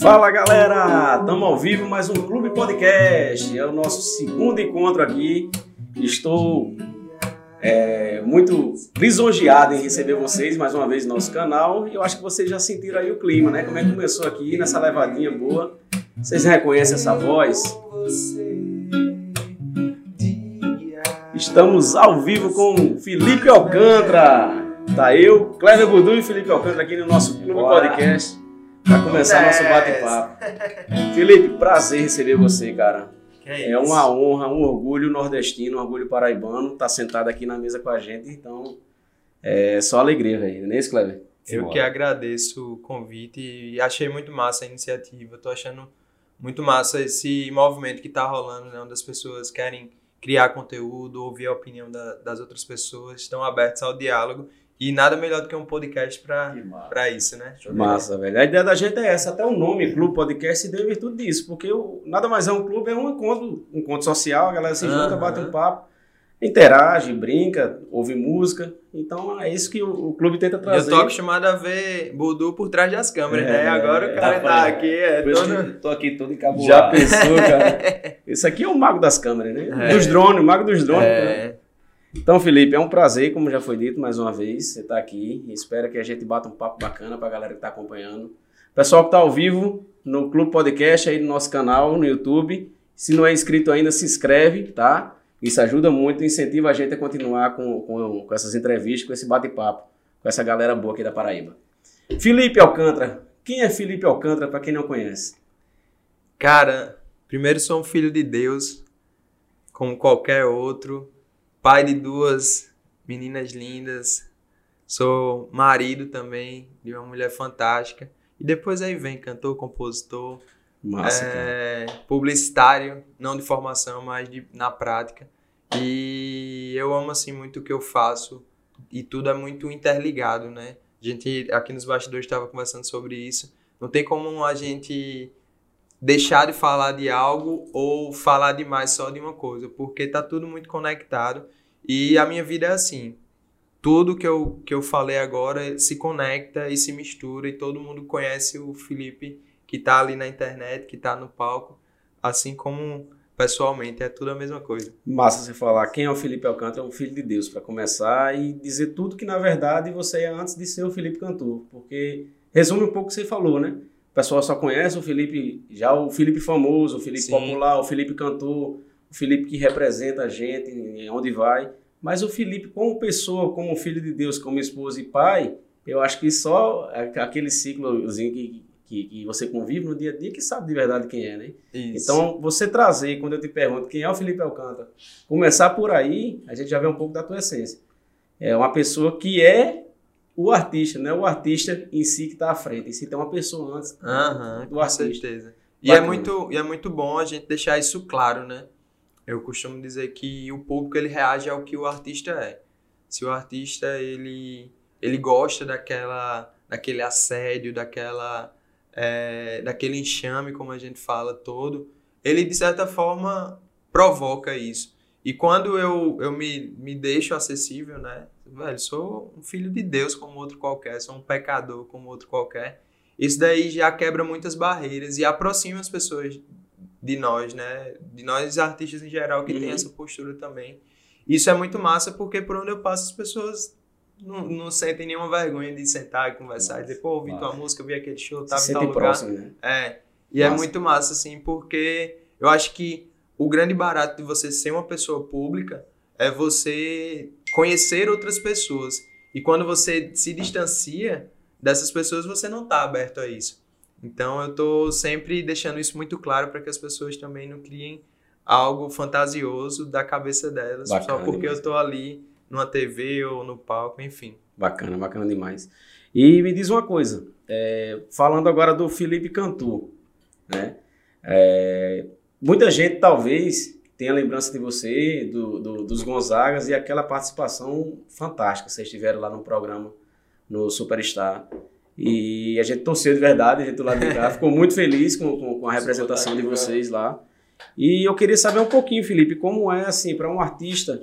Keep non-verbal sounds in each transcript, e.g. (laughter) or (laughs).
Fala galera, estamos ao vivo mais um Clube Podcast. É o nosso segundo encontro aqui. Estou é, muito lisonjeado em receber vocês mais uma vez no nosso canal. E eu acho que vocês já sentiram aí o clima, né? Como é que começou aqui nessa levadinha boa. Vocês reconhecem essa voz? Estamos ao vivo com Felipe Alcântara. Tá eu, Cleber Budu e Felipe Alcântara aqui no nosso Clube Bora. Podcast. Para começar nosso bate-papo. Felipe, prazer receber você, cara. É, é, uma honra, um orgulho nordestino, um orgulho paraibano estar tá sentado aqui na mesa com a gente. Então, é só alegria, velho. Não é isso, Cleber? Eu que agradeço o convite e achei muito massa a iniciativa. Tô achando muito massa esse movimento que está rolando, né? Onde as pessoas querem criar conteúdo, ouvir a opinião da, das outras pessoas, estão abertos ao diálogo. E nada melhor do que um podcast para isso, né? Massa, velho. A ideia da gente é essa. Até o nome, Clube Podcast, se deu em virtude disso. Porque o, nada mais é um clube, é um encontro, um encontro social. A galera se junta, uhum. bate um papo interage, brinca, ouve música. Então é isso que o, o clube tenta trazer. Eu tô acostumado a ver Budu por trás das câmeras, né? é, né? Agora o cara é, tá aqui, é todo... Tô aqui todo encabulado. Já pensou, cara? (laughs) Esse aqui é o mago das câmeras, né? É. Dos drones, o mago dos drones. É. Né? Então, Felipe, é um prazer, como já foi dito mais uma vez, você tá aqui. Espero que a gente bata um papo bacana pra galera que tá acompanhando. Pessoal que tá ao vivo no Clube Podcast aí no nosso canal, no YouTube. Se não é inscrito ainda, se inscreve, tá? Isso ajuda muito, incentiva a gente a continuar com, com, com essas entrevistas, com esse bate-papo, com essa galera boa aqui da Paraíba. Felipe Alcântara. Quem é Felipe Alcântara, para quem não conhece? Cara, primeiro sou um filho de Deus, como qualquer outro, pai de duas meninas lindas, sou marido também de uma mulher fantástica. E depois aí vem cantor, compositor, Massa, é, publicitário, não de formação, mas de, na prática. E eu amo assim muito o que eu faço e tudo é muito interligado, né? A gente aqui nos bastidores estava conversando sobre isso. Não tem como a gente deixar de falar de algo ou falar demais só de uma coisa, porque tá tudo muito conectado. E a minha vida é assim. Tudo que eu, que eu falei agora se conecta e se mistura e todo mundo conhece o Felipe que está ali na internet, que está no palco, assim como pessoalmente, é tudo a mesma coisa. Massa você falar, quem é o Felipe Alcântara é um filho de Deus, para começar, e dizer tudo que na verdade você é antes de ser o Felipe Cantor, porque resume um pouco o que você falou, né? O pessoal só conhece o Felipe, já o Felipe famoso, o Felipe Sim. popular, o Felipe cantor, o Felipe que representa a gente, onde vai. Mas o Felipe, como pessoa, como filho de Deus, como esposa e pai, eu acho que só aquele ciclozinho que, que, que, você convive no dia a dia que sabe de verdade quem é, né? Isso. Então, você trazer, quando eu te pergunto quem é o Felipe Alcântara, começar por aí, a gente já vê um pouco da tua essência. É uma pessoa que é o artista, não é o artista em si que está à frente, em si tem uma pessoa antes uhum, do com artista. certeza. E é, muito, e é muito bom a gente deixar isso claro, né? Eu costumo dizer que o público ele reage ao que o artista é. Se o artista ele, ele gosta daquela, daquele assédio, daquela é, daquele enxame, como a gente fala, todo, ele de certa forma provoca isso. E quando eu, eu me, me deixo acessível, né? Velho, sou um filho de Deus como outro qualquer, sou um pecador como outro qualquer. Isso daí já quebra muitas barreiras e aproxima as pessoas de nós, né? De nós artistas em geral que uhum. tem essa postura também. Isso é muito massa porque por onde eu passo as pessoas não, não sentem nenhuma vergonha de sentar e conversar Nossa, e dizer, pô, ouvi tua música, vi aquele show, tava Se em tal lugar. Próximo, né? É. E é é muito massa, assim, porque eu acho que o grande barato de você ser uma pessoa pública é você conhecer outras pessoas. E quando você se distancia dessas pessoas, você não está aberto a isso. Então eu estou sempre deixando isso muito claro para que as pessoas também não criem algo fantasioso da cabeça delas, Bacana, só porque eu estou ali numa TV ou no palco, enfim. Bacana, bacana demais. E me diz uma coisa, é, falando agora do Felipe Cantu, né? É, muita gente talvez tenha lembrança de você, do, do, dos Gonzagas e aquela participação fantástica que vocês tiveram lá no programa, no Superstar. E a gente torceu de verdade, a gente do lado de cá (laughs) ficou muito feliz com, com, com a representação de vocês lá. E eu queria saber um pouquinho, Felipe, como é assim para um artista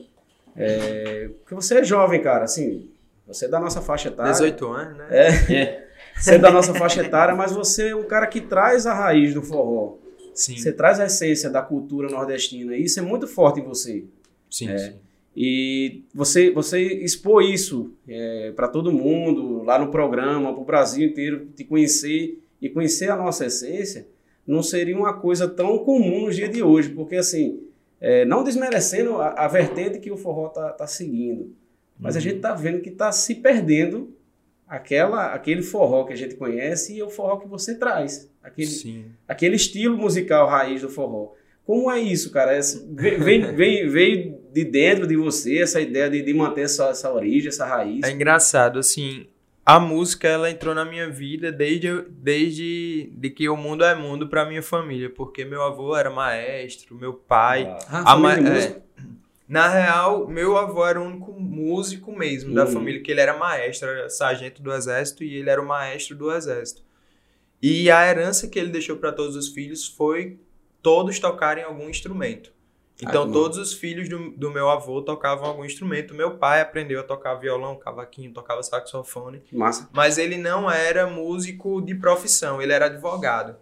é, porque você é jovem, cara, assim, você é da nossa faixa etária. 18 anos, né? É. é. ser da nossa faixa etária, mas você é um cara que traz a raiz do forró. Sim. Você traz a essência da cultura nordestina. E isso é muito forte em você. Sim, É. sim. E você, você expor isso para todo mundo, lá no programa, para o Brasil inteiro, te conhecer e conhecer a nossa essência, não seria uma coisa tão comum no dia de hoje, porque assim, é, não desmerecendo a, a vertente que o forró tá, tá seguindo, mas a Uhum. gente tá vendo que tá se perdendo aquela, aquele forró que a gente conhece e o forró que você traz, aquele, Sim. aquele estilo musical raiz do forró. Como é isso, cara? Essa- vem, vem, (laughs) vem- veio de dentro de você essa ideia de, de manter essa, essa origem, essa raiz? É engraçado, assim, a música ela entrou na minha vida desde, desde de que o mundo é mundo pra minha família, porque meu avô era maestro, meu pai. Ah, a ma- de é? Na real, meu avô era o único músico mesmo da Uhum. família, que ele era maestro, era sargento do exército e ele era o maestro do exército. E a herança que ele deixou para todos os filhos foi todos tocarem algum instrumento. Então, que todos os filhos do, do meu avô tocavam algum instrumento. Meu pai aprendeu a tocar violão, cavaquinho, tocava saxofone. Massa. Mas ele não era músico de profissão, ele era advogado.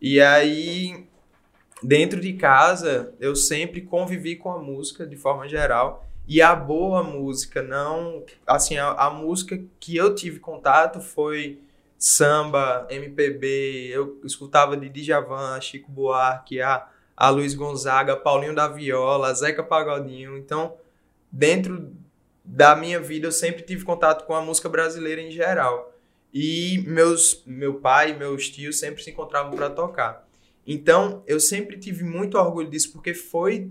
E aí, dentro de casa, eu sempre convivi com a música de forma geral. E a boa música, não. Assim, a, a música que eu tive contato foi samba, MPB. Eu escutava de Djavan, Chico Buarque, a, a Luiz Gonzaga, Paulinho da Viola, Zeca Pagodinho. Então, dentro da minha vida, eu sempre tive contato com a música brasileira em geral. E meus, meu pai meus tios sempre se encontravam para tocar. Então, eu sempre tive muito orgulho disso, porque foi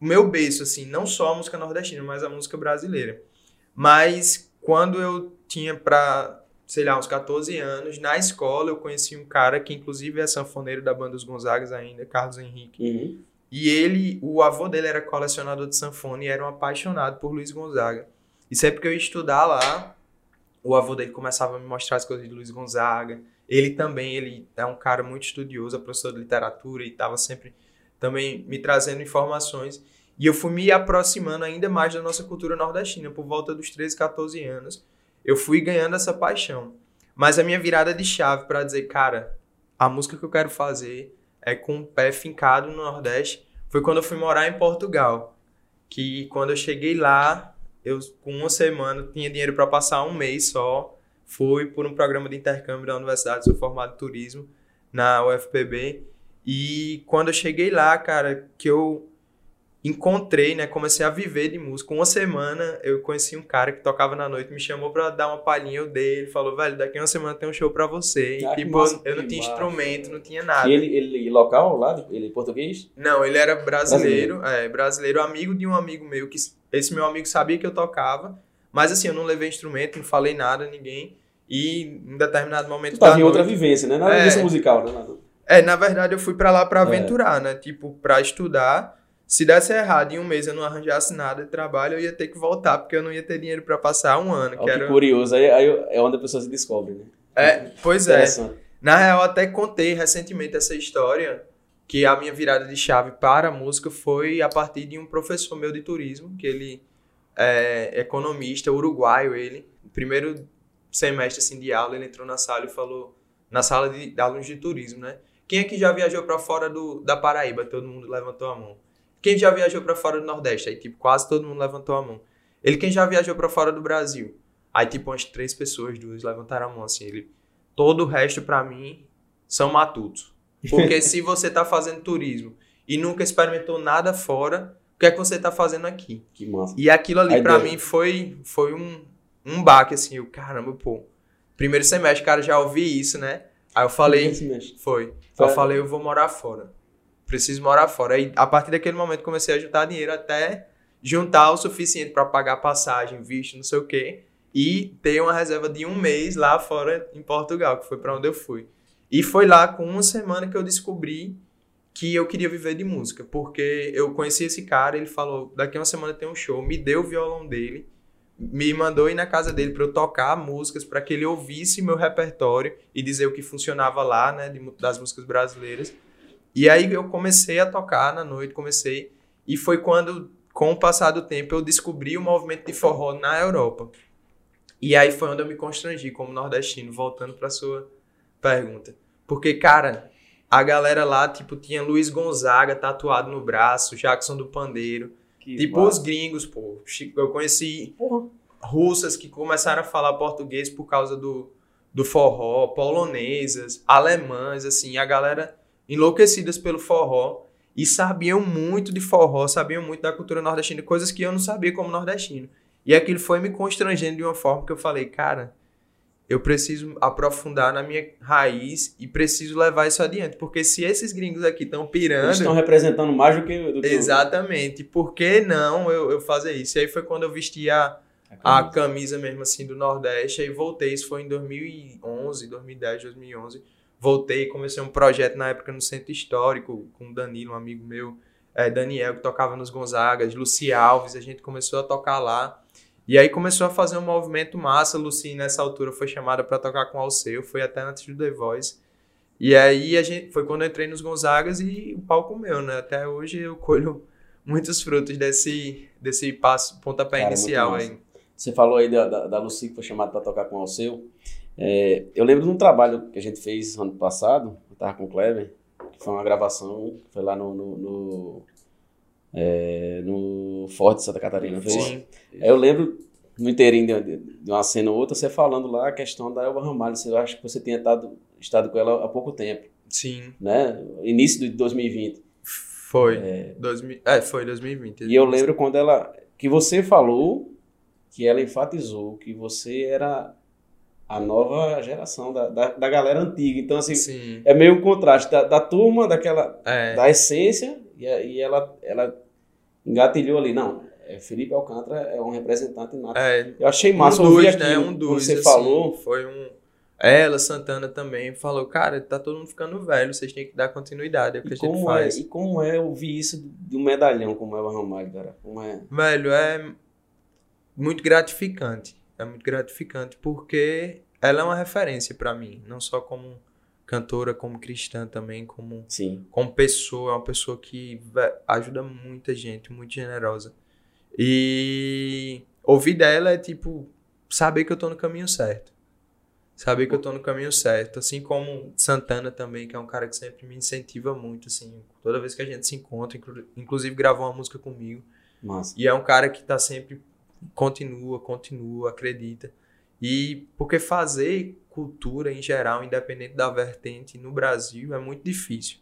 o meu berço, assim, não só a música nordestina, mas a música brasileira. Mas quando eu tinha para, sei lá, uns 14 anos, na escola eu conheci um cara que inclusive é sanfoneiro da banda dos Gonzagas ainda, Carlos Henrique. Uhum. E ele, o avô dele era colecionador de sanfona e era um apaixonado por Luiz Gonzaga. E sempre que eu ia estudar lá, o avô dele começava a me mostrar as coisas de Luiz Gonzaga. Ele também, ele é um cara muito estudioso, é professor de literatura e estava sempre também me trazendo informações. E eu fui me aproximando ainda mais da nossa cultura nordestina. Por volta dos 13, 14 anos, eu fui ganhando essa paixão. Mas a minha virada de chave para dizer, cara, a música que eu quero fazer é com o pé fincado no Nordeste, foi quando eu fui morar em Portugal. Que quando eu cheguei lá, eu com uma semana tinha dinheiro para passar um mês só. Fui por um programa de intercâmbio da universidade, sou formado em turismo na UFPB. E quando eu cheguei lá, cara, que eu encontrei, né, comecei a viver de música. Uma semana eu conheci um cara que tocava na noite, me chamou pra dar uma palhinha eu dei, ele falou, velho, daqui a uma semana tem um show pra você. E Ah, que tipo, massa, eu não tinha massa. instrumento, não tinha nada. E ele, ele local lá? Ele português? Não, ele era brasileiro, é, brasileiro, amigo de um amigo meu, que esse meu amigo sabia que eu tocava, mas assim, eu não levei instrumento, não falei nada a ninguém, e em determinado momento Tu tava em outra noite- vivência, né? Era É. vivência musical, né? Nada. É, na verdade eu fui pra lá pra É. aventurar, né, tipo, pra estudar, se desse errado em um mês eu não arranjasse nada de trabalho, eu ia ter que voltar, porque eu não ia ter dinheiro pra passar um ano, Olha que era... curioso. Aí, aí é onde a pessoa se descobre, né? É, pois é. Na real, eu até contei recentemente essa história, que a minha virada de chave para a música foi a partir de um professor meu de turismo, que ele é economista, uruguaio ele. Primeiro semestre assim, de aula, ele entrou na sala e falou, na sala de, de alunos de turismo, né? Quem aqui já viajou para fora do, da Paraíba? Todo mundo levantou a mão. Quem já viajou para fora do Nordeste? Aí, tipo, quase todo mundo levantou a mão. Ele, quem já viajou para fora do Brasil? Aí, tipo, umas três pessoas, duas, levantaram a mão, assim. Ele, todo o resto, pra mim, são matutos. Porque se você tá fazendo turismo e nunca experimentou nada fora, que é que você tá fazendo aqui? Que massa. E aquilo ali, A pra ideia. mim, foi, foi um, um baque, assim. Eu, caramba, pô. Primeiro semestre, cara, já ouvi isso, né? Aí eu falei. Foi. Eu falei, eu vou morar fora. Preciso morar fora. Aí, a partir daquele momento, comecei a juntar dinheiro até juntar o suficiente para pagar passagem, visto, não sei o quê. E ter uma reserva de um mês lá fora em Portugal, que foi para onde eu fui. E foi lá com uma semana que eu descobri que eu queria viver de música. Porque eu conheci esse cara, ele falou, daqui uma semana tem um show. Me deu o violão dele me mandou ir na casa dele para eu tocar músicas, para que ele ouvisse meu repertório e dizer o que funcionava lá, né, de das músicas brasileiras. E aí eu comecei a tocar na noite, comecei, e foi quando, com o passar do tempo, eu descobri o movimento de forró na Europa. E aí foi onde eu me constrangi como nordestino, voltando para sua pergunta. Porque, cara, a galera lá, tipo, tinha Luiz Gonzaga tatuado no braço, Jackson do Pandeiro. Que tipo, massa. os gringos, pô. Eu conheci Porra. russas que começaram a falar português por causa do, do forró, polonesas, alemãs, assim, a galera enlouquecidas pelo forró e sabiam muito de forró, sabiam muito da cultura nordestina, coisas que eu não sabia como nordestino. E aquilo foi me constrangendo de uma forma que eu falei, cara, eu preciso aprofundar na minha raiz e preciso levar isso adiante, porque se esses gringos aqui estão pirando, Eles estão representando mais do que, do que exatamente, por que não eu, eu fazer isso? E aí foi quando eu vesti a, a a camisa. camisa mesmo assim do Nordeste. Aí voltei, isso foi em 2011, 2010, 2011. Voltei, comecei um projeto na época no Centro Histórico com o Danilo, um amigo meu, é, Daniel, que tocava nos Gonzagas, Luci Alves, a gente começou a tocar lá. E aí começou a fazer um movimento massa. Luci, nessa altura, foi chamada para tocar com o Alceu, foi até antes do The Voice. E aí a gente, foi quando eu entrei nos Gonzagas e o palco meu, né? Até hoje eu colho (laughs) muitos frutos desse, desse passo, pontapé Cara, inicial aí. Você falou aí da, da, da Lucy que foi chamada para tocar com o Alceu. É, eu lembro de um trabalho que a gente fez ano passado, eu tava com o Kleber, que foi uma gravação, foi lá no, no, no, é, no Forte Santa Catarina. Sim. Eu lembro no inteirinho de, de uma cena ou outra, você falando lá a questão da Elba Ramalho. Você, eu acho que você tinha estado, estado com ela há pouco tempo, Sim. né? Início de 2020. Foi. É, 2000, é, foi 2020. E eu lembro quando ela. que você falou que ela enfatizou que você era a nova geração da, da, da galera antiga. Então, assim, Sim. é meio um contraste da, da turma, daquela. É. da essência, e, e ela, ela engatilhou ali. Não, é, Felipe Alcântara é um representante nato. É, Eu achei um massa ouvir dos, aquilo. né? Um dos. você assim, falou. Foi um. Ela, Santana também, falou, cara, tá todo mundo ficando velho, vocês têm que dar continuidade, é o que E a gente como, é, faz. e como é ouvir isso de um medalhão como é o Ramalho, cara? Como é? Velho, é muito gratificante. É muito gratificante porque ela é uma referência pra mim, não só como cantora, como cristã também, como Sim. como pessoa, é uma pessoa que ajuda muita gente, muito generosa. E ouvir dela é tipo saber que eu tô no caminho certo. Saber que eu tô no caminho certo, assim como Santana também, que é um cara que sempre me incentiva muito, assim, toda vez que a gente se encontra, inclu- inclusive gravou uma música comigo. Massa. E é um cara que tá sempre continua, continua, acredita. E porque fazer cultura em geral, independente da vertente no Brasil, é muito difícil.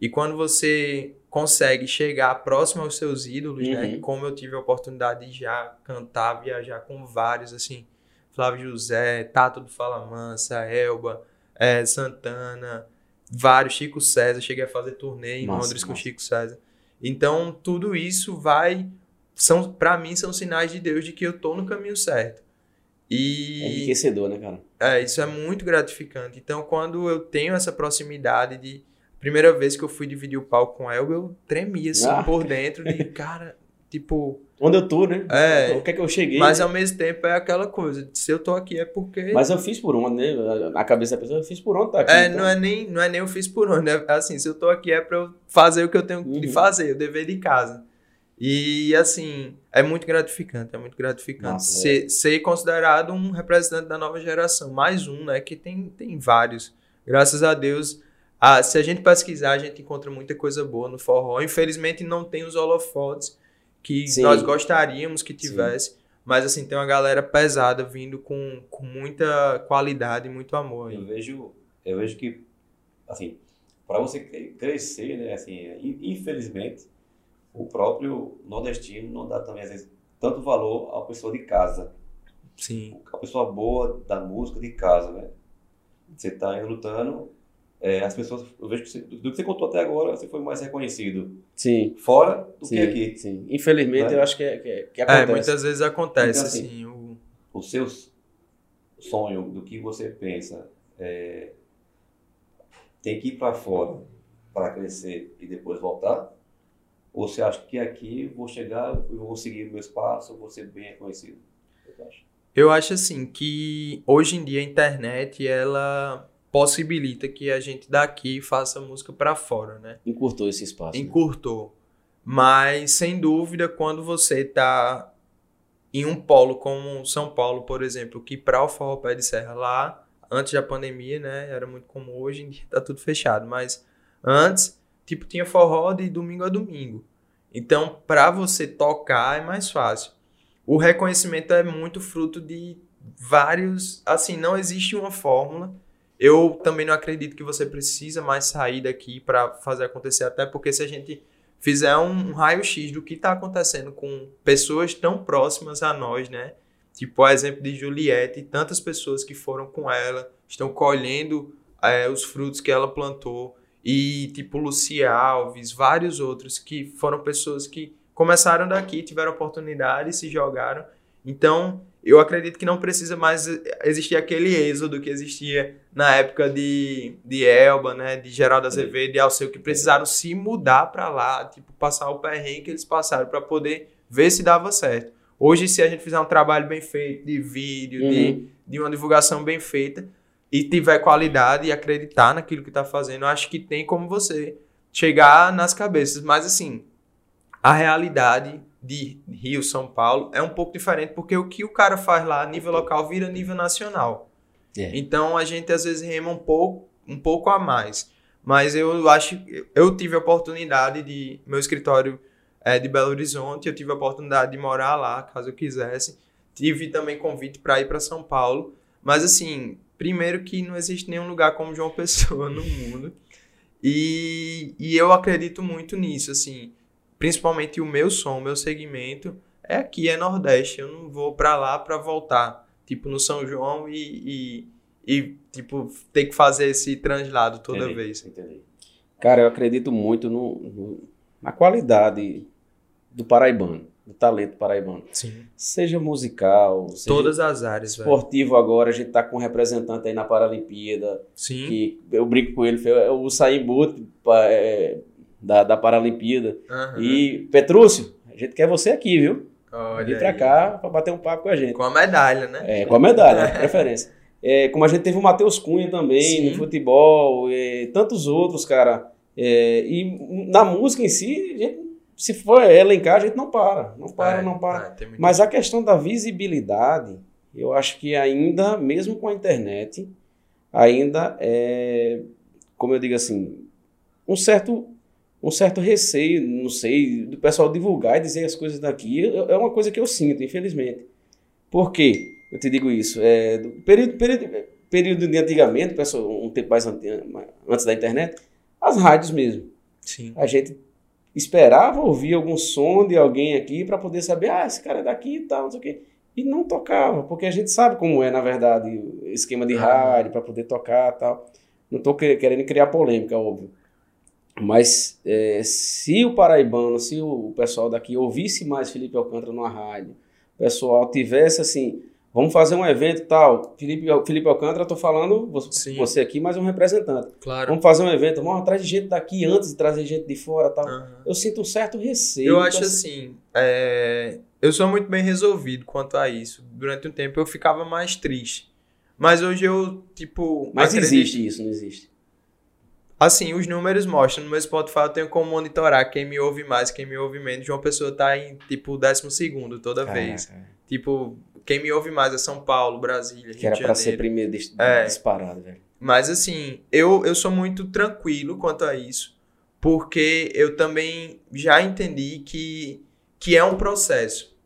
E quando você consegue chegar próximo aos seus ídolos, né? Uhum. Como eu tive a oportunidade de já cantar, viajar com vários, assim, Flávio José, Tato do Fala Mansa, Elba, eh, Santana, vários, Chico César, cheguei a fazer turnê em Massa, Londres com massa. Chico César. Então, tudo isso vai são para mim são sinais de Deus de que eu tô no caminho certo. É E enriquecedor, né, cara? é, isso é muito gratificante. Então, quando eu tenho essa proximidade de primeira vez que eu fui dividir o palco com ela, eu tremia assim Ah. por dentro de (laughs) cara, tipo, Onde eu tô, né? É. O que é que eu cheguei? mas né? ao mesmo tempo é aquela coisa, de se eu tô aqui é porque Mas eu fiz por onde, né? Na cabeça da pessoa, eu fiz por onde tá aqui. é, então. não é nem não é nem eu fiz por onde, é assim, se eu tô aqui é para eu fazer o que eu tenho de Uhum. fazer, o dever de casa. E assim, é muito gratificante, é muito gratificante Nossa, ser, ser considerado um representante da nova geração, mais um, né, que tem, tem vários. Graças a Deus, ah, se a gente pesquisar, a gente encontra muita coisa boa no forró. Infelizmente não tem os holofotes que Sim. nós gostaríamos que Sim. tivesse, mas assim, tem uma galera pesada vindo com, com muita qualidade e muito amor. aí. Eu vejo, eu vejo que, assim, para você cre- crescer, né, assim, in- infelizmente, o próprio nordestino não dá também, às vezes, tanto valor à pessoa de casa. Sim. A pessoa boa da música de casa, né? Você está indo lutando, é, as pessoas, eu vejo que você, do que você contou até agora, você foi mais reconhecido Sim, fora do sim, que aqui. sim. Infelizmente, Né? eu acho que, é, que, é- que É, acontece. muitas vezes acontece, Então, assim, assim, o... o seu sonho, do que você pensa, é, tem que ir para fora para crescer e depois voltar? Ou você acha que aqui vou chegar, eu vou seguir o meu espaço, eu vou ser bem reconhecido? O que você acha? Eu acho assim que hoje em dia a internet ela possibilita que a gente daqui faça música pra fora, né? Encurtou esse espaço. né? Encurtou. Mas sem dúvida quando você tá em um polo como São Paulo, por exemplo, que para o forró pé de serra lá, antes da pandemia, né, era muito comum, hoje em dia tá tudo fechado, mas antes, tipo, tinha forró de domingo a domingo. Então, para você tocar é mais fácil. O reconhecimento é muito fruto de vários, assim, não existe uma fórmula. Eu também não acredito que você precisa mais sair daqui para fazer acontecer, até porque se a gente fizer um raio-x do que está acontecendo com pessoas tão próximas a nós, né? Tipo o exemplo de Juliette, tantas pessoas que foram com ela, estão colhendo é, os frutos que ela plantou. E tipo Luci Alves, vários outros que foram pessoas que começaram daqui, tiveram oportunidade se jogaram. Então, eu acredito que não precisa mais existir aquele êxodo que existia na época de, de Elba, né, de Geraldo Azevedo e Alceu, que precisaram se mudar para lá, tipo, passar o perrengue que eles passaram para poder ver se dava certo. Hoje, se a gente fizer um trabalho bem feito, de vídeo, uhum. de, de uma divulgação bem feita, e tiver qualidade e acreditar naquilo que está fazendo, acho que tem como você chegar nas cabeças. Mas, assim, a realidade de Rio, São Paulo, é um pouco diferente, porque o que o cara faz lá a nível local vira nível nacional. É. Então a gente às vezes rema um pouco, um pouco a mais. Mas eu acho eu tive a oportunidade de. Meu escritório é de Belo Horizonte, eu tive a oportunidade de morar lá, caso eu quisesse. Tive também convite para ir para São Paulo. Mas assim, primeiro que não existe nenhum lugar como João Pessoa no mundo. E, e eu acredito muito nisso, assim principalmente o meu som, o meu segmento é aqui, é Nordeste. Eu não vou para lá para voltar, tipo no São João e, e, e, tipo ter que fazer esse translado toda entendi, vez. Entendi. Cara, eu acredito muito no, no, na qualidade do paraibano, do talento paraibano. Sim. Seja musical, seja todas as áreas. Esportivo velho. agora, a gente tá com um representante aí na Paralimpíada. Sim. Que eu brinco com ele, o Saim Boot, é, da, da Paralimpíada. Uhum. E, Petrúcio, a gente quer você aqui, viu? Olha Vir pra cá pra bater um papo com a gente. Com a medalha, né? É, com a medalha, preferência. (laughs) É, como a gente teve o Matheus Cunha também Sim. no futebol, e tantos outros, cara. É, e na música em si, gente, se for elencar, a gente não para. Não para, é, não para. É, Mas a questão da visibilidade, eu acho que ainda, mesmo com a internet, ainda é, como eu digo assim, um certo um certo receio, não sei, do pessoal divulgar e dizer as coisas daqui. É uma coisa que eu sinto, infelizmente. Por quê? Eu te digo isso. É, do período, período, período de antigamente, pessoal, um tempo mais antes da internet, as rádios mesmo. Sim. A gente esperava ouvir algum som de alguém aqui para poder saber, ah, esse cara é daqui e tal, não sei o quê. E não tocava, porque a gente sabe como é, na verdade, o esquema de rádio para poder tocar e tal. Não estou querendo criar polêmica, óbvio. Mas é, se o paraibano, se o pessoal daqui ouvisse mais Felipe Alcântara numa rádio, o pessoal tivesse assim, vamos fazer um evento tal, Felipe, Felipe Alcântara, estou falando você, você, aqui, mas um representante. Claro. Vamos fazer um evento, vamos atrás de gente daqui antes de trazer gente de fora tal. Uhum. Eu sinto um certo receio. Eu acho assim, é... eu sou muito bem resolvido quanto a isso. Durante um tempo eu ficava mais triste. Mas hoje eu, tipo. Mas acredito... existe isso, não existe? Assim, os números mostram. No meu Spotify eu tenho como monitorar quem me ouve mais, quem me ouve menos. Uma pessoa tá em, tipo, décimo segundo toda Caraca. vez. Tipo, quem me ouve mais é São Paulo, Brasília, Rio Que era pra ser primeiro dis é. disparado, velho. Mas, assim, eu, eu sou muito tranquilo quanto a isso. Porque eu também já entendi que, que é um processo.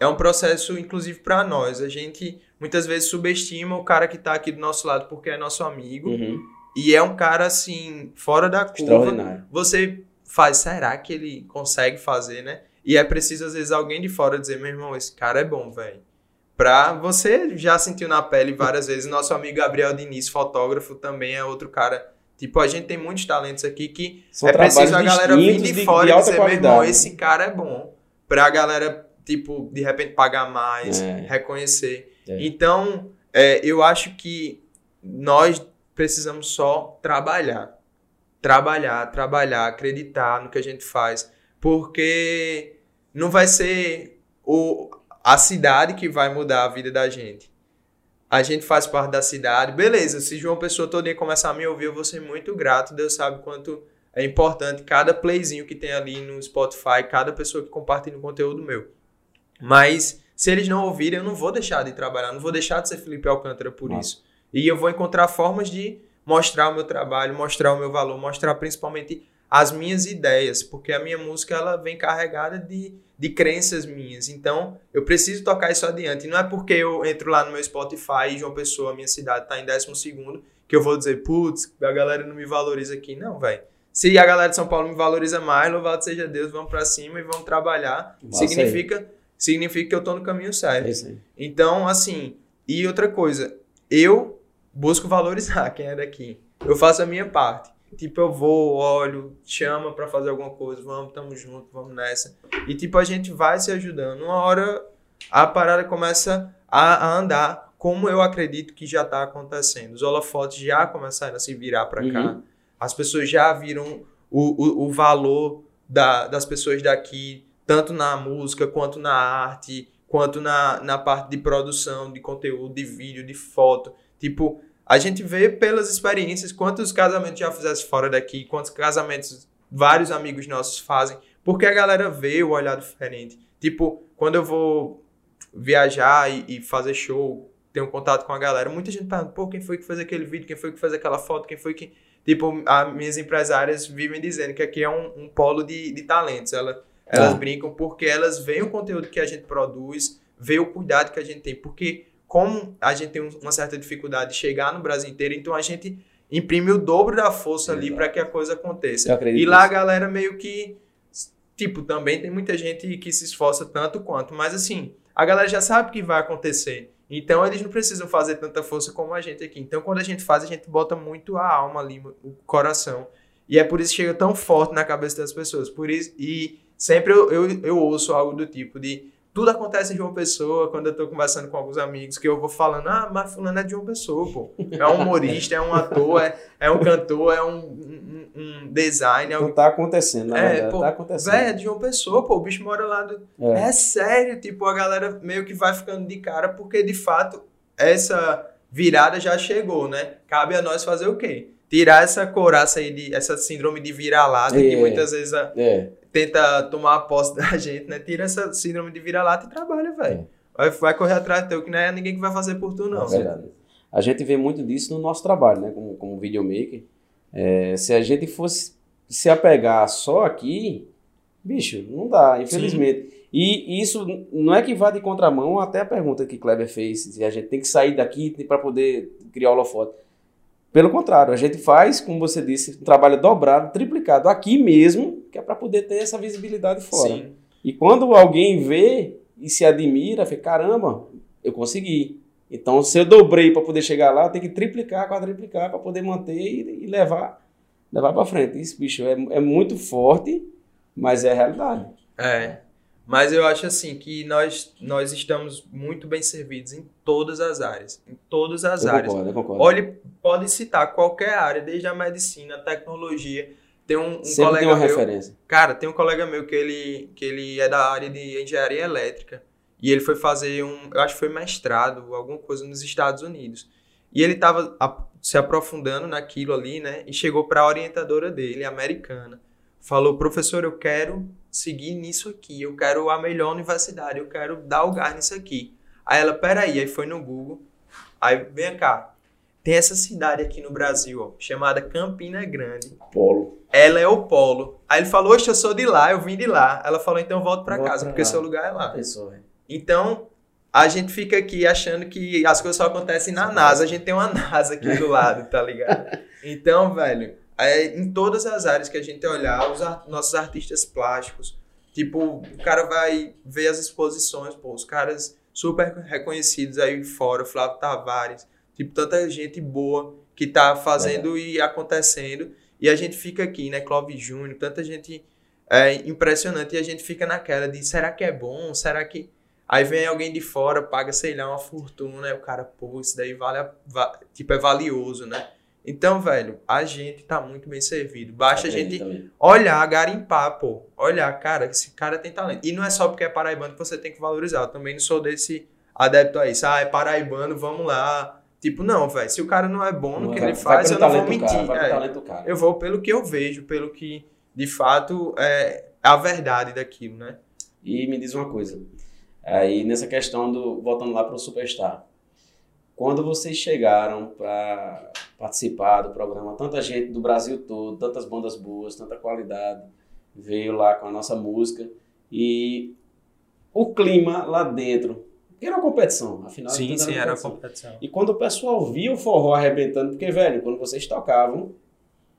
É um processo, inclusive, para nós. A gente muitas vezes subestima o cara que tá aqui do nosso lado porque é nosso amigo. Uhum e é um cara, assim, fora da curva. Você faz, será que ele consegue fazer, né? E é preciso, às vezes, alguém de fora dizer, meu irmão, esse cara é bom, velho. Pra você já sentiu na pele várias vezes. Nosso amigo Gabriel Diniz, fotógrafo, também é outro cara. Tipo, a gente tem muitos talentos aqui que São é preciso a galera vir de, de fora de e dizer, meu irmão, esse cara é bom. Pra galera, tipo, de repente pagar mais, é. reconhecer. É. Então, é, eu acho que nós precisamos só trabalhar. Trabalhar, trabalhar, acreditar no que a gente faz. Porque não vai ser o, a cidade que vai mudar a vida da gente. A gente faz parte da cidade. Beleza, se João Pessoa todo dia começar a me ouvir, eu vou ser muito grato. Deus sabe quanto é importante cada playzinho que tem ali no Spotify, cada pessoa que compartilha o conteúdo meu. Mas Se eles não ouvirem, eu não vou deixar de trabalhar, não vou deixar de ser Felipe Alcântara por isso. E eu vou encontrar formas de mostrar o meu trabalho, mostrar o meu valor, mostrar principalmente as minhas ideias, porque a minha música ela vem carregada de, de crenças minhas. Então, eu preciso tocar isso adiante. Não é porque eu entro lá no meu Spotify e João Pessoa, minha cidade, tá em décimo segundo, que eu vou dizer, putz, a galera não me valoriza aqui. Não, velho. Se a galera de São Paulo me valoriza mais, louvado seja Deus, vamos para cima e vamos trabalhar. Massa significa, significa que eu tô no caminho certo. É. Então, assim, e outra coisa, eu busco valorizar (laughs) quem é daqui. Eu faço a minha parte. Tipo, eu vou, olho, chama pra fazer alguma coisa, vamos, tamo junto, vamos nessa. E tipo, a gente vai se ajudando. Uma hora a parada começa a, a andar como eu acredito que já tá acontecendo. Os holofotes já começaram a se virar pra cá. Uhum. As pessoas já viram o, o, o valor da, das pessoas daqui, tanto na música, quanto na arte, quanto na, na parte de produção, de conteúdo, de vídeo, de foto. Tipo, a gente vê pelas experiências quantos casamentos já fizesse fora daqui, quantos casamentos vários amigos nossos fazem, porque a galera vê o olhar diferente. Tipo, quando eu vou viajar e, e fazer show, tenho contato com a galera, muita gente pergunta, pô, quem foi que fez aquele vídeo, quem foi que fez aquela foto, quem foi que... Tipo, as minhas empresárias vivem dizendo que aqui é um, um polo de, de talentos. Ela, elas Tá. brincam porque elas veem o conteúdo que a gente produz, veem o cuidado que a gente tem. Porque como a gente tem um- uma certa dificuldade de chegar no Brasil inteiro, então a gente imprime o dobro da força ali Exato. para que a coisa aconteça. E lá a nisso. galera meio que. Tipo, também tem muita gente que se esforça tanto quanto, mas assim, a galera já sabe que vai acontecer. Então eles não precisam fazer tanta força como a gente aqui. Então quando a gente faz, a gente bota muito a alma ali, o coração. E é por isso que chega tão forte na cabeça das pessoas. Por isso, e sempre eu, eu, eu ouço algo do tipo de tudo acontece em João Pessoa, quando eu tô conversando com alguns amigos, que eu vou falando, ah, mas fulano é de João Pessoa, pô. É um humorista, é um ator, é, é um cantor, é um, um, um designer, Então tá acontecendo, na É, pô, tá acontecendo. Véi, é de João Pessoa, pô, o bicho mora lá do... É. É. sério, tipo, a galera meio que vai ficando de cara, porque de fato, essa virada já chegou, né? Cabe a nós fazer o quê? Tirar essa coraça aí, de, essa síndrome de vira-lata, que É. muitas vezes a- É. tenta tomar a posse (laughs) da gente, né? Tira essa síndrome de vira-lata e trabalha, velho. É. Vai, vai correr atrás do teu, que não é ninguém que vai fazer por tu, não. É verdade. A gente vê muito disso no nosso trabalho, né? Como, como videomaker. É, se a gente fosse se apegar só aqui, bicho, não dá, infelizmente. E isso não é que vá de contramão até a pergunta que Kleber fez, se a gente tem que sair daqui para poder criar holofote. Pelo contrário, a gente faz, como você disse, um trabalho dobrado, triplicado aqui mesmo, que é para poder ter essa visibilidade fora. Sim. E quando alguém vê e se admira, fica, caramba, eu consegui. Então, se eu dobrei para poder chegar lá, eu tenho que triplicar, quadriplicar para poder manter e, e levar levar para frente. Isso, bicho, é, é muito forte, mas é a realidade. É. Mas eu acho assim que nós, nós estamos muito bem servidos em todas as áreas. Em todas as Eu áreas. concordo, eu concordo. Olhe, pode citar qualquer área, desde a medicina, a tecnologia. Tem um, um Sempre colega uma meu. referência. Cara, tem um colega meu que ele, que ele é da área de engenharia elétrica. E ele foi fazer um, eu acho que foi mestrado, alguma coisa nos Estados Unidos. E ele estava se aprofundando naquilo ali, né? E chegou para a orientadora dele, americana. Falou, professor, eu quero seguir nisso aqui. Eu quero a melhor universidade. Eu quero dar o gás nisso aqui. Aí ela, peraí. Aí foi no Google. Aí, vem cá. Tem essa cidade aqui no Brasil, ó, chamada Campina Grande. Polo. Ela é o polo. Aí ele falou, oxe, eu sou de lá, eu vim de lá. Ela falou, então volto pra Volta casa, pra porque lá. seu lugar é lá. Pessoa, velho. Então, a gente fica aqui achando que as coisas só acontecem na NASA. A gente tem uma NASA aqui do lado, tá ligado? (laughs) Então, velho, é, em todas as áreas que a gente olhar, os nossos artistas plásticos, tipo, o cara vai ver as exposições, pô, os caras super reconhecidos aí fora, Flávio Tavares, tipo, tanta gente boa que tá fazendo e acontecendo. E a gente fica aqui, né, Clóvis Júnior, tanta gente é, impressionante. E a gente fica naquela de, será que é bom? Será que... Aí vem alguém de fora, paga, sei lá, uma fortuna, e o cara, pô, isso daí vale, a- va- tipo, é valioso, né? Então, velho, a gente tá muito bem servido. Basta a gente também. olhar, garimpar, pô. Olhar, cara, esse cara tem talento. E não é só porque é paraibano que você tem que valorizar. Eu também não sou desse adepto a isso. Ah, é paraibano, vamos lá. Tipo, não, velho. Se o cara não é bom no que Vai- ele faz, eu não vou mentir. Cara, é. cara. Eu vou pelo que eu vejo, pelo que de fato é a verdade daquilo, né? E me diz uma coisa. Aí nessa questão do voltando lá para o Superstar, quando vocês chegaram para participar do programa, tanta gente do Brasil todo, tantas bandas boas, tanta qualidade veio lá com a nossa música e o clima lá dentro era uma competição, afinal sim, sim, era uma competição. E quando o pessoal via o forró arrebentando, porque velho, quando vocês tocavam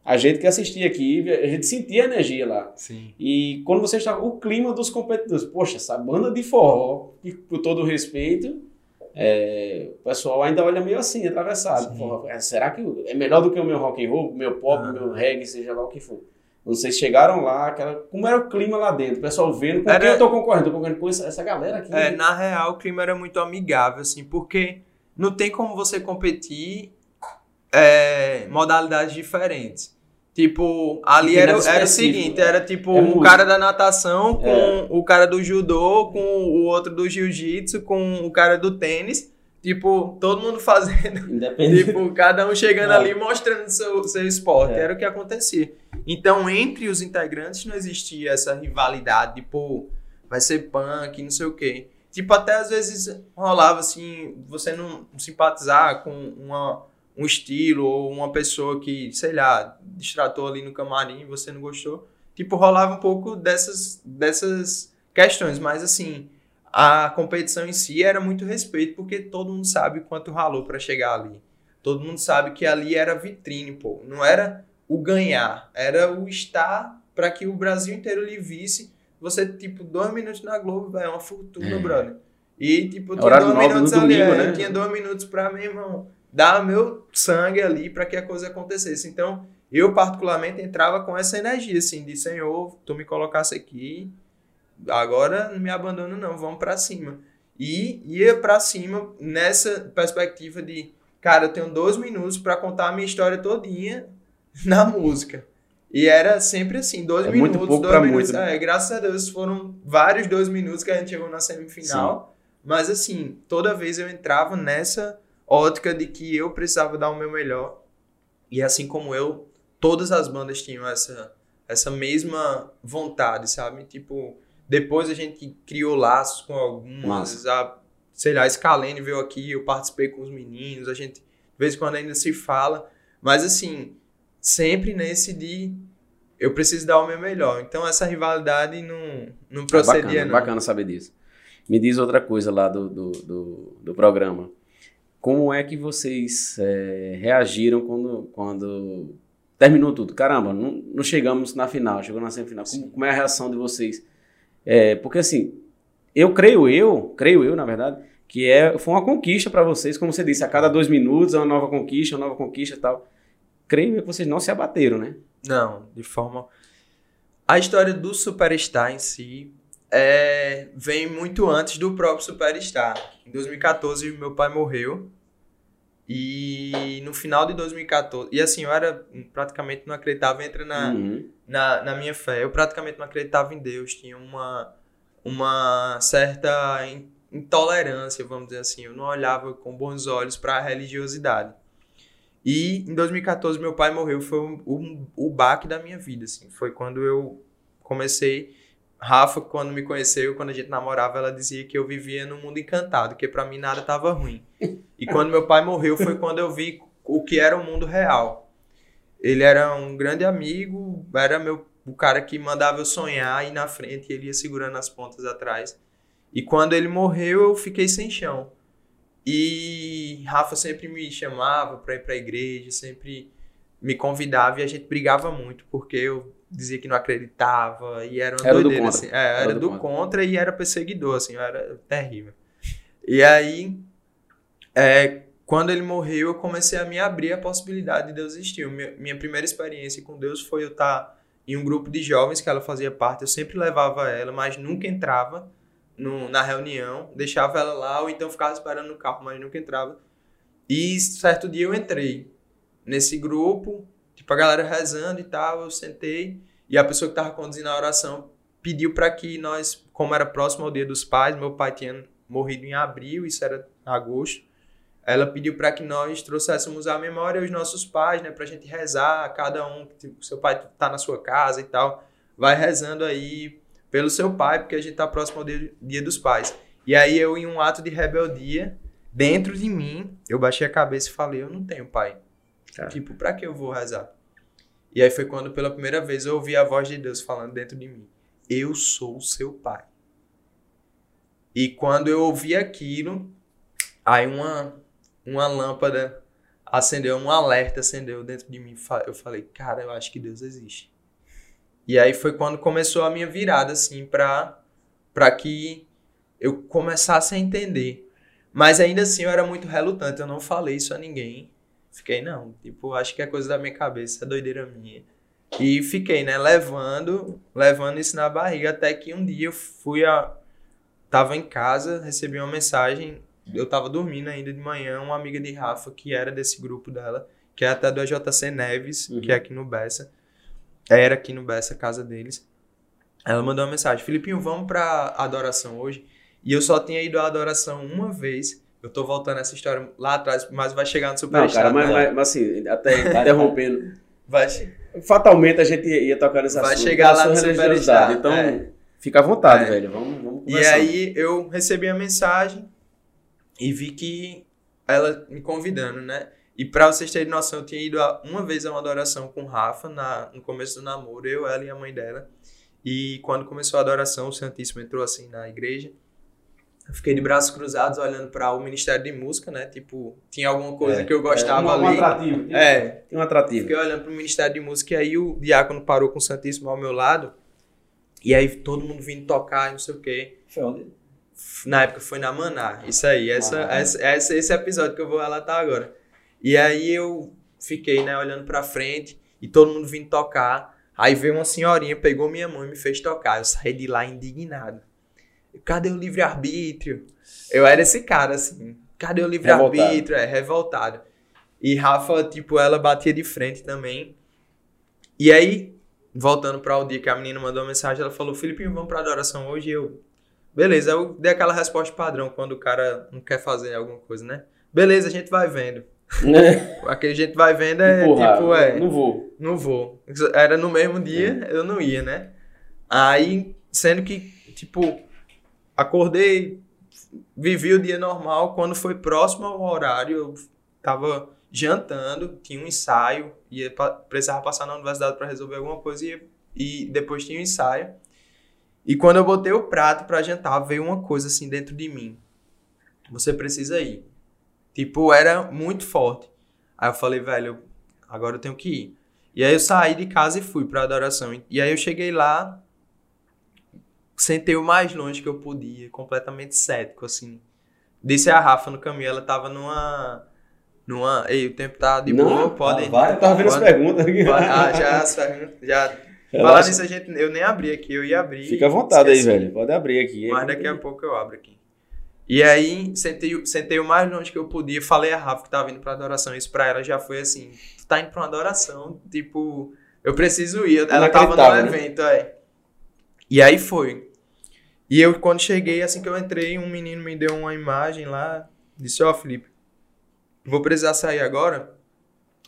a gente que assistia aqui, a gente sentia a energia lá. Sim. E quando você está o clima dos competidores, poxa, essa banda de forró, e com todo o respeito, é, o pessoal ainda olha meio assim, atravessado. Forró, é, será que é melhor do que o meu rock and roll, o meu pop, o meu reggae, seja lá o que for? Vocês chegaram lá, aquela, como era o clima lá dentro? O pessoal vendo com era, quem eu tô concorrendo? Tô concorrendo com essa, galera aqui. É, na real, o clima era muito amigável, assim, porque não tem como você competir é, modalidades diferentes. Tipo, ali era, era o seguinte, era tipo é o cara da natação com é. o cara do judô, com o outro do jiu-jitsu, com o cara do tênis. Tipo, todo mundo fazendo. Independente. Tipo, cada um chegando é. ali mostrando seu, seu esporte. É. Era o que acontecia. Então, entre os integrantes não existia essa rivalidade, tipo, vai ser punk, não sei o quê. Tipo, até às vezes rolava assim, você não simpatizar com uma um estilo ou uma pessoa que, sei lá, distratou ali no camarim e você não gostou. Tipo, rolava um pouco dessas, dessas questões, mas assim, a competição em si era muito respeito, porque todo mundo sabe quanto ralou para chegar ali. Todo mundo sabe que ali era vitrine, pô. Não era o ganhar, era o estar para que o Brasil inteiro lhe visse. Você, tipo, dois minutos na Globo, é uma fortuna, é. brother. E, tipo, tinha dois minutos ali, domingo, né? tinha dois minutos pra meu irmão dar meu sangue ali para que a coisa acontecesse. Então, eu particularmente entrava com essa energia assim de Senhor, tu me colocasse aqui, agora não me abandono não, vamos para cima. E ia para cima nessa perspectiva de, cara, eu tenho dois minutos para contar a minha história todinha (laughs) na música. E era sempre assim, dois é minutos, muito pouco dois minutos. Muito. É, graças a Deus foram vários dois minutos que a gente chegou na semifinal. Sim. Mas assim, toda vez eu entrava nessa ótica de que eu precisava dar o meu melhor. E assim como eu, todas as bandas tinham essa, essa mesma vontade, sabe? Tipo, depois a gente criou laços com algumas. A, sei lá, a Scalene veio aqui, eu participei com os meninos, a gente de vez em quando ainda se fala. Mas assim, sempre nesse de eu preciso dar o meu melhor. Então essa rivalidade não, não procedia, é bacana, não. bacana saber disso. Me diz outra coisa lá do, do, do, do programa. Como é que vocês é, reagiram quando, quando terminou tudo? Caramba, não, não chegamos na final, chegou na semifinal. Como, como é a reação de vocês? É, porque assim, eu creio eu, creio eu, na verdade, que é, foi uma conquista para vocês, como você disse, a cada dois minutos é uma nova conquista, uma nova conquista e tal. Creio que vocês não se abateram, né? Não, de forma. A história do Superstar em si é, vem muito antes do próprio Superstar. Em 2014, meu pai morreu. E no final de 2014, e assim, eu era praticamente não acreditava, entra na, uhum. na, na minha fé, eu praticamente não acreditava em Deus, tinha uma, uma certa intolerância, vamos dizer assim, eu não olhava com bons olhos para a religiosidade. E em 2014 meu pai morreu, foi o, o, o baque da minha vida, assim, foi quando eu comecei Rafa, quando me conheceu, quando a gente namorava, ela dizia que eu vivia num mundo encantado, que para mim nada estava ruim. E quando meu pai morreu, foi quando eu vi o que era o mundo real. Ele era um grande amigo, era meu, o cara que mandava eu sonhar e na frente ele ia segurando as pontas atrás. E quando ele morreu, eu fiquei sem chão. E Rafa sempre me chamava para ir para a igreja, sempre me convidava e a gente brigava muito, porque eu dizia que não acreditava e era uma era doideira, do assim. É, era, era do, contra. contra. e era perseguidor, assim, era terrível. E aí, é, quando ele morreu, eu comecei a me abrir a possibilidade de Deus existir. Minha, minha primeira experiência com Deus foi eu estar em um grupo de jovens que ela fazia parte, eu sempre levava ela, mas nunca entrava no, na reunião, deixava ela lá ou então ficava esperando no carro, mas nunca entrava. E certo dia eu entrei nesse grupo, tipo, a galera rezando e tal, eu sentei e a pessoa que estava conduzindo a oração pediu para que nós, como era próximo ao Dia dos Pais, meu pai tinha morrido em abril, isso era agosto, ela pediu para que nós trouxéssemos à memória os nossos pais, né, para a gente rezar, cada um, tipo, seu pai está na sua casa e tal, vai rezando aí pelo seu pai, porque a gente está próximo ao dia, dia dos Pais. E aí eu, em um ato de rebeldia, dentro de mim, eu baixei a cabeça e falei, eu não tenho pai. Cara. Tipo, pra que eu vou rezar? E aí foi quando pela primeira vez eu ouvi a voz de Deus falando dentro de mim, eu sou o seu pai. E quando eu ouvi aquilo, aí uma, uma lâmpada acendeu, um alerta acendeu dentro de mim. Eu falei, cara, eu acho que Deus existe. E aí foi quando começou a minha virada, assim, pra, pra que eu começasse a entender. Mas ainda assim eu era muito relutante, eu não falei isso a ninguém. Fiquei, não, tipo, acho que é coisa da minha cabeça, é doideira minha. E fiquei, né, levando, levando isso na barriga, até que um dia eu fui a. Tava em casa, recebi uma mensagem, eu tava dormindo ainda de manhã, uma amiga de Rafa, que era desse grupo dela, que é até do AJC Neves, Uhum. que é aqui no Bessa. Era aqui no Bessa, casa deles. Ela mandou uma mensagem, Filipinho, vamos pra adoração hoje? E eu só tinha ido à adoração uma vez. Eu tô voltando essa história lá atrás, mas vai chegar no Não, Superstar. cara, mas, mas, mas assim, até (laughs) interrompendo. Vai, Fatalmente a gente ia, tocar nesse Vai assunto. chegar lá no. Superstar, Então, é. fica à vontade, É. velho. Vamos, vamos E conversar. aí eu recebi a mensagem e vi que ela me convidando, né? E pra vocês terem noção, eu tinha ido uma vez a uma adoração com o Rafa na, no começo do namoro, eu, ela e a mãe dela. E quando começou a adoração, o Santíssimo entrou assim na igreja. Eu fiquei de braços cruzados olhando para o Ministério de Música, né? Tipo, tinha alguma coisa É, que eu gostava um, um ali. atrativo. É, tem um atrativo. Fiquei olhando pro Ministério de Música e aí o diácono parou com o Santíssimo ao meu lado. E aí todo mundo vindo tocar e não sei o quê. Foi onde? Na época foi na Maná. Isso aí, essa, Maná. essa, essa- esse episódio que eu vou relatar agora. E aí eu fiquei, né, olhando pra frente e todo mundo vindo tocar. Aí veio uma senhorinha, pegou minha mão e me fez tocar. Eu saí de lá indignado. Cadê o livre-arbítrio? Eu era esse cara, assim. Cadê o livre-arbítrio? É, revoltado. E Rafa, tipo, ela batia de frente também. E aí, voltando para o dia que a menina mandou uma mensagem, ela falou: Filipinho, vamos pra adoração hoje? E eu, beleza. Eu dei aquela resposta padrão quando o cara não quer fazer alguma coisa, né? Beleza, a gente vai vendo. Aquele gente vai vendo é Empurrar. tipo, é. Não vou. Não vou. Era no mesmo dia, eu não ia, né? Aí, sendo que, tipo, acordei, vivi o dia normal. Quando foi próximo ao horário, eu tava jantando, tinha um ensaio, ia, precisava passar na universidade para resolver alguma coisa e, e depois tinha um ensaio. E quando eu botei o prato para jantar, veio uma coisa assim dentro de mim. Você precisa ir. Tipo, era muito forte. Aí eu falei, velho, agora eu tenho que ir. E aí eu saí de casa e fui pra adoração. E aí eu cheguei lá, sentei o mais longe que eu podia, completamente cético, assim. Disse a Rafa no caminho, ela tava numa. numa. Ei, o tempo tá de Não, boa, podem. ah, vai, Eu tava vendo as Pode- perguntas aqui. Ah, (laughs) já, as perguntas- já. Falar nisso, a gente, eu nem abri aqui, eu ia abrir. Fica à vontade aí, esqueci. velho. Pode abrir aqui. Mas daqui a pouco eu abro aqui. E aí, sentei, sentei o mais longe que eu podia. Falei a Rafa que tava indo pra adoração. Isso pra ela já foi assim: tu tá indo pra uma adoração? Tipo, eu preciso ir. Ela tava no né? evento, é. E aí foi. E eu, quando cheguei, assim que eu entrei, um menino me deu uma imagem lá. Disse: Ó, Felipe, vou precisar sair agora.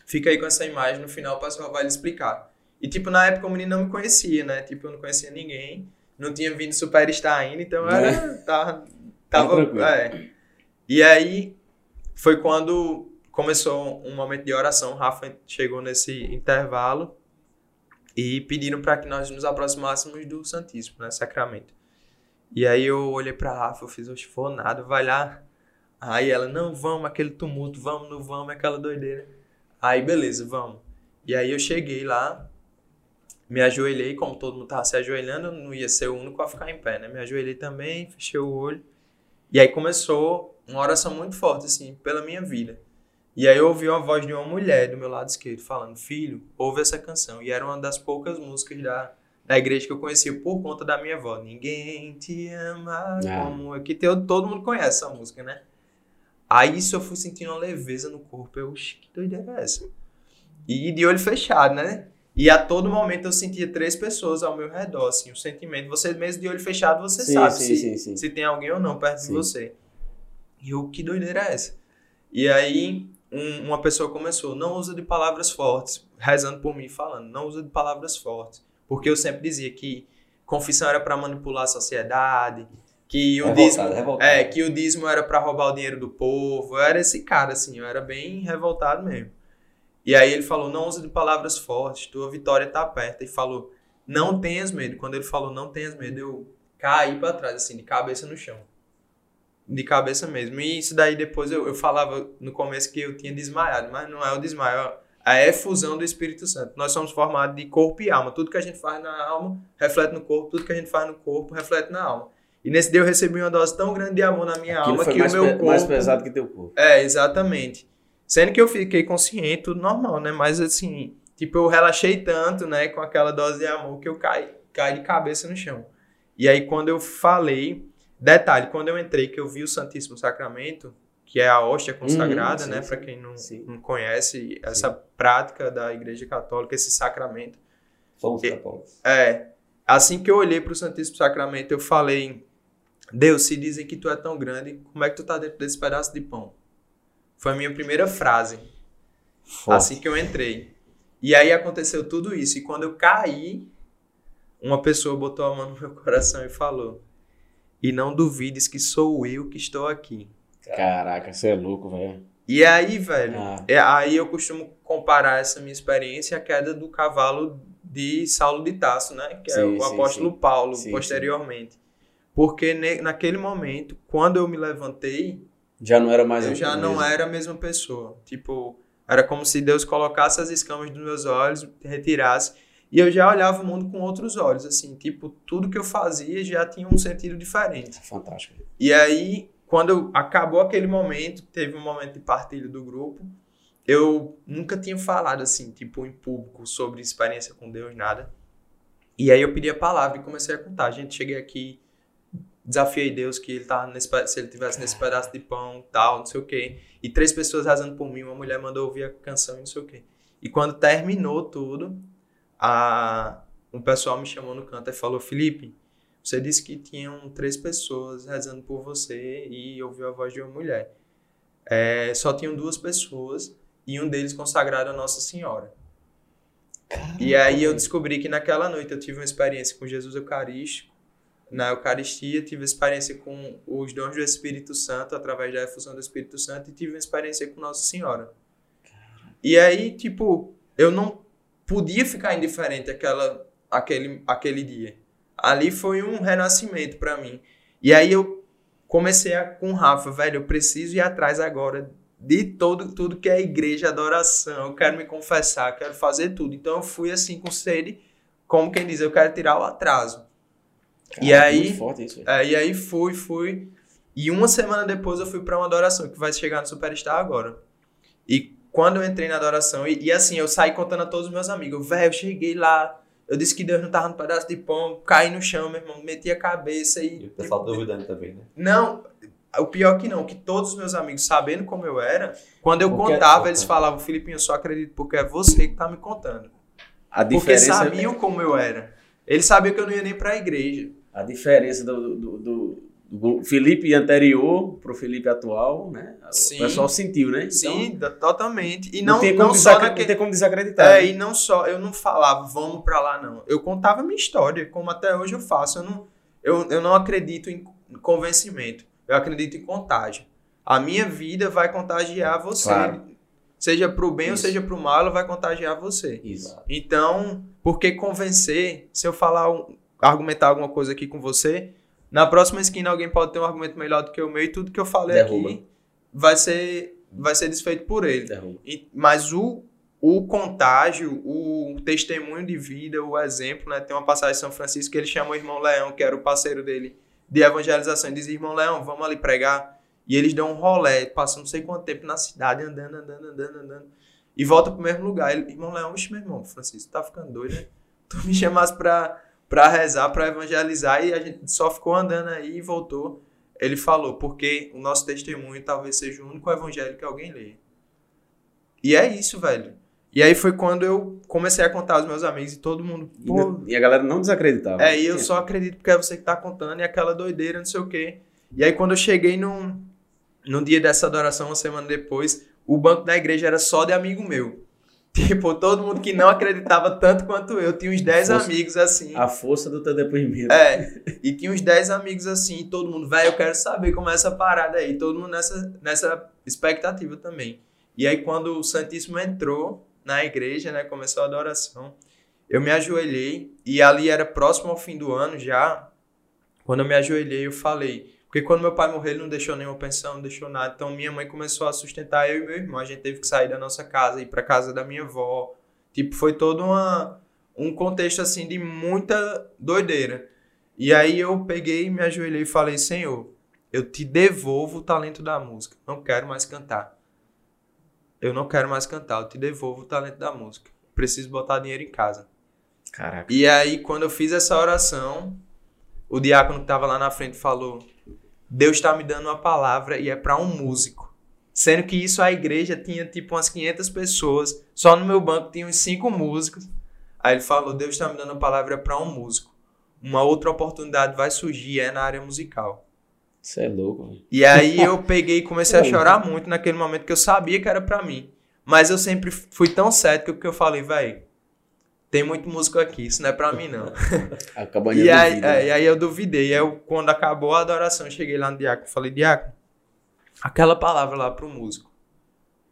Fica aí com essa imagem. No final, o pastor vai lhe explicar. E, tipo, na época o menino não me conhecia, né? Tipo, eu não conhecia ninguém. Não tinha vindo Superstar ainda, então eu era. Tava. Tava tranquilo. é. E aí foi quando começou um momento de oração. O Rafa chegou nesse intervalo e pediram para que nós nos aproximássemos do Santíssimo, né? Sacramento. E aí eu olhei pra Rafa, eu fiz, oxe, for nada, vai lá. Aí ela, não, vamos, aquele tumulto, vamos, não vamos, aquela doideira. Aí, beleza, vamos. E aí eu cheguei lá, me ajoelhei, como todo mundo tava se ajoelhando, não ia ser o único a ficar em pé, né? Me ajoelhei também, fechei o olho. E aí começou uma oração muito forte, assim, pela minha vida. E aí eu ouvi uma voz de uma mulher do meu lado esquerdo falando, filho, ouve essa canção. E era uma das poucas músicas da, da igreja que eu conhecia por conta da minha avó. Ninguém te ama Ah. como eu. Que todo, mundo conhece essa música, né? Aí isso eu fui sentindo uma leveza no corpo. Eu, "Oxi, que doideira é essa? E de olho fechado, né? E a todo momento eu sentia três pessoas ao meu redor, assim, o sentimento. Você mesmo de olho fechado, você Sim, sabe sim, se, sim, se tem alguém ou não perto de você. E eu, que doideira é essa? E aí um- uma pessoa começou, não usa de palavras fortes, rezando por mim, falando, não usa de palavras fortes. Porque eu sempre dizia que confissão era para manipular a sociedade, Que o Revoltado, dízimo, revoltado. é, que o dízimo era pra roubar o dinheiro do povo. Eu era esse cara, assim, eu era bem revoltado mesmo. E aí ele falou: não use de palavras fortes, tua vitória tá perto. E falou: não tenhas medo. Quando ele falou não tenhas medo, eu caí pra trás, assim, de cabeça no chão. De cabeça mesmo. E isso daí depois eu, eu falava no começo que eu tinha desmaiado, mas não é o desmaio, é a efusão do Espírito Santo. Nós somos formados de corpo e alma. Tudo que a gente faz na alma reflete no corpo, tudo que a gente faz no corpo reflete na alma. E nesse dia eu recebi uma dose tão grande de amor na minha Aquilo alma que o meu corpo. mais pesado que teu corpo. É, exatamente. Sendo que eu fiquei consciente, tudo normal, né? Mas assim, tipo, eu relaxei tanto, né, com aquela dose de amor que eu caí, caí de cabeça no chão. E aí, quando eu falei, detalhe, quando eu entrei, que eu vi o Santíssimo Sacramento, que é a hóstia consagrada, sim, né, sim. para quem não, Sim. não conhece essa prática da Igreja Católica, esse sacramento. Somos católicos. É, assim que eu olhei para o Santíssimo Sacramento, eu falei: Deus, se dizem que tu é tão grande, como é que tu tá dentro desse pedaço de pão? Foi a minha primeira frase, Forte. assim que eu entrei. E aí aconteceu tudo isso. E quando eu caí, uma pessoa botou a mão no meu (laughs) coração e falou: E não duvides que sou eu que estou aqui. Caraca, você é louco, velho. E aí, velho, Ah. é, aí eu costumo comparar essa minha experiência à queda do cavalo de Saulo de Tasso, né? Que é Sim, o sim, apóstolo sim. Paulo, posteriormente. Porque ne- naquele momento, quando eu me levantei, Já não era mais eu já não mesmo. era a mesma pessoa. Tipo, era como se Deus colocasse as escamas dos meus olhos, retirasse, e eu já olhava o mundo com outros olhos, assim, tipo, tudo que eu fazia já tinha um sentido diferente. Fantástico. E aí, quando acabou aquele momento, teve um momento de partilha do grupo, eu nunca tinha falado assim, tipo, em público sobre experiência com Deus, nada. E aí eu pedi a palavra e comecei a contar. Gente, cheguei aqui, desafiei Deus que ele tava nesse, se ele tivesse nesse pedaço de pão, tal, não sei o quê. E três pessoas rezando por mim, uma mulher mandou ouvir a canção e não sei o quê. E quando terminou tudo, a, um pessoal me chamou no canto e falou, Felipe, você disse que tinham três pessoas rezando por você e ouviu a voz de uma mulher. É, só tinham duas pessoas e um deles consagrado a Nossa Senhora. E aí eu descobri que naquela noite eu tive uma experiência com Jesus Eucarístico. Na Eucaristia tive experiência com os dons do Espírito Santo através da efusão do Espírito Santo e tive uma experiência com Nossa Senhora. E aí, tipo, eu não podia ficar indiferente àquela, àquele, àquele dia. Ali foi um renascimento pra mim. E aí eu comecei a, com o Rafa, velho, eu preciso ir atrás agora de todo, tudo que é igreja, adoração, eu quero me confessar, quero fazer tudo. Então eu fui assim com sede, como quem diz, eu quero tirar o atraso. E Caraca, aí- forte isso. É, e aí fui, fui. E uma semana depois eu fui pra uma adoração, que vai chegar no Superstar agora. E quando eu entrei na adoração, e, e assim, eu saí contando a todos os meus amigos, velho, eu cheguei lá, eu disse que Deus não tava no pedaço de pão, caí no chão, meu irmão, meti a cabeça e. E o pessoal duvidando também, né? Não, o pior que não, que todos os meus amigos, sabendo como eu era, quando eu Porque- contava, eles falavam, Filipinho, eu só acredito porque é você que tá me contando. A Porque diferença, sabiam como eu era. Eles sabiam que eu não ia nem pra igreja. A diferença do, do, do, do Felipe anterior pro Felipe atual, né? Sim. O pessoal sentiu, né? Então, Sim, totalmente. E não, não, tem não, como só desacre- naquele... não tem como desacreditar. É, né? e não só, eu não falava, vamos pra lá, não. Eu contava a minha história, como até hoje eu faço. Eu não, eu, eu não acredito em convencimento, eu acredito em contágio. A minha vida vai contagiar você. Claro. Seja pro bem ou Isso. seja pro mal, ela vai contagiar você. Isso. Então, por que convencer? Se eu falar, um- argumentar alguma coisa aqui com você, na próxima esquina alguém pode ter um argumento melhor do que o meu e tudo que eu falei Derruba. aqui vai ser, vai ser desfeito por ele. E- mas o, o contágio, o testemunho de vida, o exemplo, né? Tem uma passagem de São Francisco que ele chama o irmão Leão, que era o parceiro dele de evangelização, e diz: Irmão Leão, vamos ali pregar. E eles dão um rolé, passam não sei quanto tempo na cidade, andando, andando, andando, andando. E volta pro mesmo lugar. Ele, irmão Leão, oxe, meu irmão, Francisco, tá ficando doido, né? Tu me chamasse pra, pra rezar, pra evangelizar, e a gente só ficou andando aí e voltou. Ele falou, porque o nosso testemunho talvez seja o único evangelho que alguém lê. E é isso, velho. E aí foi quando eu comecei a contar aos meus amigos e todo mundo. E, Pô, e a galera não desacreditava. é, e eu só acredito porque é você que tá contando e aquela doideira, não sei o quê. E aí quando eu cheguei num, no dia dessa adoração, uma semana depois, o banco da igreja era só de amigo meu. Tipo, todo mundo que não acreditava tanto quanto eu, tinha uns 10 Força. amigos assim. A força do teu depoimento. É, e tinha uns 10 amigos assim, e todo mundo, velho, eu quero saber como é essa parada aí. Todo mundo nessa, nessa expectativa também. E aí, quando o Santíssimo entrou na igreja, né, começou a adoração, eu me ajoelhei, e ali era próximo ao fim do ano já. Quando eu me ajoelhei, eu falei. Porque quando meu pai morreu, ele não deixou nenhuma pensão, não deixou nada. Então, minha mãe começou a sustentar eu e meu irmão. A gente teve que sair da nossa casa, ir pra casa da minha avó. Tipo, foi todo uma, um contexto assim de muita doideira. E aí eu peguei, me ajoelhei e falei: Senhor, eu te devolvo o talento da música. Não quero mais cantar. Eu não quero mais cantar, eu te devolvo o talento da música. Preciso botar dinheiro em casa. Caraca. E aí, quando eu fiz essa oração, o diácono que estava lá na frente falou: Deus está me dando uma palavra e é para um músico. Sendo que isso a igreja tinha tipo umas 500 pessoas, só no meu banco tinha uns 5 músicos. Aí ele falou: Deus está me dando uma palavra para um músico. Uma outra oportunidade vai surgir, é na área musical. Você é louco, velho. E aí eu peguei e comecei a (laughs) chorar muito naquele momento que eu sabia que era pra mim. Mas eu sempre fui tão cético que eu falei, velho, tem muito músico aqui, isso não é pra mim não. (laughs) A cabaninha E aí, é, né? e aí eu duvidei. E aí eu, quando acabou a adoração, cheguei lá no Diácono e falei, Diácono, aquela palavra lá pro músico,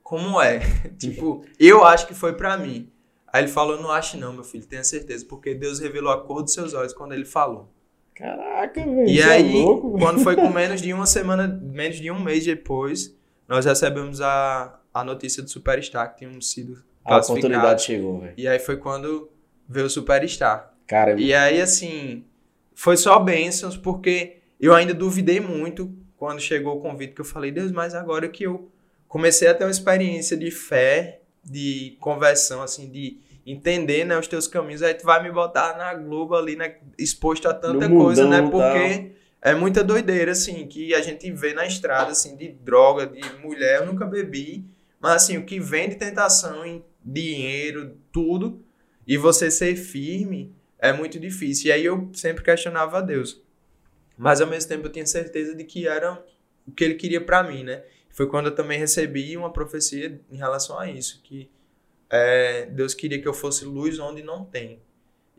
como é? (laughs) tipo, eu acho que foi pra mim. Aí ele falou, não acho não, meu filho, tenha certeza, porque Deus revelou a cor dos seus olhos quando ele falou. Caraca, velho. E você aí, é louco, quando foi com (laughs) menos de uma semana, menos de um mês depois, nós recebemos a, a notícia do Superstar que tínhamos sido A oportunidade chegou, velho. E aí foi quando veio o Superstar. Cara, E aí, assim, foi só bênçãos, porque eu ainda duvidei muito quando chegou o convite, que eu falei, Deus, mas agora que eu comecei a ter uma experiência de fé, de conversão, assim, de entender, né, os teus caminhos, aí tu vai me botar na Globo ali, né, exposto a tanta coisa, né, porque é muita doideira, assim, que a gente vê na estrada, assim, de droga, de mulher, eu nunca bebi, mas, assim, o que vem de tentação em dinheiro, tudo, e você ser firme, é muito difícil. E aí eu sempre questionava a Deus. Mas ao mesmo tempo eu tinha certeza de que era o que ele queria pra mim, né? Foi quando eu também recebi uma profecia em relação a isso, que é, Deus queria que eu fosse luz onde não tem.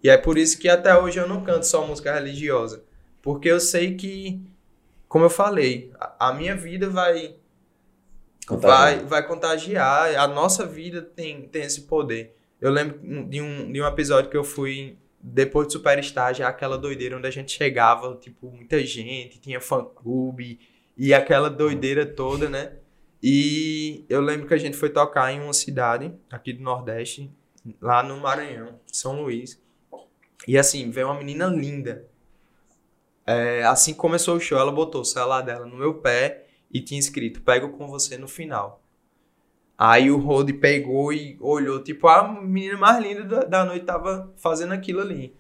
E é por isso que até hoje eu não canto só música religiosa, porque eu sei que, como eu falei, a, a minha vida vai vai, vai contagiar. A nossa vida tem, tem esse poder. Eu lembro de um, de um episódio que eu fui depois do Superstar, já aquela doideira onde a gente chegava, tipo, muita gente, tinha fã-clube e aquela doideira toda, né? E eu lembro que a gente foi tocar em uma cidade aqui do Nordeste, lá no Maranhão, São Luís. E assim, veio uma menina linda. É, assim que começou o show, ela botou o celular dela no meu pé e tinha escrito: Pego com você no final. Aí o Rod pegou e olhou, tipo, a menina mais linda da, da noite tava fazendo aquilo ali.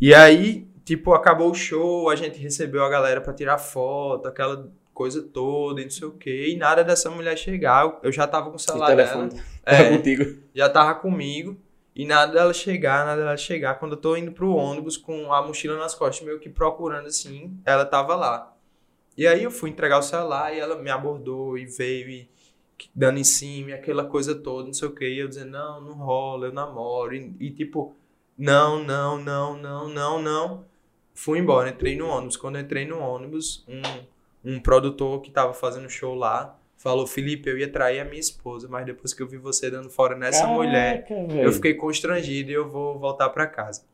E aí, tipo, acabou o show, a gente recebeu a galera pra tirar foto, aquela coisa toda e não sei o quê. E nada dessa mulher chegar. Eu- já tava com o O celular telefone dela. É, contigo. já tava comigo. E nada dela chegar, nada dela chegar. Quando eu tô indo pro ônibus com a mochila nas costas, meio que procurando assim, ela tava lá. E aí eu fui entregar o celular e ela me abordou e veio e dando em cima, e aquela coisa toda, não sei o que. E eu dizendo, não, não rola, eu namoro. E, e tipo, não, não, não, não, não, não. Fui embora, entrei no ônibus. Quando eu entrei no ônibus, um, um produtor que tava fazendo show lá falou: Felipe, eu ia trair a minha esposa, mas depois que eu vi você dando fora nessa mulher, Caraca, eu velho. fiquei constrangido e eu vou voltar pra casa.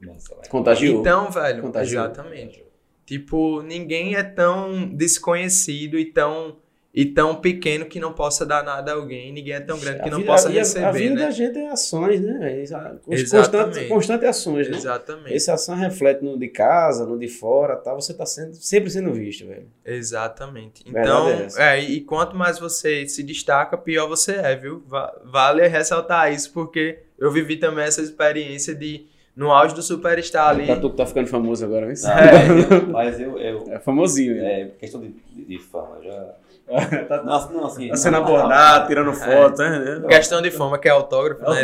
Nossa, vai. Contagiou. Então, velho, Contagiou. exatamente. Tipo, ninguém é tão desconhecido e tão, e tão pequeno que não possa dar nada a alguém. Ninguém é tão grande que não vida- possa a- receber, A vida né? da gente é ações, né? Os Exatamente. Constante, ações, né? Exatamente. Essa ação reflete no de casa, no de fora, tá? Você tá sendo, sempre sendo visto, velho. Exatamente. Então, é é, e quanto mais você se destaca, pior você é, viu? Va- Vale ressaltar isso, porque eu vivi também essa experiência de, no auge do Superstar ali. Pra tu que tá ficando famoso agora, viu? Não, mas eu- Mas eu, eu É famosinho, velho. é, questão de, de, fama, já. (laughs) tá, Nossa, não, assim. tá sendo não, abordado, tirando foto, né? Questão de fama, que é autógrafo, né?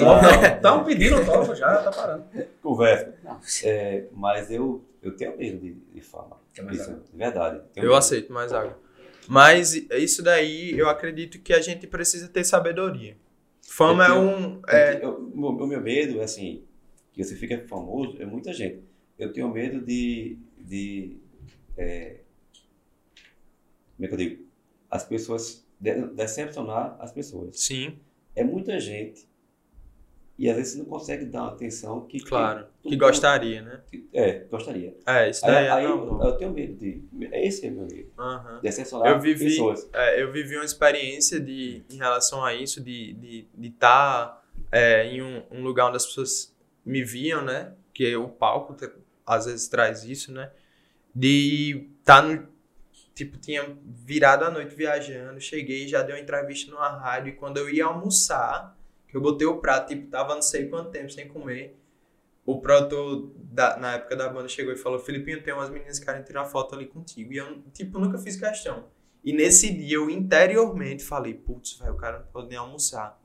Estão pedindo autógrafo já, tá parando. Conversa. É, mas eu, eu tenho medo de, de fama. Mais Isso, de verdade. Tenho Eu medo. aceito mais água. Mas isso daí, eu acredito que a gente precisa ter sabedoria. Fama é Eu um. É, Eu- o meu- o meu medo é assim, que você fica famoso, é muita gente. Eu tenho medo de, de é, como é que eu digo? As pessoas, de- decepcionar as pessoas. sim, É muita gente e às vezes você não consegue dar uma atenção que, claro. que, Que gostaria, né? que- é, gostaria. É, isso Aí, daí é aí eu, eu tenho medo de, é esse é o meu medo, Aham. decepcionar Eu vivi, pessoas. é, eu vivi uma experiência de, em relação a isso, de estar de, de tá, é, em um, um lugar onde as pessoas me viam, né? Que o palco te- às vezes traz isso, né? De estar no. Tipo, tinha virado a noite viajando, cheguei, já dei uma entrevista numa rádio, e quando eu ia almoçar, que eu botei o prato, tipo, tava não sei quanto tempo sem comer. O produtor, da, na época da banda, chegou e falou: Filipinho, tem umas meninas que querem tirar foto ali contigo. E eu, tipo, nunca fiz questão. E nesse dia eu interiormente falei: putz, velho, o cara não pode nem almoçar.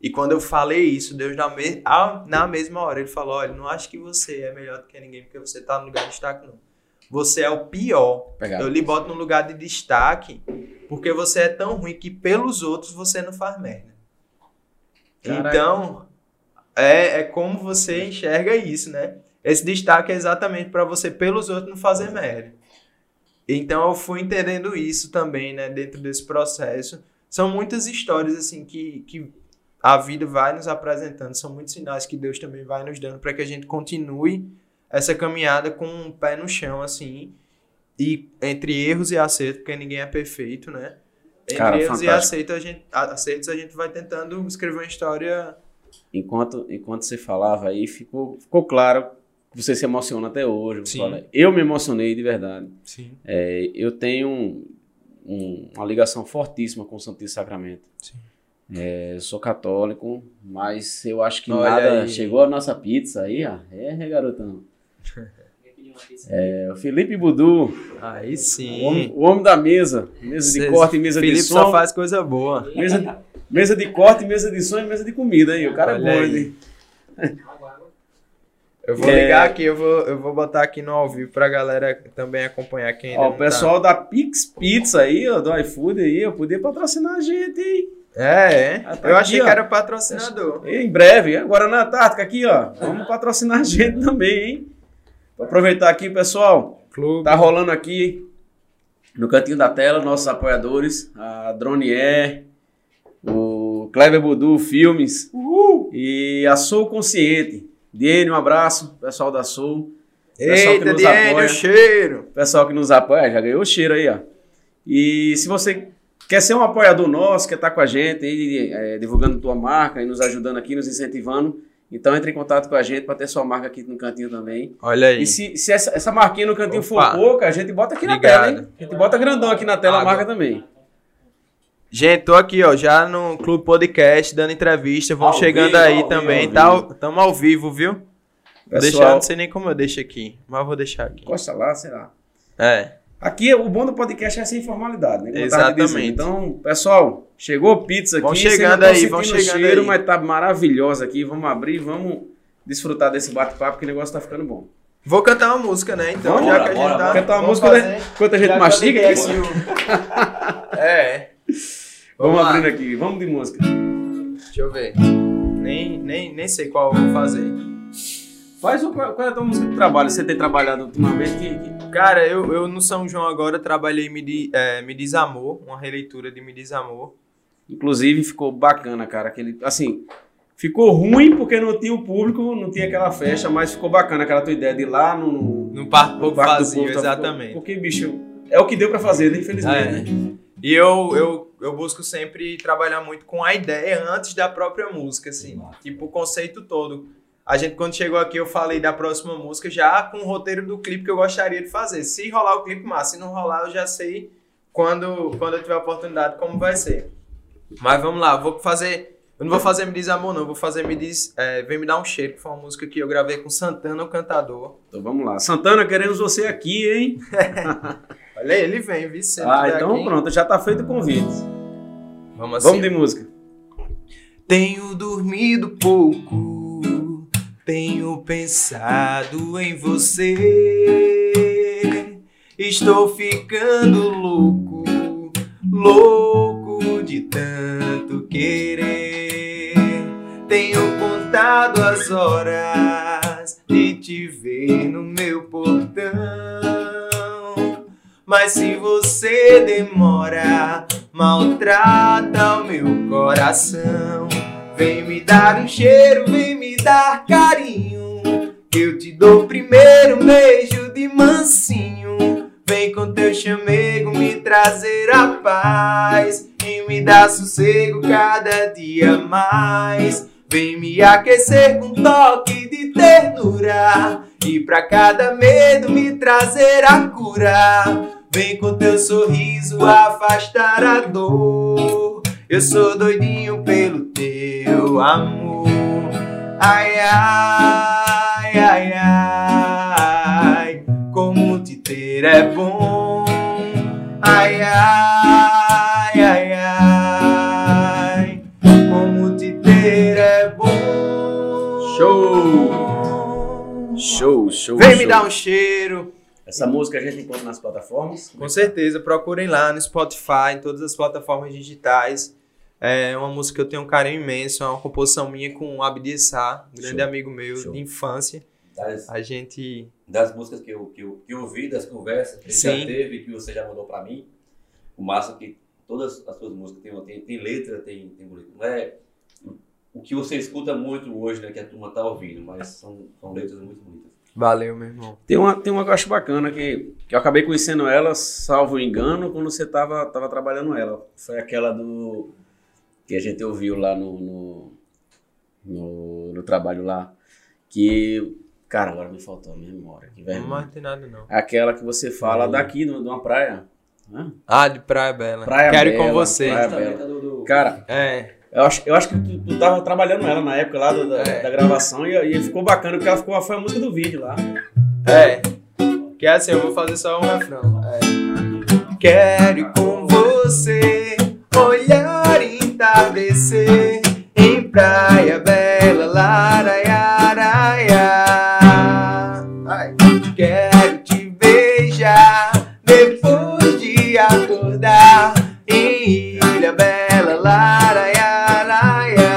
E quando eu falei isso, Deus na, me na mesma hora, ele falou: olha, não acho que você é melhor do que ninguém porque você tá no lugar de destaque, não. Você é o pior. Pegado. Eu lhe boto no lugar de destaque porque você é tão ruim que pelos outros você não faz merda. Caraca. Então, é, é como você enxerga isso, né? Esse destaque é exatamente para você, pelos outros, não fazer merda. Então, eu fui entendendo isso também, né? Dentro desse processo. São muitas histórias, assim, que, que a vida vai nos apresentando. São muitos sinais que Deus também vai nos dando para que a gente continue essa caminhada com um pé no chão, assim. E entre erros e acertos, porque ninguém é perfeito, né? Entre Cara, erros e fantástico. acertos a, gente, acertos, a gente vai tentando escrever uma história Enquanto, enquanto você falava aí, ficou, ficou claro que você se emociona até hoje. Eu me emocionei de verdade. Sim. É, eu tenho um- um- uma ligação fortíssima com o Santíssimo Sacramento. Sim. É, eu sou católico, mas eu acho que Olha nada. aí. Chegou a nossa pizza aí, ó. É, garotão. É, o Felipe Budu, Aí o sim. homem, o homem da mesa. Mesa de Cês- corte e mesa Felipe de só som. faz coisa boa. Mesa de, mesa de corte, mesa de som e mesa de comida, hein? O cara Olha é bom, hein? Eu vou É. ligar aqui, eu vou, eu vou botar aqui no ao vivo pra galera também acompanhar quem ainda Ó, o pessoal da Pix Pizza aí, ó, do iFood aí, eu podia patrocinar a gente, hein? É, é. Ah, tá eu aqui, achei ó. que era patrocinador. Em breve, agora na Antártica aqui, ó. Vamos patrocinar a gente também, hein? Vou aproveitar aqui, pessoal. Clube. Tá rolando aqui no cantinho da tela nossos apoiadores, a Drone Air, o Kleber Budu Filmes e a Sou Consciente. Diene, um abraço, pessoal da Sou. Pessoal que Eita, nos Diene, apoia. o cheiro. Pessoal que nos apoia, já ganhou o cheiro aí, ó. E se você quer ser um apoiador nosso, quer estar com a gente aí, é, divulgando tua marca e nos ajudando aqui, nos incentivando, então entre em contato com a gente para ter sua marca aqui no cantinho também. Olha aí. E se, se essa, essa marquinha no cantinho Opa. for pouca, a gente bota aqui na Obrigado. tela, hein? A gente bota grandão aqui na tela a Água. marca também. Gente, tô aqui, ó, já no Clube Podcast, dando entrevista. Vão Ao chegando vivo, aí ao vivo, também. ao tá, ao- tamo ao vivo, viu? Vou Pessoal- deixar, não sei nem como eu deixo aqui, mas vou deixar aqui. Costa lá, sei lá. É. Aqui, o bom do podcast é essa informalidade, né? Como. Exatamente. Então, pessoal, chegou pizza aqui. Vão chegando aí, vão chegando cheiro, aí. mas tá maravilhosa aqui. Vamos abrir, vamos desfrutar desse bate-papo, que o negócio tá ficando bom. Vou cantar uma música, né? Então, Vamos, já bora, que a gente bora, tá. Cantar uma vamos música né? enquanto a gente já mastiga. é isso? (laughs) É. Vamos, Vamos abrindo aqui, vamos de música. Deixa eu ver. Nem, nem, nem sei qual eu vou fazer. Faz o, qual, é a tua música de trabalho? Você tem trabalhado ultimamente? Que, que- Cara, eu, eu no São João agora trabalhei Me, é, Me Diz Amor, uma releitura de Me Diz Amor. Inclusive ficou bacana, cara. Aquele, assim, ficou ruim porque não tinha o público, não tinha aquela festa, mas ficou bacana aquela tua ideia de ir lá no, no, No Parque Pouco Vazio, Povo, tá? exatamente. Porque, bicho, é o que deu pra fazer, né? Infelizmente. É. né? E eu, eu, eu busco sempre trabalhar muito com a ideia antes da própria música, assim. Tipo, o conceito todo. A gente, quando chegou aqui, eu falei da próxima música já com o roteiro do clipe que eu gostaria de fazer. Se rolar o clipe, massa. Se não rolar, eu já sei quando, quando eu tiver a oportunidade como vai ser. Mas vamos lá, vou fazer. Eu não vou fazer Me Diz Amor, não. Vou fazer Me Diz. é, Vem Me Dar um Cheiro, que foi uma música que eu gravei com Santana, o cantador. Então vamos lá. Santana, queremos você aqui, hein? (laughs) Olha aí, ele vem, ele Ah, então aqui. pronto, já tá feito o convite. Vamos assim. Vamos de música. Tenho dormido pouco, tenho pensado em você. Estou ficando louco, louco de tanto querer. tenho contado as horas de te ver no meu portão. Mas se você demora, maltrata o meu coração. Vem me dar um cheiro, vem me dar carinho. Eu te dou primeiro beijo de mansinho. Vem com teu chamego me trazer a paz e me dar sossego cada dia mais. Vem me aquecer com toque de ternura e pra cada medo me trazer a cura. Vem com teu sorriso afastar a dor. Eu sou doidinho pelo teu amor. Ai, ai, ai, ai. Como te ter é bom. Ai, ai, ai, ai. Como te ter é bom. Show! Show, show. Vem show. me dar um cheiro. Essa música a gente encontra nas plataformas? Com certeza, procurem lá no Spotify, em todas as plataformas digitais. É uma música que eu tenho um carinho imenso, é uma composição minha com o Abdi Sá, um grande Show. amigo meu Show. de infância. Das, A gente. das músicas que eu, que, eu, que eu ouvi, das conversas que Sim. já teve, que você já mandou pra mim, o massa é que todas as suas músicas têm, tem, tem letra, tem, tem. Não é o que você escuta muito hoje, né, que a turma tá ouvindo, mas são, são letras muito bonitas. Valeu, meu irmão. Tem uma, tem uma que eu acho bacana, que, que eu acabei conhecendo ela, salvo engano, quando você tava, tava trabalhando ela. Foi aquela do. Que a gente ouviu lá no, no, no, no trabalho lá. Que. Cara, agora me faltou a memória. Que Não vergonha. tem nada, não. Aquela que você fala daqui, de uma praia. Hã? Ah, de Praia Bela. Praia Quero ir com Bela, você. Praia Bela. do- do- Cara, É. eu acho, eu acho que tu, tu tava trabalhando ela na época lá do- da, É. da gravação e, e ficou bacana, porque ela ficou, foi a música do vídeo lá. É. Que é assim, eu vou fazer só um refrão. É. Quero ir com você, olhar em Praia Bela, laraiaraia. Ai. Quero te beijar depois de acordar em Ilha Bela, laraiaraia.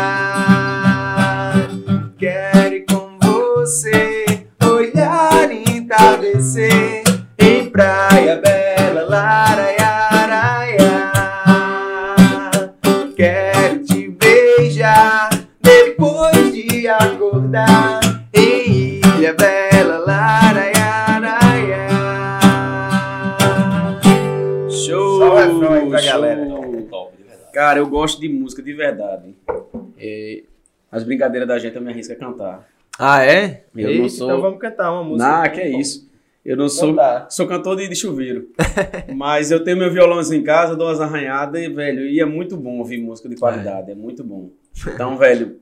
Quero ir com você, olhar entardecer em Praia Bela, laraiaraia. Acordar em Ilha Bela, laraiaraia. Show! Só o refrão aí pra galera. show. Top, de verdade. Cara, eu gosto de música de verdade. É, as brincadeiras da gente eu me arrisco a cantar. Ah, é? Eu Eita, não sou- Então vamos cantar uma música. Não, que é isso. Eu não sou, sou cantor de, de chuveiro. (laughs) Mas eu tenho meu violãozinho em casa, dou umas arranhadas e, velho, e é muito bom ouvir música de qualidade. É, muito bom. Então, velho,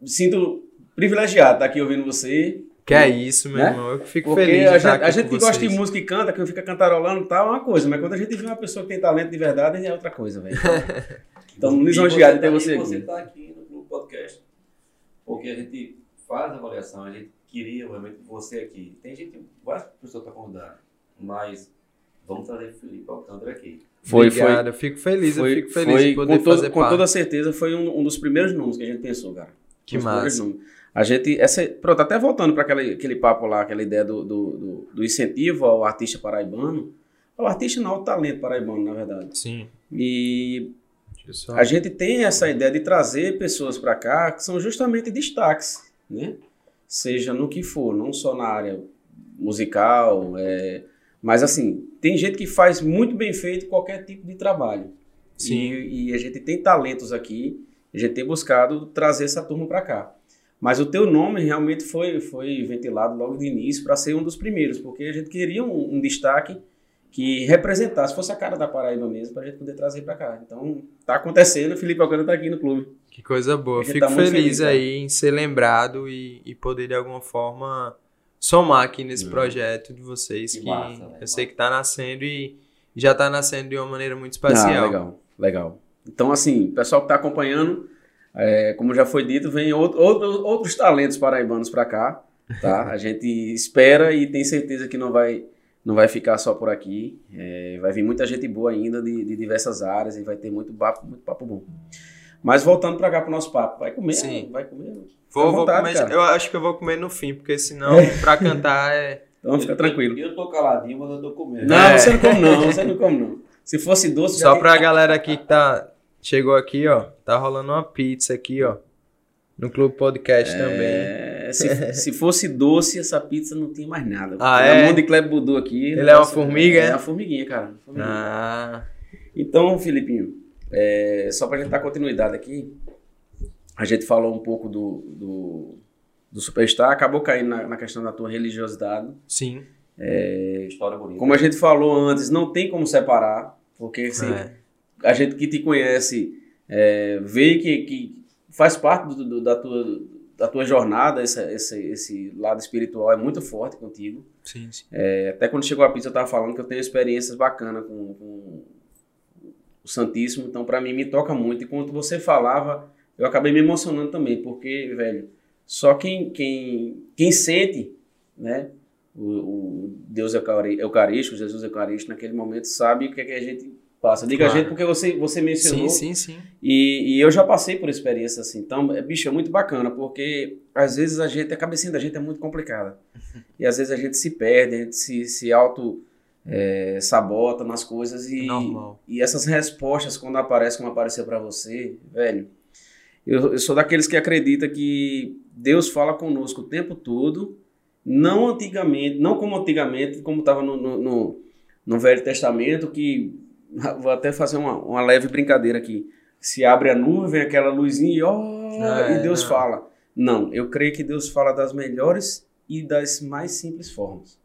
me sinto privilegiado estar aqui ouvindo você. Que é isso, meu Né? irmão. Eu fico Porque feliz a estar gente, aqui a gente com que gosta de música e canta, que fica cantarolando e tal, é uma coisa. Mas quando a gente vê uma pessoa que tem talento de verdade, é outra coisa, velho. (laughs) Então, lisonjeado ter tá- você e Você aqui. está aqui no, podcast, porque a gente faz a avaliação, a gente queria realmente você aqui. Tem gente, várias pessoas para convidar, mas vamos trazer Felipe Alcântara aqui. Foi, Obrigado, eu fico feliz, foi, eu fico feliz foi de poder com, todo- fazer com parte. toda certeza foi um, um dos primeiros números que a gente pensou, cara. Que Um dos primeiros massa. A gente, essa, pronto, até voltando para aquele, papo lá, aquela ideia do, do, do, incentivo ao artista paraibano, ao artista não, ao talento paraibano, na verdade. Sim. E só- a gente tem essa ideia de trazer pessoas para cá que são justamente destaques, né? Seja no que for, não só na área musical, é, mas assim, tem gente que faz muito bem feito qualquer tipo de trabalho. Sim. E, e a gente tem talentos aqui, a gente tem buscado trazer essa turma para cá. Mas o teu nome realmente foi, foi ventilado logo de início para ser um dos primeiros, porque a gente queria um, um destaque que representasse, fosse a cara da Paraíba mesmo, para a gente poder trazer para cá. Então, tá acontecendo, o Felipe Alcântara tá aqui no clube. Que coisa boa. Fico tá feliz, feliz, aí em ser lembrado e, e poder de alguma forma somar aqui nesse Hum. projeto de vocês Que que, massa, eu sei que tá nascendo e já tá nascendo de uma maneira muito especial. Ah, legal, legal. Então, assim, o pessoal que está acompanhando, é, como já foi dito, vem outro, outro- outros talentos paraibanos para cá, tá? (laughs) A gente espera e tem certeza que não vai, não vai ficar só por aqui. É, vai vir muita gente boa ainda de, de diversas áreas e vai ter muito papo, muito papo bom. Mas voltando pra cá pro nosso papo, vai comer? Sim. Vai comer? Vou, vou vontade, comer, cara. eu acho que eu vou comer no fim, porque senão pra cantar é. (laughs) Então fica tranquilo. Eu, eu tô caladinho, mas eu tô comendo. Não, É. você não come não, você não come não. Se fosse doce, Só tem- pra galera aqui que tá. Chegou aqui, ó. Tá rolando uma pizza aqui, ó. No Clube Podcast também. É, se, se fosse doce, essa pizza não tinha mais nada. Ah, é? mão de Kleber Budu aqui. Ele o é uma formiga, é? É uma formiguinha, cara. formiguinha. Ah. Então, Filipinho, é, só pra gente dar continuidade aqui, a gente falou um pouco do, do, do Superstar, acabou caindo na, na questão da tua religiosidade. Sim. História bonita. Como a gente falou antes, não tem como separar, porque assim, É. a gente que te conhece é, vê que, que faz parte do- do- da, tua, da tua jornada, esse, esse, esse lado espiritual é muito forte contigo. Sim, sim. É, até quando chegou a pizza eu tava falando que eu tenho experiências bacanas com, com o Santíssimo, então pra mim me toca muito. E quando você falava, eu acabei me emocionando também, porque, velho, só quem, quem, quem sente, né, o, o Deus Eucarístico, Jesus Eucarístico, naquele momento, sabe o que, é que a gente passa. Diga Claro. a gente porque você, você mencionou. Sim, sim, sim. E, e eu já passei por experiência assim. Então, é, bicho, é muito bacana, porque às vezes a gente, a cabecinha da gente é muito complicada. (laughs) E às vezes a gente se perde, a gente se, se auto é, sabota nas coisas. E, Normal. e essas respostas, quando aparecem como apareceu pra você, velho, eu, eu sou daqueles que acredita que Deus fala conosco o tempo todo, não antigamente, não como antigamente, como estava no, no, no, no Velho Testamento, que (laughs) vou até fazer uma, uma leve brincadeira aqui. Se abre a nuvem, vem aquela luzinha e, ó, É, e Deus não. fala. Não, eu creio que Deus fala das melhores e das mais simples formas.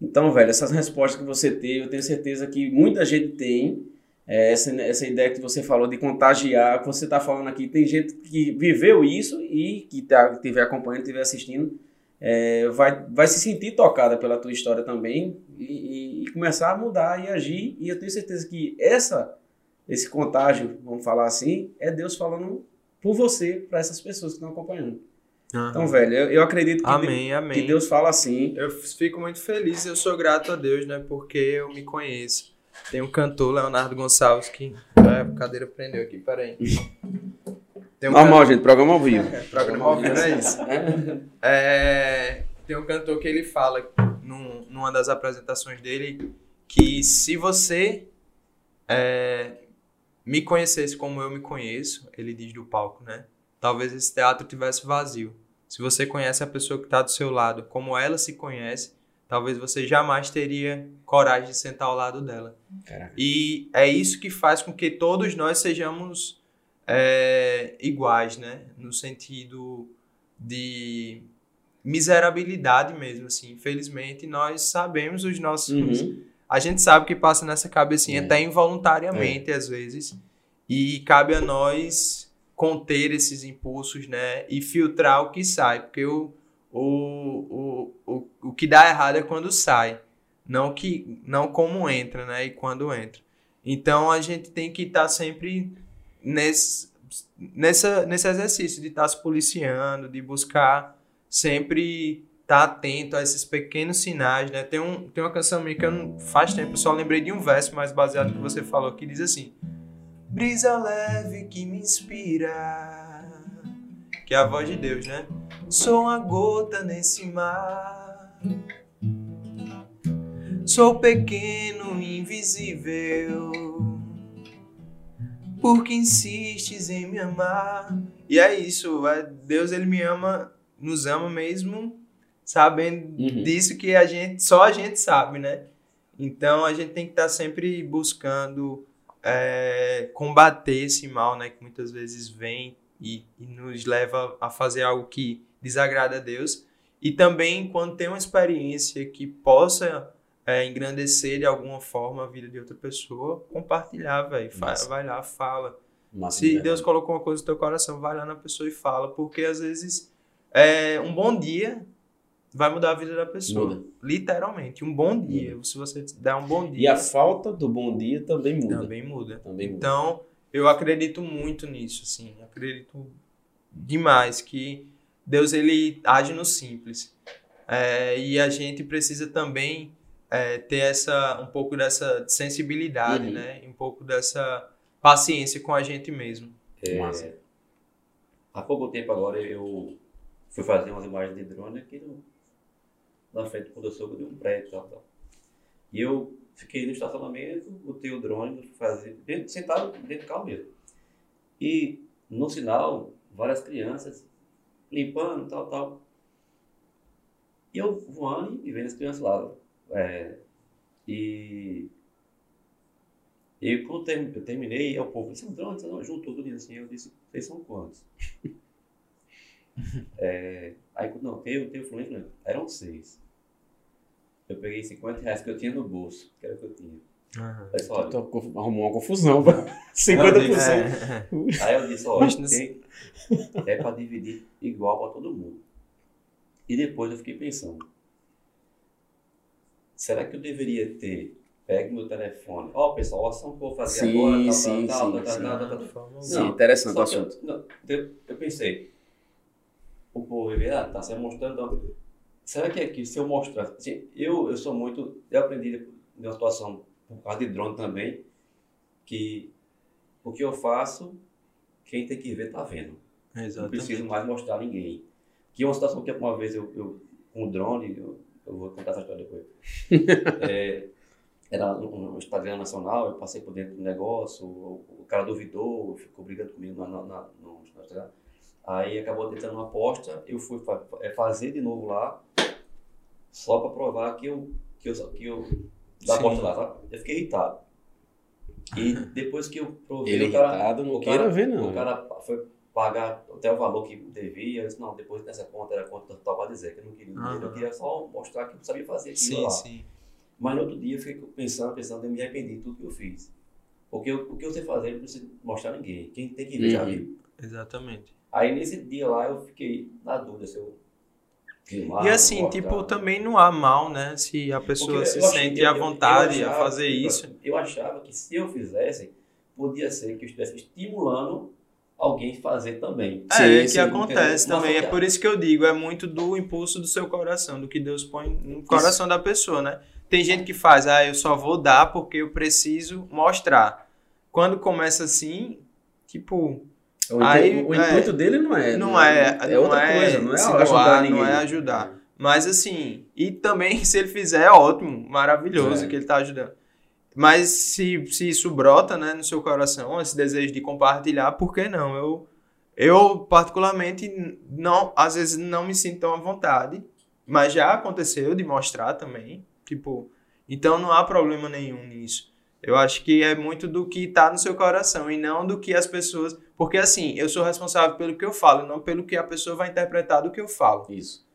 Então, velho, essas respostas que você teve, eu tenho certeza que muita gente tem. É, essa, essa ideia que você falou de contagiar, que você está falando aqui, tem gente que viveu isso e que tá, estiver acompanhando, estiver assistindo, é, vai, vai se sentir tocada pela tua história também e, e- e começar a mudar e agir. E eu tenho certeza que essa, esse contágio, vamos falar assim, é Deus falando por você para essas pessoas que estão acompanhando. Então, velho, eu, eu acredito que, Amém, de- amém. que Deus fala assim. Eu fico muito feliz e eu sou grato a Deus, né? Porque eu me conheço. Tem um cantor, Leonardo Gonçalves, que. É, a cadeira prendeu aqui, peraí. Tem um Normal, gente, programa ao vivo. (laughs) programa ao vivo, é isso. É, tem um cantor que ele fala num, numa das apresentações dele que se você é, me conhecesse como eu me conheço, ele diz do palco, né? Talvez esse teatro tivesse vazio. Se você conhece a pessoa que está do seu lado como ela se conhece, talvez você jamais teria coragem de sentar ao lado dela. Caraca. E é isso que faz com que todos nós sejamos é, iguais, né? No sentido de miserabilidade mesmo, assim. Infelizmente, nós sabemos os nossos... Uhum. A gente sabe que passa nessa cabecinha É. até involuntariamente, às vezes. E cabe a nós conter esses impulsos, né? E filtrar o que sai. Porque o, o, o, o, o que dá errado é quando sai. Não, que, não como entra, né? E quando entra. Então, a gente tem que estar sempre nesse, nessa, nesse exercício de estar se policiando, de buscar sempre estar atento a esses pequenos sinais, né? Tem, um, tem uma canção minha que eu não, faz tempo, só lembrei de um verso mais baseado no que você falou, que diz assim: Brisa leve que me inspira, que é a voz de Deus, né? Sou uma gota nesse mar, sou pequeno, invisível, porque insistes em me amar. E é isso, Deus ele me ama, nos ama mesmo sabendo Uhum. disso que a gente só a gente sabe, né? Então a gente tem que estar sempre buscando é, combater esse mal, né? Que muitas vezes vem e, e nos leva a fazer algo que desagrada a Deus. E também quando tem uma experiência que possa é, engrandecer de alguma forma a vida de outra pessoa, compartilhar, velho. Vai lá, fala. Massa, Se verdade. Deus colocou uma coisa no teu coração, vai lá na pessoa e fala, porque às vezes é, um bom dia vai mudar a vida da pessoa. Muda. Literalmente, um bom dia. Se você der um bom E dia, a falta do bom dia também muda. também muda. Também muda. Então, eu acredito muito nisso, assim. Acredito demais que Deus ele age no simples. É, e a gente precisa também é, ter essa um pouco dessa sensibilidade, Uhum. né? Um pouco dessa paciência com a gente mesmo. É, Massa. há pouco tempo agora eu fui fazer umas imagens de drone aqui no, na frente do condutor de um prédio e tal, tal. E eu fiquei no estacionamento, botei o drone, fui fazer, dentro, sentado dentro do carro mesmo. E no sinal, várias crianças limpando, tal, tal. E eu voando e vendo as crianças lá. É, e e quando eu terminei, o povo disse, não juntou tudo assim. Eu disse, vocês são quantos? (laughs) É, aí, quando- não, tem, tem o fluente, não. Eram seis. Eu peguei 50 reais que eu tinha no bolso, que era o que eu tinha. Aí, só, Tô- tô- arrumou uma confusão. pá. 50%. É, Aí eu disse, olha, (laughs) Poxa, tem, é para dividir igual para todo mundo. E depois eu fiquei pensando, será que eu deveria ter pego meu telefone, ó pessoal, a ação que eu vou fazer Sim, agora, tal, sim, tal, sim, tal, sim. tal, tal, tal, tal. Forma Sim, Não, interessante o que eu- assunto. não, eu, eu pensei, o povo vai ver, ah, tá se mostrando. será que aqui, se eu mostrar. Assim, eu, eu sou muito. Eu aprendi de uma situação, por causa de drone também, que o que eu faço, quem tem que ver tá vendo. Não Exatamente. preciso mais mostrar a ninguém. Que é uma situação que uma vez eu, eu com o drone, eu, eu vou contar essa história depois. (laughs) É, era um, um Instagram nacional, eu passei por dentro do negócio, o, o cara duvidou, ficou brigando comigo na, na, na- no Instagram. Aí acabou tentando uma aposta, eu fui fa- é, fazer de novo lá, só para provar que eu, que eu, que eu da aposta lá, sabe? Eu fiquei irritado. E depois que eu provei, Ele o cara, irritado, não o cara- ver, não. o cara foi pagar até o valor que devia. Eu disse, não, depois dessa conta era conta total para dizer que eu não queria dinheiro, eu Aham. queria só mostrar que eu sabia fazer aquilo Sim, lá. sim. Mas no outro dia eu fiquei pensando, pensando, eu me arrependi de tudo que eu fiz. Porque eu- o que eu sei fazer, eu não preciso mostrar a ninguém. Quem tem que ver já Uhum. viu. Exatamente. Aí nesse dia lá eu fiquei na dúvida se eu filmar. E assim, tipo, também não há mal, né? Se a pessoa Porque se eu sente eu- à eu- eu vontade a fazer isso. Eu achava que se eu fizesse, podia ser que eu estivesse estimulando alguém fazer também. É, Sim, que sim, acontece também. É por isso que eu digo, é muito do impulso do seu coração, do que Deus põe no coração da pessoa, né? Tem gente que faz, ah, eu só vou dar porque eu preciso mostrar. Quando começa assim, tipo, O, Aí, o é, intuito dele não é. não é, É outra não coisa, não é se ajudar doar, ninguém. não é ajudar. Mas assim, e também (laughs) se ele fizer, ótimo, maravilhoso É. que ele tá ajudando. Mas se, se isso brota, né, no seu coração, esse desejo de compartilhar, por que não? Eu, eu particularmente, não, às vezes não me sinto tão à vontade, mas já aconteceu de mostrar também, tipo, então não há problema nenhum nisso. Eu acho que é muito do que tá no seu coração e não do que as pessoas. Porque assim, eu sou responsável pelo que eu falo, não pelo que a pessoa vai interpretar do que eu falo. Isso.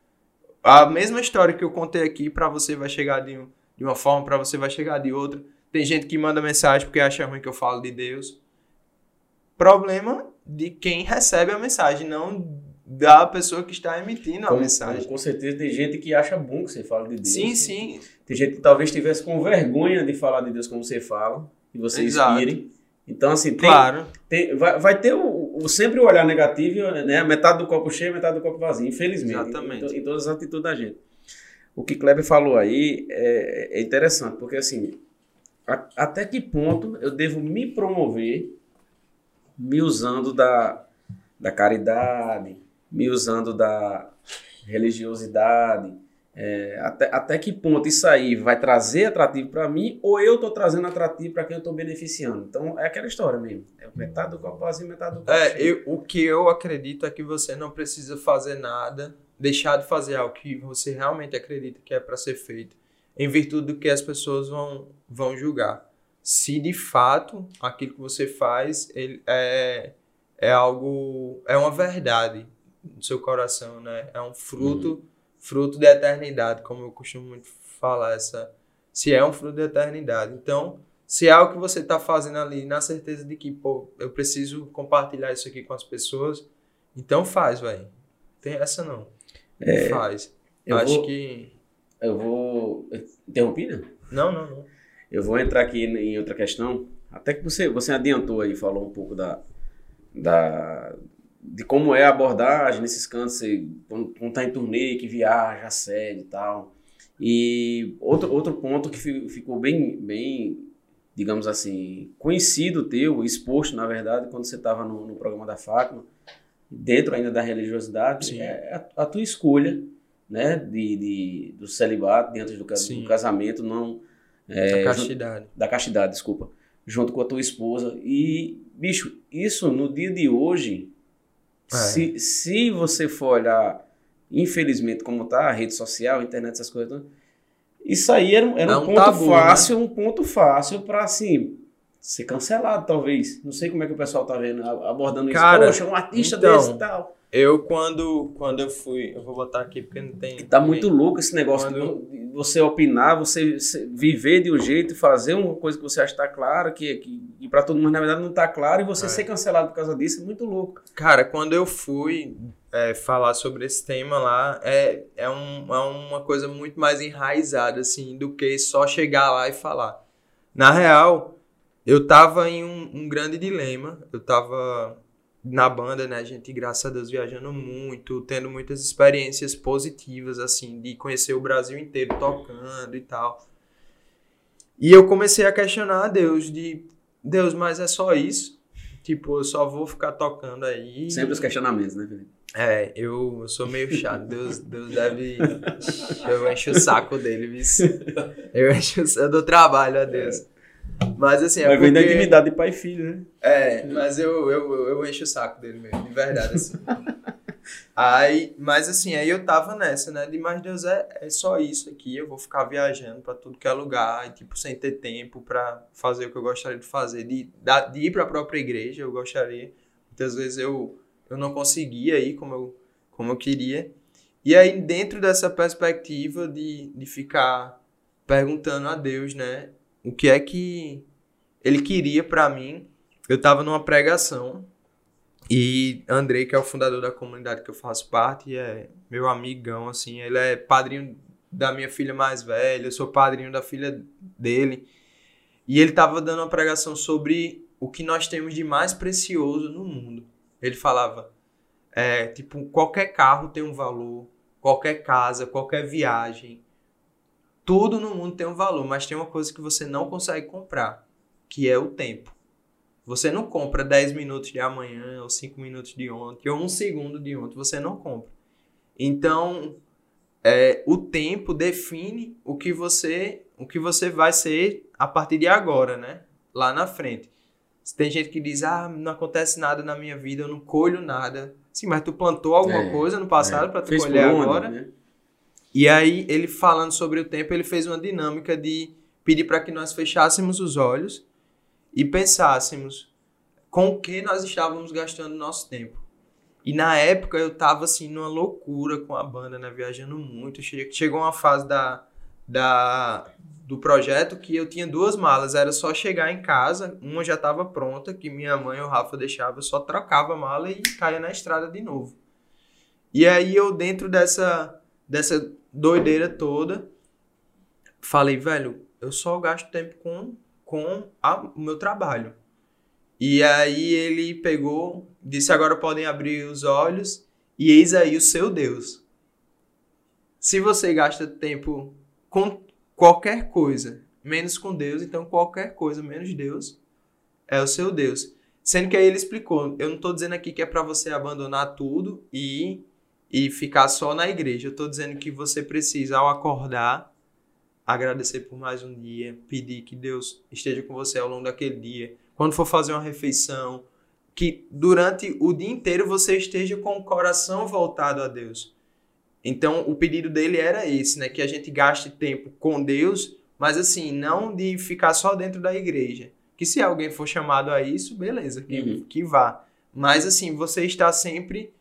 A mesma história que eu contei aqui pra você vai chegar de, um- de uma forma, pra você vai chegar de outra. Tem gente que manda mensagem porque acha ruim que eu falo de Deus. Problema de quem recebe a mensagem, não da pessoa que está emitindo a mensagem. com, certeza tem gente que acha bom que você fala de Deus. Sim, sim. Tem gente que talvez tivesse com vergonha de falar de Deus como você fala, que você Exato. inspire. Então, assim, tem, Claro. tem- vai, vai ter o, o- sempre o olhar negativo, né? Metade do copo cheio, metade do copo vazio, infelizmente. Exatamente. Em, to- em todas as atitudes da gente. O que Kleber falou aí é, é interessante, porque assim, a- até que ponto eu devo me promover me usando da, da caridade, me usando da religiosidade, é, até, até que ponto isso aí vai trazer atrativo para mim ou eu estou trazendo atrativo para quem eu estou beneficiando. Então é aquela história mesmo. É metade do copo vazio, metade do copo É, eu, o que eu acredito é que você não precisa fazer nada, deixar de fazer algo que você realmente acredita que é para ser feito, em virtude do que as pessoas vão, vão julgar. Se de fato aquilo que você faz ele é, é algo, é uma verdade no seu coração, né? É um fruto, fruto da eternidade, como eu costumo muito falar, essa, se é um fruto da eternidade. Então, se é algo que você está fazendo ali, na certeza de que, pô, eu preciso compartilhar isso aqui com as pessoas, então faz, velho. Tem essa não. faz. eu Acho vou- que. Eu vou. Interrompi, né? Não, não, não. Eu vou entrar aqui em outra questão. Até que você, você adiantou aí, falou um pouco da, da, de como é a abordagem nesses cantos, você, quando está em turnê, que viaja, sede e tal. E outro, outro ponto que fi- ficou bem, bem digamos assim, conhecido teu, exposto, na verdade, quando você estava no, no, programa da Fátima, dentro ainda da religiosidade, Sim. é a, a, tua escolha, né, de, de, do celibato, dentro do, do casamento, não... É, da castidade. Junto, da castidade, desculpa. Junto com a tua esposa. E, bicho, isso no dia de hoje, é. se, se você for olhar, infelizmente, como tá a rede social, a internet, essas coisas, isso aí era, era é um, um, ponto tabu, né? fácil, né? um ponto fácil para assim ser cancelado, talvez. Não sei como é que o pessoal tá vendo, abordando Cara, isso. Poxa, um artista então, desse e tal. Eu, quando, quando eu fui. Eu vou botar aqui porque não tem. Tá muito louco esse negócio quando... de você opinar, você, viver de um jeito fazer uma coisa que você acha que tá claro, que, que e para todo mundo, na verdade, não tá claro, e você é. ser cancelado por causa disso é muito louco. Cara, quando eu fui é, falar sobre esse tema lá, é, é, um, é uma coisa muito mais enraizada, assim, do que só chegar lá e falar. Na real, eu tava em um, um grande dilema, eu tava na banda, né, a gente, graças a Deus, viajando muito, tendo muitas experiências positivas, assim, de conhecer o Brasil inteiro tocando e tal. E eu comecei a questionar a Deus, de, Deus, mas é só isso? Tipo, eu só vou ficar tocando aí. Sempre os questionamentos, né, Felipe? É, eu, eu sou meio chato. Deus, Deus deve. Eu encho o saco dele, viu? Eu encho eu dou trabalho a Deus. Mas assim, é Vai porque... da intimidade de pai e filho, né? É, mas eu, eu, eu encho o saco dele mesmo, de verdade, assim. (laughs) aí, mas assim, aí eu tava nessa, né? De, mas Deus, é, é só isso aqui, eu vou ficar viajando pra tudo que é lugar, e, tipo, sem ter tempo pra fazer o que eu gostaria de fazer. De, de ir pra própria igreja, eu gostaria. Muitas vezes eu, eu não conseguia ir como eu, como eu queria. E aí, dentro dessa perspectiva de, de ficar perguntando a Deus, né? O que é que ele queria para mim. Eu tava numa pregação e Andrei, que é o fundador da comunidade que eu faço parte, é meu amigão, assim, ele é padrinho da minha filha mais velha, eu sou padrinho da filha dele. E ele tava dando uma pregação sobre o que nós temos de mais precioso no mundo. Ele falava, é, tipo, qualquer carro tem um valor, qualquer casa, qualquer viagem, tudo no mundo tem um valor, mas tem uma coisa que você não consegue comprar, que é o tempo. Você não compra 10 minutos de amanhã, ou 5 minutos de ontem, ou um segundo de ontem, você não compra. Então, é, o tempo define o que você o que você vai ser a partir de agora, né? Lá na frente. Tem gente que diz, ah, não acontece nada na minha vida, eu não colho nada. Sim, mas tu plantou alguma é, coisa no passado é. para tu Fez colher agora. Né? E aí, ele falando sobre o tempo, ele fez uma dinâmica de pedir para que nós fechássemos os olhos e pensássemos com o que nós estávamos gastando nosso tempo. E na época eu tava assim numa loucura com a banda, né, viajando muito. Chegou uma fase da, da do projeto que eu tinha duas malas, era só chegar em casa, uma já estava pronta, que minha mãe e o Rafa deixavam, eu só trocava a mala e caía na estrada de novo. E aí eu dentro dessa dessa doideira toda, falei, velho, eu só gasto tempo com, com a, o meu trabalho. E aí ele pegou, disse: agora podem abrir os olhos e eis aí o seu Deus. Se você gasta tempo com qualquer coisa, menos com Deus, então qualquer coisa menos Deus é o seu Deus. Sendo que aí ele explicou: eu não estou dizendo aqui que é para você abandonar tudo e e ficar só na igreja. Eu estou dizendo que você precisa, ao acordar, agradecer por mais um dia, pedir que Deus esteja com você ao longo daquele dia. Quando for fazer uma refeição, que durante o dia inteiro você esteja com o coração voltado a Deus. Então, o pedido dele era esse, né? Que a gente gaste tempo com Deus, mas assim, não de ficar só dentro da igreja. Que se alguém for chamado a isso, beleza, que, uhum. que vá. Mas assim, você está sempre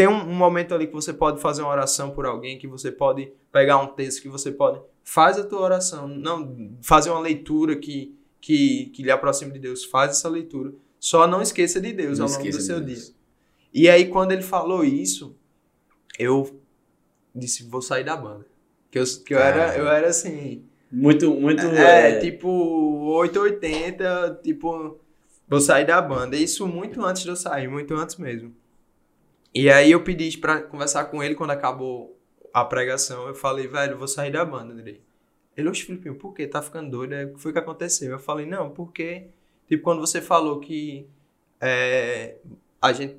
tem um, um, momento ali que você pode fazer uma oração por alguém, que você pode pegar um texto, que você pode. Faz a tua oração. Não fazer uma leitura que, que, que lhe aproxime de Deus. Faz essa leitura. Só não esqueça de Deus não ao longo do seu dia. E aí, quando ele falou isso, eu disse, vou sair da banda. Que eu, que eu, era, eu era assim. Muito, muito. É, é, tipo 880, tipo, vou sair da banda. Isso muito antes de eu sair, muito antes mesmo. E aí eu pedi para conversar com ele quando acabou a pregação. Eu falei, velho, vou sair da banda, Andrei. Ele, oxe, Filipinho, por que? Tá ficando doido? Aí, o que foi que aconteceu? Eu falei, não, porque, tipo, quando você falou que é, a gente,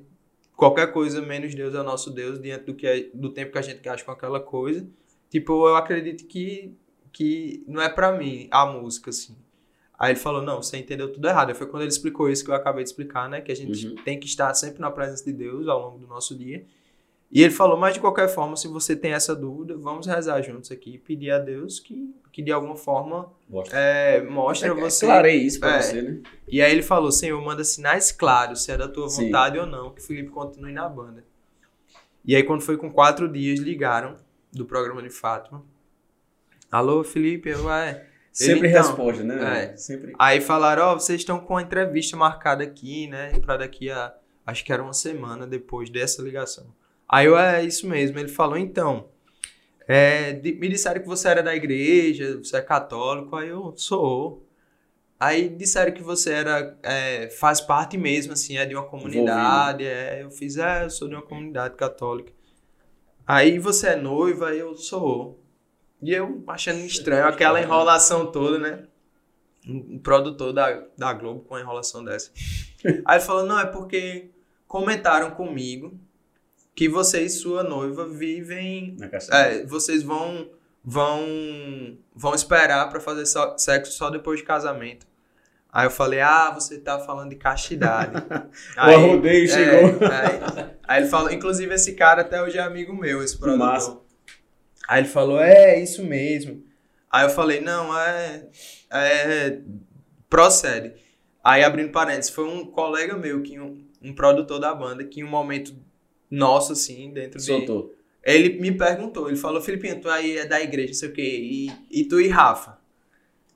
qualquer coisa menos Deus é o nosso Deus, diante do, que é, do tempo que a gente gasta com aquela coisa, tipo, eu acredito que, que não é pra mim a música, assim. Aí ele falou, não, você entendeu tudo errado. Foi quando ele explicou isso que eu acabei de explicar, né? Que a gente Uhum. tem que estar sempre na presença de Deus ao longo do nosso dia. E ele falou, mas de qualquer forma, se você tem essa dúvida, vamos rezar juntos aqui e pedir a Deus que, que de alguma forma Gosto. é, mostre a você. Clarei isso pra É. você, né? E aí ele falou, Senhor, manda sinais claros, se é da tua Sim. vontade ou não, que o Felipe continue na banda. E aí quando foi com quatro dias, ligaram do programa de Fátima. Alô, Felipe, eu, é... Sempre então, responde, né? é. Sempre. Aí falaram, ó, vocês estão com a entrevista marcada aqui, né? Pra daqui a. Acho que era uma semana depois dessa ligação. Aí eu, é isso mesmo. Ele falou, então. é, me disseram que você era da igreja, você é católico. Aí eu sou. Aí disseram que você era. é, faz parte mesmo, assim, é de uma comunidade. É, eu fiz, é, eu sou de uma comunidade católica. Aí você é noiva, aí eu sou. E eu achando estranho aquela enrolação toda, né? um produtor da, da Globo com uma enrolação dessa. (laughs) Aí ele falou, não, é porque comentaram comigo que você e sua noiva vivem... É, vocês vão vão vão esperar pra fazer só- sexo só depois de casamento. Aí eu falei, ah, você tá falando de castidade. (laughs) O arrodeio é, chegou. aí, aí ele falou, inclusive esse cara até hoje é amigo meu, esse produtor. Massa. Aí ele falou, é, isso mesmo. Aí eu falei, não, é, é procede. Aí abrindo parênteses, foi um colega meu, que um, um produtor da banda, que em um momento nosso, assim, dentro de... Soltou. Ele me perguntou, ele falou, Filipinho, tu aí é da igreja, não sei o quê, e, e tu e Rafa?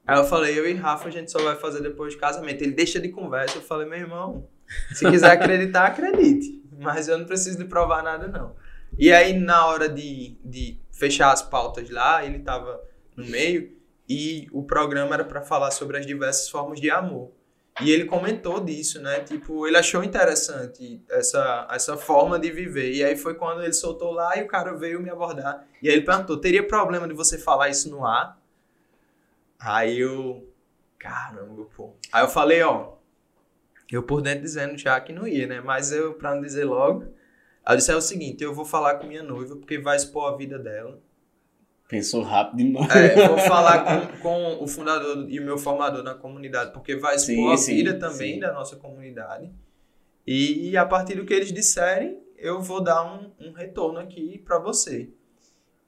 Aí eu falei, eu e Rafa a gente só vai fazer depois de casamento. Ele deixa de conversa, eu falei, meu irmão, se quiser acreditar, acredite. Mas eu não preciso de provar nada, não. E aí, na hora de, de fechar as pautas lá, ele tava no meio, e o programa era para falar sobre as diversas formas de amor. E ele comentou disso, né? Tipo, ele achou interessante essa, essa forma de viver. E aí foi quando ele soltou lá e o cara veio me abordar. E aí ele perguntou: teria problema de você falar isso no ar? Aí eu. Caramba, pô. Aí eu falei: ó. Eu por dentro dizendo já que não ia, né? Mas eu, pra não dizer logo. Aí eu disse: é o seguinte, eu vou falar com minha noiva porque vai expor a vida dela. Pensou rápido demais. É, vou falar com, (laughs) com o fundador e o meu formador na comunidade, porque vai expor Sim, a sim, vida também sim. da nossa comunidade. E a partir do que eles disserem, eu vou dar um, um retorno aqui pra você.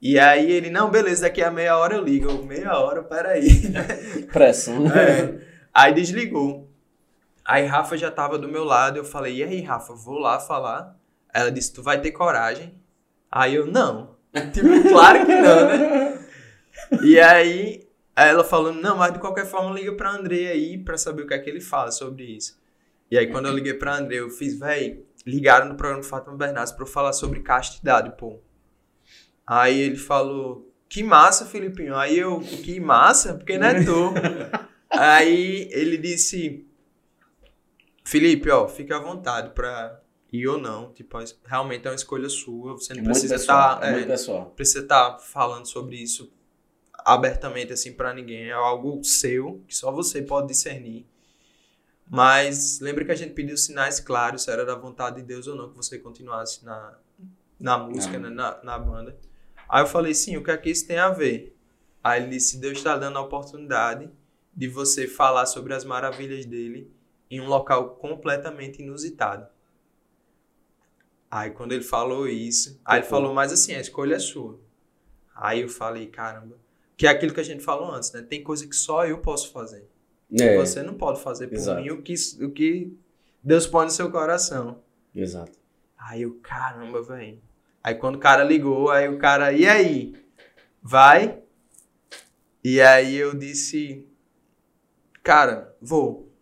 E aí ele, não, beleza, daqui a meia hora eu ligo. Eu, meia hora, peraí. (laughs) Pressão. É. Aí desligou. Aí Rafa já tava do meu lado, eu falei, e aí, Rafa, vou lá falar. Ela disse, tu vai ter coragem? Aí eu, não. (laughs) Tipo, claro que não, né? E aí ela falou, não, mas de qualquer forma liga pra André aí pra saber o que é que ele fala sobre isso. E aí quando eu liguei pra André, eu fiz, véi, ligaram no programa Fátima Bernardes pra eu falar sobre castidade, pô. Aí ele falou, que massa, Filipinho. Aí eu, que massa? Porque não é tu. (laughs) aí ele disse, Felipe, ó, fica à vontade pra ir ou não. Tipo, realmente é uma escolha sua. Você não Muito precisa estar muito pessoal. precisa estar falando sobre isso abertamente assim pra ninguém. É algo seu que só você pode discernir. Mas lembra que a gente pediu sinais claros se era da vontade de Deus ou não que você continuasse na, na música, né, na, na banda. Aí eu falei, sim, o que é que isso tem a ver? Aí ele disse, Deus está dando a oportunidade de você falar sobre as maravilhas dele em um local completamente inusitado. Aí quando ele falou isso, aí ele falou, mas assim, a escolha é sua. Aí eu falei, caramba. Que é aquilo que a gente falou antes, né? Tem coisa que só eu posso fazer. É, Você não pode fazer por Exato. mim o que, o que Deus põe no seu coração. exato. Aí eu, caramba, velho. Aí quando o cara ligou, aí o cara, e aí? Vai? E aí eu disse, cara, vou.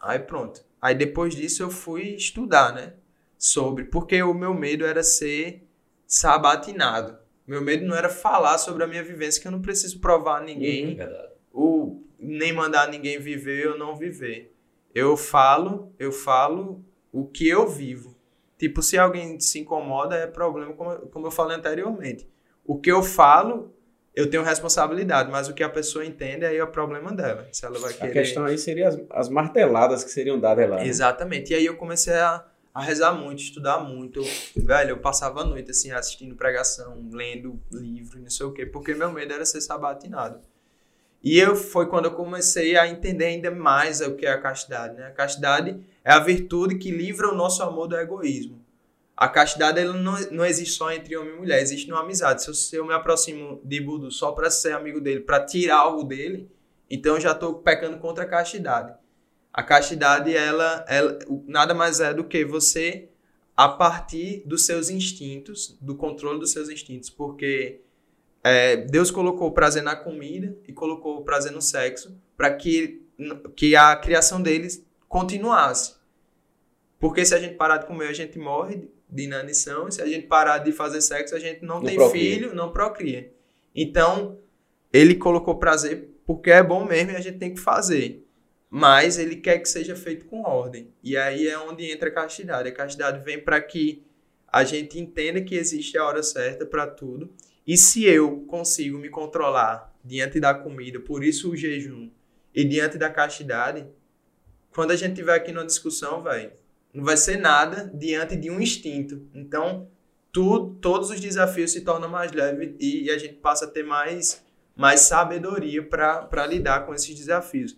Aí pronto. Aí depois disso eu fui estudar, né? Sobre. Porque o meu medo era ser sabatinado. Meu medo não era falar sobre a minha vivência, que eu não preciso provar a ninguém Verdade. o nem mandar ninguém viver ou não viver. Eu falo, eu falo o que eu vivo. Tipo, se alguém se incomoda, é problema, como, como eu falei anteriormente. O que eu falo, eu tenho responsabilidade, mas o que a pessoa entende aí é o problema dela. Se ela vai querer... A questão aí seria as, as marteladas que seriam dadas lá. né? Exatamente. E aí eu comecei a, a rezar muito, estudar muito. Velho, eu passava a noite assim assistindo pregação, lendo livro, não sei o quê, porque meu medo era ser sabatinado. E eu foi quando eu comecei a entender ainda mais o que é a castidade, né? A castidade é a virtude que livra o nosso amor do egoísmo. A castidade ela não, não existe só entre homem e mulher, existe numa amizade. Se eu, se eu me aproximo de Budu só para ser amigo dele, para tirar algo dele, então eu já estou pecando contra a castidade. A castidade, ela, ela nada mais é do que você, a partir dos seus instintos, do controle dos seus instintos, porque é, Deus colocou o prazer na comida e colocou o prazer no sexo para que, que a criação deles continuasse. Porque se a gente parar de comer, a gente morre de inanição. E se a gente parar de fazer sexo, a gente não, Não tem procria. filho, não procria. Então, ele colocou prazer porque é bom mesmo e a gente tem que fazer. Mas ele quer que seja feito com ordem. E aí é onde entra a castidade. A castidade vem para que a gente entenda que existe a hora certa para tudo. E se eu consigo me controlar diante da comida, por isso o jejum, e diante da castidade, quando a gente tiver aqui numa discussão, velho, não vai ser nada diante de um instinto. Então, tudo, todos os desafios se tornam mais leves e a gente passa a ter mais, mais sabedoria para lidar com esses desafios.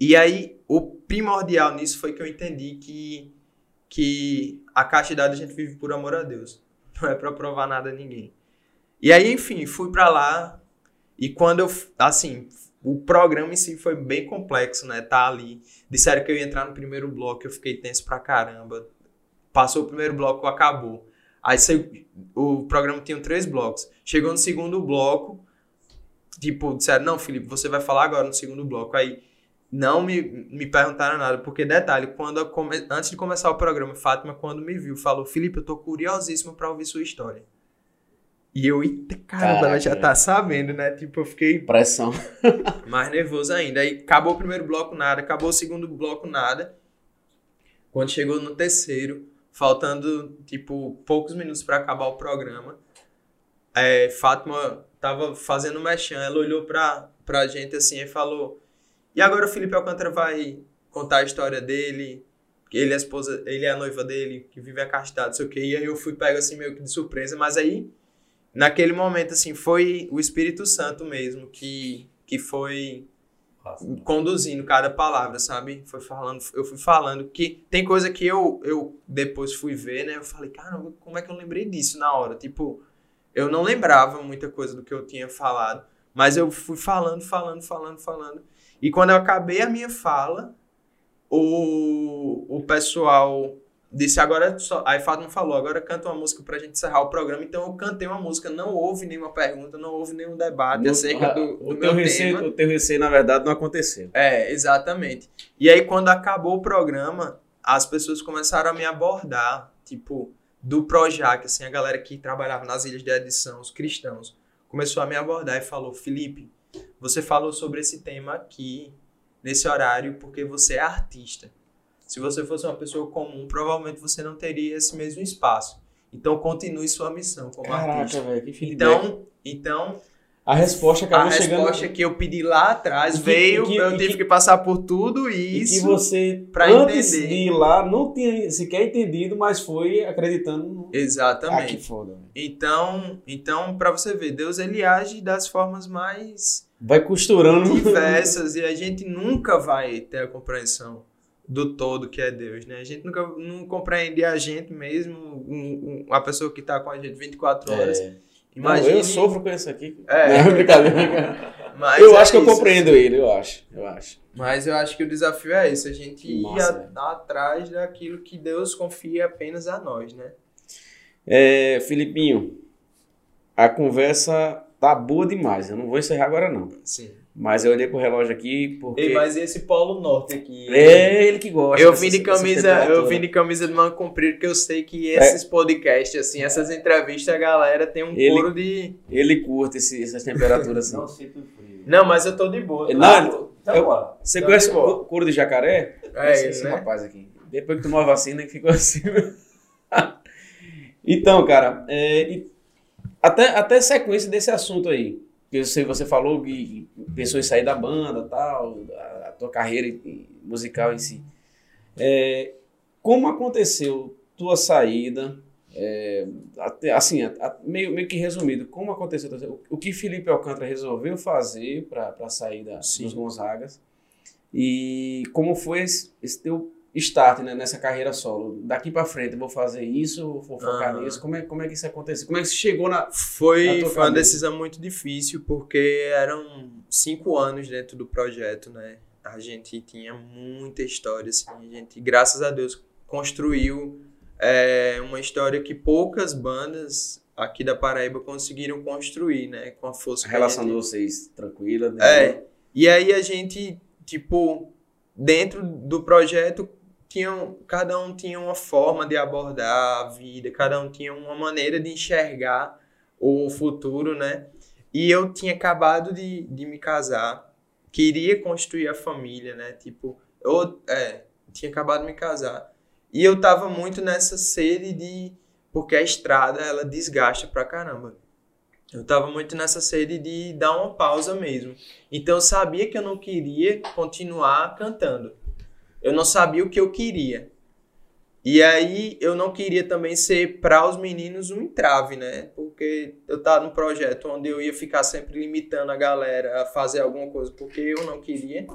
E aí, o primordial nisso foi que eu entendi que, que a castidade a gente vive por amor a Deus. Não é para provar nada a ninguém. E aí, enfim, fui para lá. E quando eu, assim, o programa em si foi bem complexo, né? Tá ali. Disseram que eu ia entrar no primeiro bloco, eu fiquei tenso pra caramba. Passou o primeiro bloco, acabou. Aí o programa tinha três blocos. Chegou no segundo bloco, tipo, disseram, não, Felipe, você vai falar agora no segundo bloco. Aí não me, me perguntaram nada, porque detalhe, quando come- antes de começar o programa, Fátima, quando me viu, falou, Felipe, eu tô curiosíssimo pra ouvir sua história. E eu, eita, caramba, ela já tá sabendo, né? Tipo, eu fiquei Pressão. (laughs) mais nervoso ainda. Aí acabou o primeiro bloco, nada. Acabou o segundo bloco, nada. Quando chegou no terceiro, faltando, tipo, poucos minutos para acabar o programa, é, Fátima tava fazendo mexão. Ela olhou pra, pra gente assim e falou: E agora o Felipe Alcântara vai contar a história dele. que Ele é a esposa, ele é a noiva dele, que vive a castidade, sei o quê. E aí eu fui pego assim meio que de surpresa, mas aí naquele momento assim foi o Espírito Santo mesmo que que foi conduzindo cada palavra, sabe? Foi falando, eu fui falando que tem coisa que eu, eu depois fui ver, né? Eu falei, caramba, como é que eu lembrei disso na hora? Tipo, eu não lembrava muita coisa do que eu tinha falado, mas eu fui falando, falando, falando, falando. E quando eu acabei a minha fala, o, o pessoal disse agora só, aí Fátima falou, agora canta uma música pra gente encerrar o programa. Então eu cantei uma música, não houve nenhuma pergunta, não houve nenhum debate acerca do, do o, meu teu receio, tema. o teu receio, na verdade, não aconteceu. É, exatamente. E aí, quando acabou o programa, as pessoas começaram a me abordar, tipo, do Projac, assim, a galera que trabalhava nas ilhas de edição, os cristãos, começou a me abordar e falou: Felipe, você falou sobre esse tema aqui, nesse horário, porque você é artista. Se você fosse uma pessoa comum, provavelmente você não teria esse mesmo espaço. Então, continue sua missão como artista. velho, que feedback. Então, então a resposta a acabou chegando. resposta que eu pedi lá atrás que- veio, que- eu tive que- que, passar por tudo E que isso. você, pra antes entender. de ir lá, não tinha sequer entendido, mas foi acreditando. no- Ah, que Exatamente. foda. Então, então para você ver, Deus ele age das formas mais Vai costurando. diversas e a gente nunca vai ter a compreensão do todo que é Deus, né? A gente nunca não compreende a gente mesmo, um- um- a pessoa que tá com a gente 24 horas. É. Eu sofro com isso aqui. É. Não, brincadeira. mas eu é acho que eu isso. compreendo ele, eu acho. Eu acho. Mas eu acho que o desafio é esse, a gente ir Massa, a- velho. atrás daquilo que Deus confia apenas a nós, né? É, Filipinho, a conversa tá boa demais. Eu não vou encerrar agora, não. Sim. Mas eu olhei pro relógio aqui porque. E mas esse Polo Norte aqui. É ele que gosta. Eu vim de camisa, eu vim de camisa de manga comprida, porque eu sei que esses podcasts, assim, essas entrevistas, a galera tem um Ele- couro de. Ele curte esse- essas temperaturas assim. Não sinto frio. Não, mas eu tô de boa. Não, tá? então- Então, eu- bora. Você Tá conhece o couro de jacaré? É esse, isso, esse né? rapaz aqui. Depois que tomou a vacina, que ficou (laughs) assim. então, cara, é, até, até sequência desse assunto aí. Eu sei você falou que pensou em sair da banda, tal, a, a tua carreira musical em si. É, como aconteceu tua saída? É, até, assim, a, a, meio, meio que resumido, como aconteceu? O, o que Felipe Alcântara resolveu fazer para sair da, dos Gonzagas? E como foi esse, esse teu start né, nessa carreira solo? Daqui para frente, vou fazer isso, vou focar nisso. Como é, como é que isso aconteceu? Como é que você chegou na. Foi, na foi uma decisão muito difícil, porque eram cinco anos dentro do projeto, né? A gente tinha muita história, assim. A gente, graças a Deus, construiu é, uma história que poucas bandas aqui da Paraíba conseguiram construir, né? Com a força a relação gente... de vocês tranquila, né? É. E aí a gente, tipo, dentro do projeto, tinham, cada um tinha uma forma de abordar a vida, cada um tinha uma maneira de enxergar o futuro, né? E eu tinha acabado de, de me casar, queria construir a família, né? Tipo, eu é, tinha acabado de me casar. E eu tava muito nessa sede de. Porque a estrada, ela desgasta pra caramba. Eu tava muito nessa sede de dar uma pausa mesmo. Então eu sabia que eu não queria continuar cantando. Eu não sabia o que eu queria. E aí eu não queria também ser para os meninos um entrave, né? Porque eu tava num projeto onde eu ia ficar sempre limitando a galera a fazer alguma coisa porque eu não queria.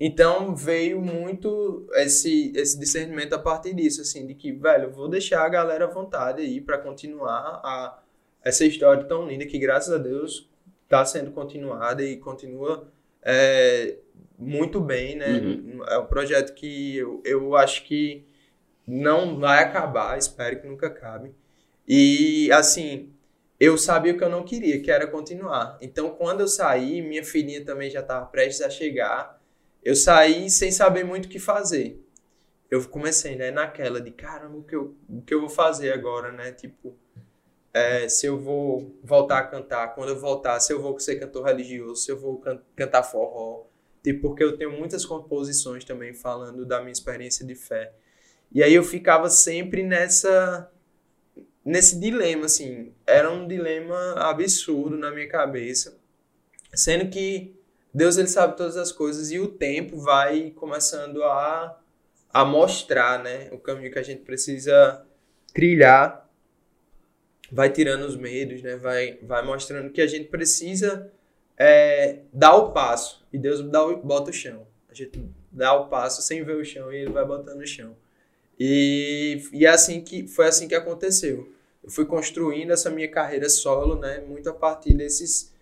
Então veio muito esse, esse discernimento a partir disso, assim, de que, velho, vou deixar a galera à vontade aí para continuar a, essa história tão linda que, graças a Deus, está sendo continuada e continua é, muito bem, né? Uhum. É um projeto que eu, eu acho que não vai acabar, espero que nunca acabe. E, assim, eu sabia o que eu não queria, que era continuar. Então, quando eu saí, minha filhinha também já estava prestes a chegar eu saí sem saber muito o que fazer. Eu comecei, né, naquela de, caramba, o que eu, o que eu vou fazer agora, né? Tipo, é, se eu vou voltar a cantar, quando eu voltar, se eu vou ser cantor religioso, se eu vou can cantar forró. Tipo, porque eu tenho muitas composições também falando da minha experiência de fé. E aí eu ficava sempre nessa nesse dilema assim, era um dilema absurdo na minha cabeça, sendo que Deus ele sabe todas as coisas e o tempo vai começando a, a mostrar né, o caminho que a gente precisa trilhar, vai tirando os medos, né, vai, vai mostrando que a gente precisa é, dar o passo e Deus dá o, bota o chão. A gente dá o passo sem ver o chão e ele vai botando o chão. E, e é assim que, foi assim que aconteceu. Eu fui construindo essa minha carreira solo, né, muito a partir desses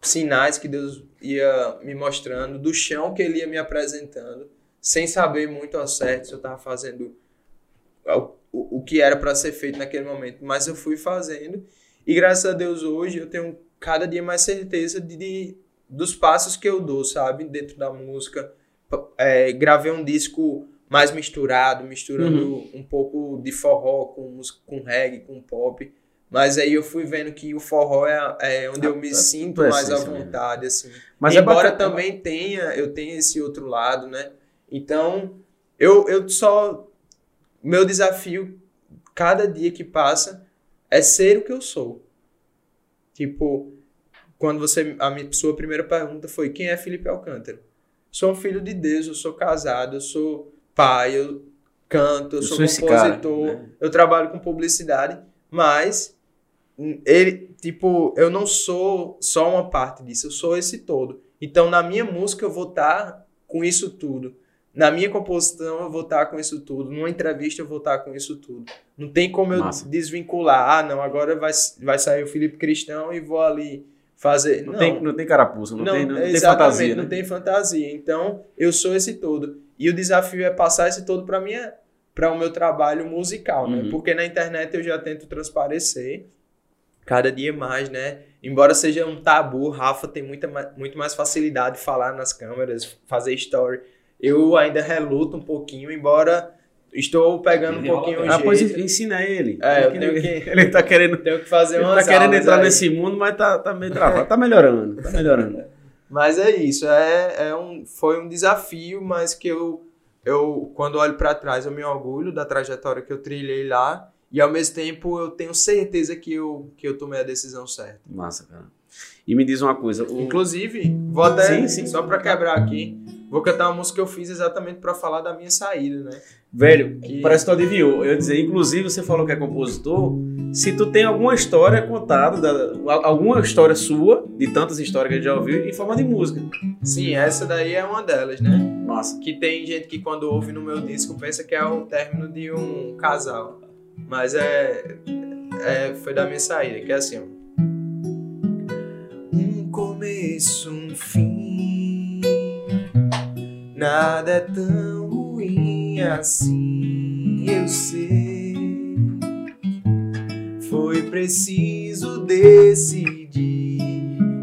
sinais que Deus ia me mostrando, do chão que Ele ia me apresentando, sem saber muito ao certo se eu estava fazendo o, o, o que era para ser feito naquele momento, mas eu fui fazendo e graças a Deus hoje eu tenho cada dia mais certeza de, de dos passos que eu dou, sabe, dentro da música. É, gravei um disco mais misturado, misturando uhum. um pouco de forró com, com reggae, com pop. Mas aí eu fui vendo que o forró é, é onde eu me ah, sinto mais à vontade, assim. Mas é Embora é também tenha, eu tenha esse outro lado, né? Então, eu, eu só... Meu desafio, cada dia que passa, é ser o que eu sou. Tipo, quando você... A minha, sua primeira pergunta foi, quem é Felipe Alcântara? Sou um filho de Deus, eu sou casado, eu sou pai, eu canto, eu, eu sou, sou compositor, cara, né? eu trabalho com publicidade, mas ele, tipo, eu não sou só uma parte disso, eu sou esse todo. Então, na minha música, eu vou estar tá com isso tudo. Na minha composição, eu vou estar com isso tudo. Numa entrevista, eu vou estar com isso tudo. Não tem como eu desvincular. Ah, não, agora vai, vai sair o Felipe Cristão e vou ali fazer. Não, não. tem, não tem carapuça, não, não tem, não tem fantasia. Né? Não tem fantasia. Então, eu sou esse todo. E o desafio é passar esse todo para minha para o meu trabalho musical, né? uhum. Porque na internet eu já tento transparecer cada dia mais, né? Embora seja um tabu, Rafa tem muita, muito mais facilidade de falar nas câmeras, fazer story. Eu ainda reluto um pouquinho, embora estou pegando um pouquinho o ah, jeito. pois ensina ele. É, eu tenho que... Ele tá querendo... Tenho que fazer ele tá querendo entrar aí. nesse mundo, mas tá, tá meio travado. tá melhorando, tá melhorando. Mas é isso, é, é um, foi um desafio, mas que eu, eu quando olho para trás, eu me orgulho da trajetória que eu trilhei lá e ao mesmo tempo eu tenho certeza que eu, que eu tomei a decisão certa. Massa, cara. E me diz uma coisa. O... Inclusive, vou até, Sim, sim. só pra quebrar aqui, vou cantar uma música que eu fiz exatamente pra falar da minha saída, né? Velho, Que- parece que tu adivinhou. Eu ia dizer, inclusive, você falou que é compositor. Se tu tem alguma história contada, da- al- alguma história sua, de tantas histórias que a gente já ouviu, em forma de música. Sim, essa daí é uma delas, né? Massa. Que tem gente que quando ouve no meu disco pensa que é o término de um casal. Mas é, é foi da minha saída, que é assim, ó. Um começo, um fim. Nada é tão ruim assim, eu sei. Foi preciso decidir,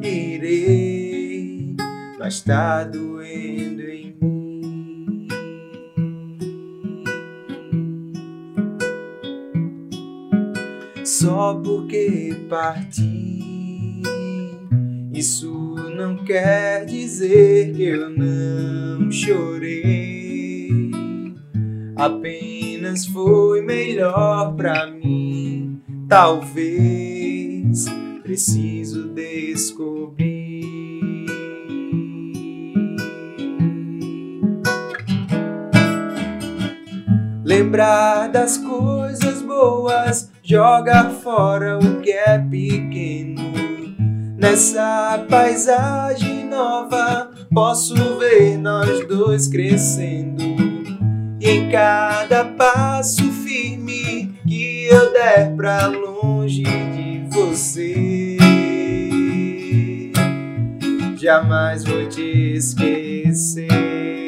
irei, mas tá doendo em mim. Só porque parti, isso quer dizer que eu não chorei. Apenas foi melhor pra mim, talvez preciso descobrir. Lembrar das coisas boas, jogar fora o que é pequeno. Nessa paisagem nova, posso ver nós dois crescendo. E em cada passo firme que eu der pra longe de você, jamais vou te esquecer.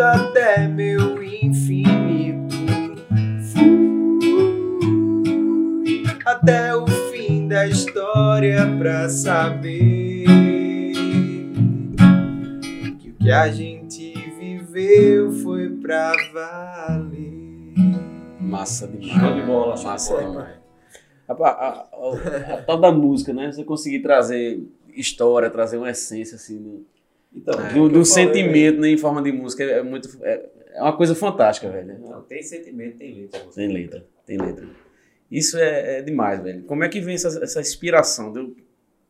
Seguindo até meu infinito. Fui até o fim da história pra saber que o que a gente viveu foi pra valer. Massa demais. Show de bola, show de Massa bola. demais. A, a- a- a- a tal da música, né? Você conseguir trazer história, trazer uma essência assim do, Então, do- é o que do eu falei, sentimento né, em forma de música é, é muito é, é uma coisa fantástica, velho. Não, tem sentimento, tem letra. Tem letra, tem letra. Isso é, é demais, velho. Como é que vem essa, essa inspiração? Eu,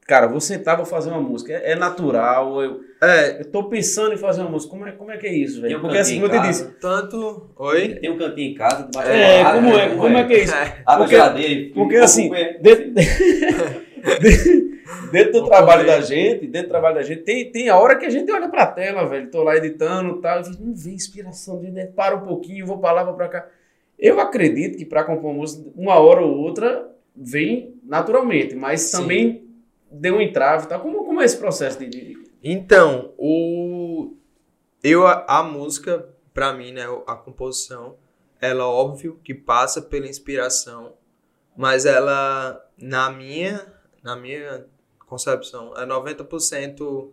cara, vou sentar, vou fazer uma música. É, é natural. Eu, É, eu tô pensando em fazer uma música. Como é, como é que é isso, velho? um Porque assim, como eu te disse. tanto. Oi? Tem um cantinho em casa, debaixo É, da como é, como é que é isso? (laughs) Porque- porque assim, pé. (laughs) (laughs) Dentro, do trabalho da gente, dentro do trabalho da gente, tem, tem a hora que a gente olha pra tela, velho. Tô lá editando e tal. Não vem inspiração, de dentro, para um pouquinho, vou pra lá, vou pra cá. Eu acredito que pra compor música, uma hora ou outra vem naturalmente, mas Sim. também deu um entrave tal. Como, como é esse processo de. de- Então, o eu a, a música pra mim, né, a composição, ela óbvio que passa pela inspiração, mas ela na minha, na minha concepção, é 90%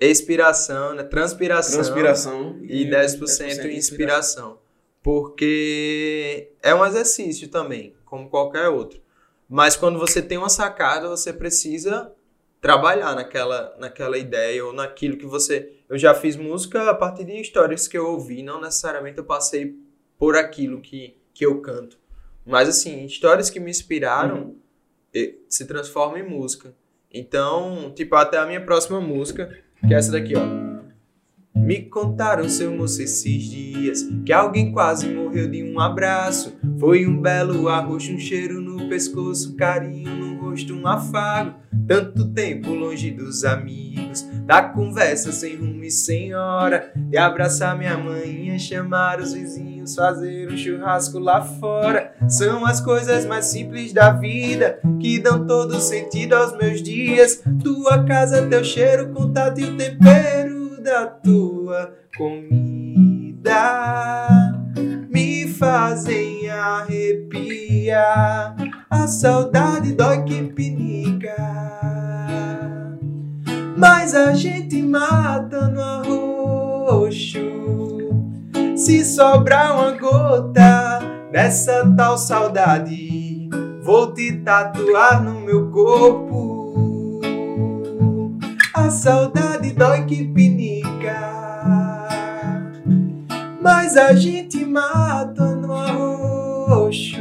expiração, né, transpiração, transpiração e 10% inspiração. Porque é um exercício também, como qualquer outro. Mas quando você tem uma sacada, você precisa trabalhar naquela, naquela ideia ou naquilo que você. Eu já fiz música a partir de histórias que eu ouvi, não necessariamente eu passei por aquilo que, que eu canto. Mas assim, histórias que me inspiraram eh, se transformam em música. Então, tipo, até a minha próxima música, que é essa daqui, ó. Me contaram, seu moço, esses dias que alguém quase morreu de um abraço. Foi um belo arroxo, um cheiro no pescoço, carinho no rosto, um afago. Tanto tempo longe dos amigos, da conversa sem rumo e sem hora. De abraçar minha mãe, chamar os vizinhos, fazer um churrasco lá fora. São as coisas mais simples da vida que dão todo sentido aos meus dias. Tua casa, teu cheiro, contato e o tempero da tua comida me fazem arrepiar. A saudade dói que pinica, mas a gente mata no arroxo. Se sobrar uma gota dessa tal saudade, vou te tatuar no meu corpo. A saudade dói que pinica. Mas a gente mata no arroxo.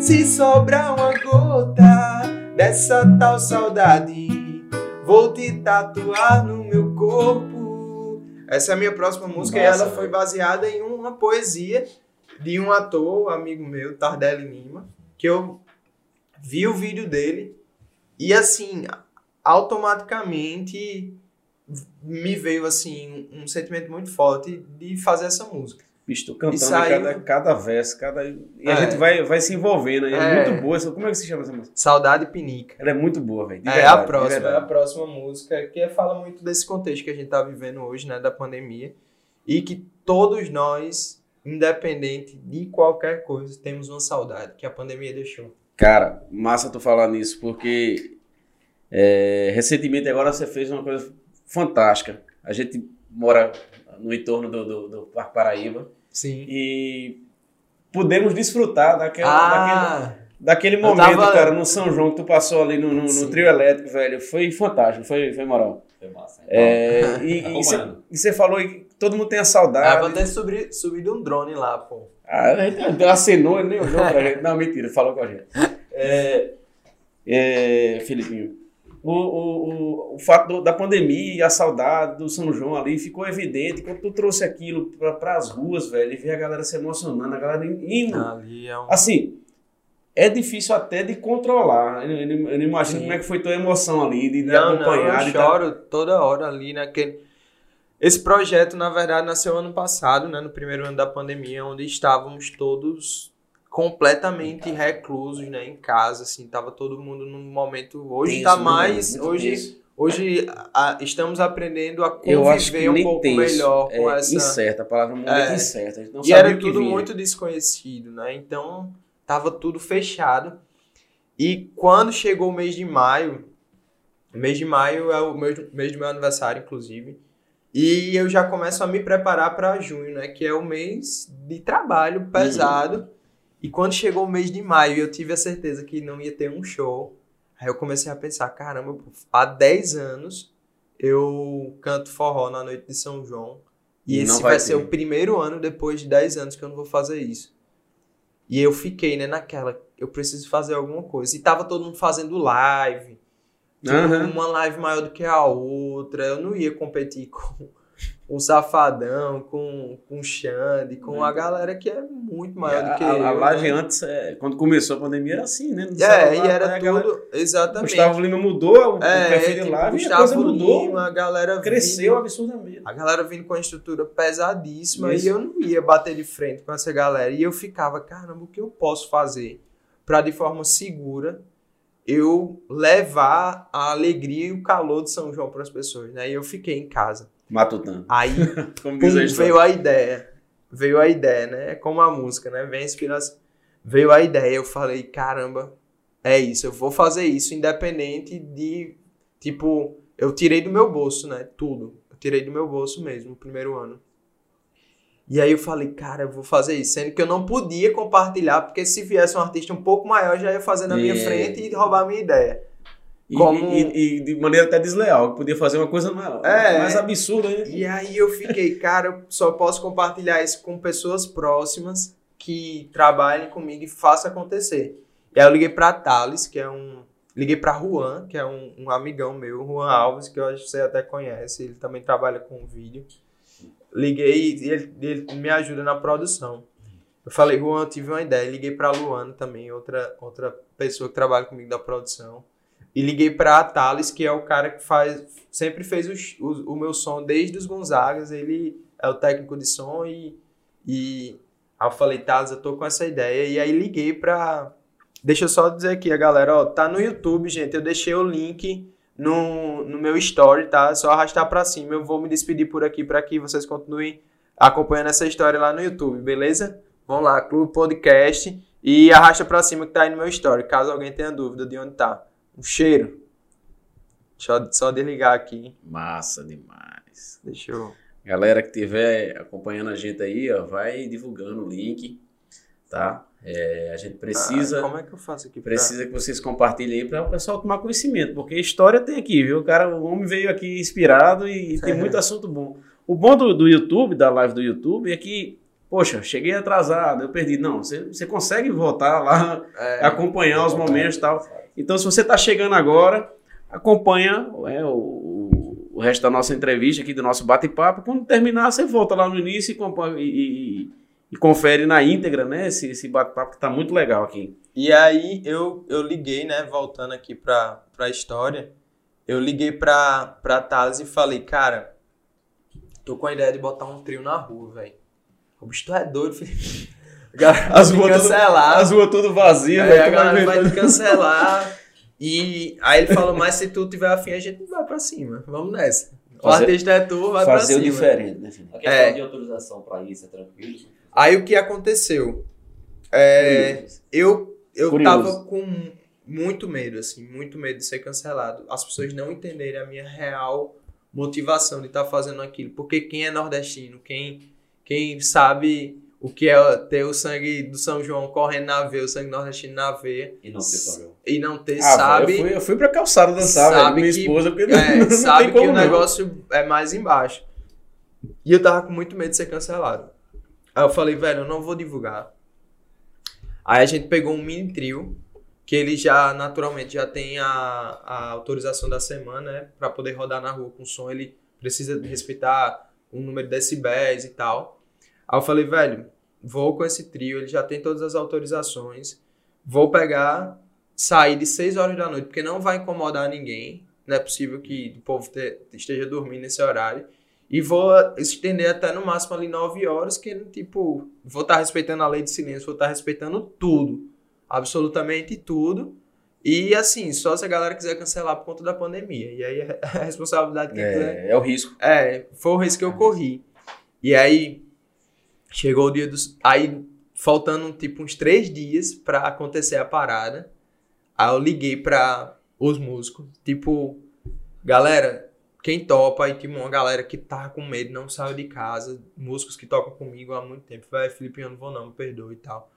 Se sobrar uma gota dessa tal saudade, vou te tatuar no meu corpo. Essa é a minha próxima música Nossa, e ela foi baseada em uma poesia de um ator, amigo meu, Tardelli Lima, que eu vi o vídeo dele e assim, automaticamente me veio assim um sentimento muito forte de fazer essa música. Bicho, tô cantando saiu- cada, cada verso, cada. E a É. gente vai, vai se envolvendo. É, É. muito boa. essa- Como é que se chama essa música? Saudade Pinica. Ela é muito boa, velho. É verdade, a próxima, é a próxima música que fala muito desse contexto que a gente tá vivendo hoje, né, da pandemia, e que todos nós, independente de qualquer coisa, temos uma saudade que a pandemia deixou. Cara, massa tu falar nisso, porque é, recentemente agora você fez uma coisa fantástica. A gente mora no entorno do, do, do Parque Paraíba Sim. e pudemos desfrutar daquela, daquele, Ah, daquele eu momento, tava- cara, no São João que tu passou ali no, no, no trio elétrico, velho. Foi fantástico, foi, foi moral. Foi massa. É, e, (laughs) você, você falou que todo mundo tem a ah, saudade. vou ter subi, subido um drone lá, pô. Ah, a gente acenou, ele nem olhou pra gente. Não, mentira, falou com a gente. (laughs) É, é, Filipinho, o, o, o, fato do- da pandemia e a saudade do São João ali ficou evidente quando tu trouxe aquilo para as ruas, velho, e ver a galera se emocionando, a galera indo. É um... Assim, é difícil até de controlar. Eu, eu- eu não imagino Sim. como é que foi tua emoção ali, de, de Não, não, acompanhar. eu de tá- choro toda hora ali naquele... Esse projeto, na verdade, nasceu ano passado, né, no primeiro ano da pandemia, onde estávamos todos completamente reclusos, né, em casa, assim, tava todo mundo num momento... Hoje tenso, tá né, mais... Muito Hoje, tenso. hoje a- estamos aprendendo a conviver um pouco tenso, melhor com é, essa... incerta, a palavra muito É. incerta. Não E era tudo vinha. muito desconhecido, né? Então, tava tudo fechado. E quando chegou o mês de maio, o mês de maio é o mês, mês do meu aniversário, inclusive, e eu já começo a me preparar para junho, né? Que é o mês de trabalho pesado. E quando chegou o mês de maio, eu tive a certeza que não ia ter um show. Aí eu comecei a pensar, caramba, há 10 anos eu canto forró na noite de São João. E E esse não vai, vai ser o primeiro ano depois de 10 anos que eu não vou fazer isso. E eu fiquei, né, naquela, eu preciso fazer alguma coisa. E tava todo mundo fazendo live. Tipo, Aham. uma live maior do que a outra. Eu não ia competir (laughs) com o Safadão, com, com o Xande, com a galera que é muito maior do que a, a, a eu, live né? antes, é, quando começou a pandemia, era assim, né? No É, e né, era a galera- tudo, exatamente. Gustavo Lima mudou o é, perfil tipo, live e a Gustavo coisa mudou. Lima, a galera cresceu vindo- absurdamente. A galera vindo com a estrutura pesadíssima Isso. e eu não ia bater de frente com essa galera. E eu ficava, caramba, o que eu posso fazer para de forma segura eu levar a alegria e o calor de São João para as pessoas, né? E eu fiquei em casa. Matutando. Aí (laughs) Como pum, veio a ideia. Veio a ideia, né? É como a música, né? Vem a inspiração. Veio a ideia, eu falei, caramba, é isso, eu vou fazer isso independente de tipo, eu tirei do meu bolso, né? Tudo. Eu tirei do meu bolso mesmo no primeiro ano. E aí eu falei, cara, eu vou fazer isso. Sendo que eu não podia compartilhar, porque se viesse um artista um pouco maior, já ia fazer na minha É. frente e roubar a minha ideia. E, como- e- e de maneira até desleal, que podia fazer uma coisa mais, É. mais absurda. Né? E aí eu fiquei, cara, eu só posso compartilhar isso com pessoas próximas que trabalhem comigo e façam acontecer. E aí eu liguei pra Thales, que é um. Liguei pra Juan, que é um, um amigão meu, Juan Alves, que eu acho que você até conhece, ele também trabalha com vídeo. Liguei e ele, ele me ajuda na produção. Eu falei, Juan, eu tive uma ideia. Liguei pra Luana também, outra, outra pessoa que trabalha comigo da produção. E liguei pra Thales, que é o cara que faz. Sempre fez o, o meu som desde os Gonzagas. Ele é o técnico de som e. e aí eu falei, Thales, eu tô com essa ideia. E aí liguei pra. Deixa eu só dizer aqui, a galera, ó, tá no YouTube, gente. Eu deixei o link no, no meu story, tá? É só arrastar pra cima. Eu vou me despedir por aqui para que vocês continuem acompanhando essa história lá no YouTube, beleza? Vão lá, Clube Podcast e arrasta pra cima que tá aí no meu story, caso alguém tenha dúvida de onde tá. Um cheiro. Deixa eu só desligar aqui. Massa demais. Deixa eu. Galera que estiver acompanhando a gente aí, ó, vai divulgando o link, tá? É, a gente precisa. Ah, como é que eu faço aqui? Pra... Precisa que vocês compartilhem aí para o pessoal tomar conhecimento, porque história tem aqui, viu? O cara, o homem veio aqui inspirado e, e tem (laughs) muito assunto bom. O bom do, do YouTube, da live do YouTube, é que, poxa, cheguei atrasado, eu perdi. Não, você, você consegue voltar lá, É, (laughs) acompanhar os momentos e tal. Então, se você está chegando agora, acompanha é, o, o- resto da nossa entrevista aqui, do nosso bate-papo. Quando terminar, você volta lá no início e, e- e- confere na íntegra, né? Esse, esse bate-papo que está muito legal aqui. E aí eu, eu liguei, né, voltando aqui pra, pra história, eu liguei pra, pra Thales e falei, cara, tô com a ideia de botar um trio na rua, velho. O bicho, tu é doido, filho. (laughs) Galera As ruas tudo-. As ruas tudo vazias, É, né? a galera vai me cancelar. E aí ele falou, mas se tu tiver afim, a gente vai pra cima. Vamos nessa. O Fazer- artista é tu, vai pra Fazer o cima. diferente, né, filho? A questão É. de autorização para isso é tranquilo? Aí o que aconteceu? É, eu eu Curioso. tava com muito medo, assim, muito medo de ser cancelado. As pessoas não entenderem a minha real motivação de estar fazendo aquilo. Porque quem é nordestino, quem, quem sabe o que é ter o sangue do São João correndo na veia, o sangue nordestino na veia, E não ter problema. e não ter, Ah, sabe... eu, fui, eu fui pra calçada dançar, velho, minha que- esposa, porque É, não, (laughs) não sabe tem que como o não. negócio é mais embaixo. E eu tava com muito medo de ser cancelado. Aí eu falei, velho, eu não vou divulgar. Aí a gente pegou um mini trio, que ele já, naturalmente, já tem a, a autorização da semana, né? Pra poder rodar na rua com som, ele precisa respeitar um número de decibéis e tal. Aí eu falei, velho, vou com esse trio, ele já tem todas as autorizações. Vou pegar, sair de 6 horas da noite, porque não vai incomodar ninguém. Não é possível que o povo te- esteja dormindo nesse horário. E vou estender até no máximo ali 9 horas, que tipo, vou estar respeitando a lei de silêncio, vou estar respeitando tudo. Absolutamente tudo. E assim, só se a galera quiser cancelar por conta da pandemia. E aí é (laughs) a responsabilidade de quem quiser. É, é o risco. É, foi o risco que eu corri. E aí, chegou o dia dos. Aí, faltando tipo uns três dias pra acontecer a parada. Aí eu liguei pra os músicos. Tipo, galera, quem topa, aí tinha uma galera que tava com medo, não saiu de casa. Músicos que tocam comigo há muito tempo. Vai, Felipe, eu não vou não, me perdoe e tal.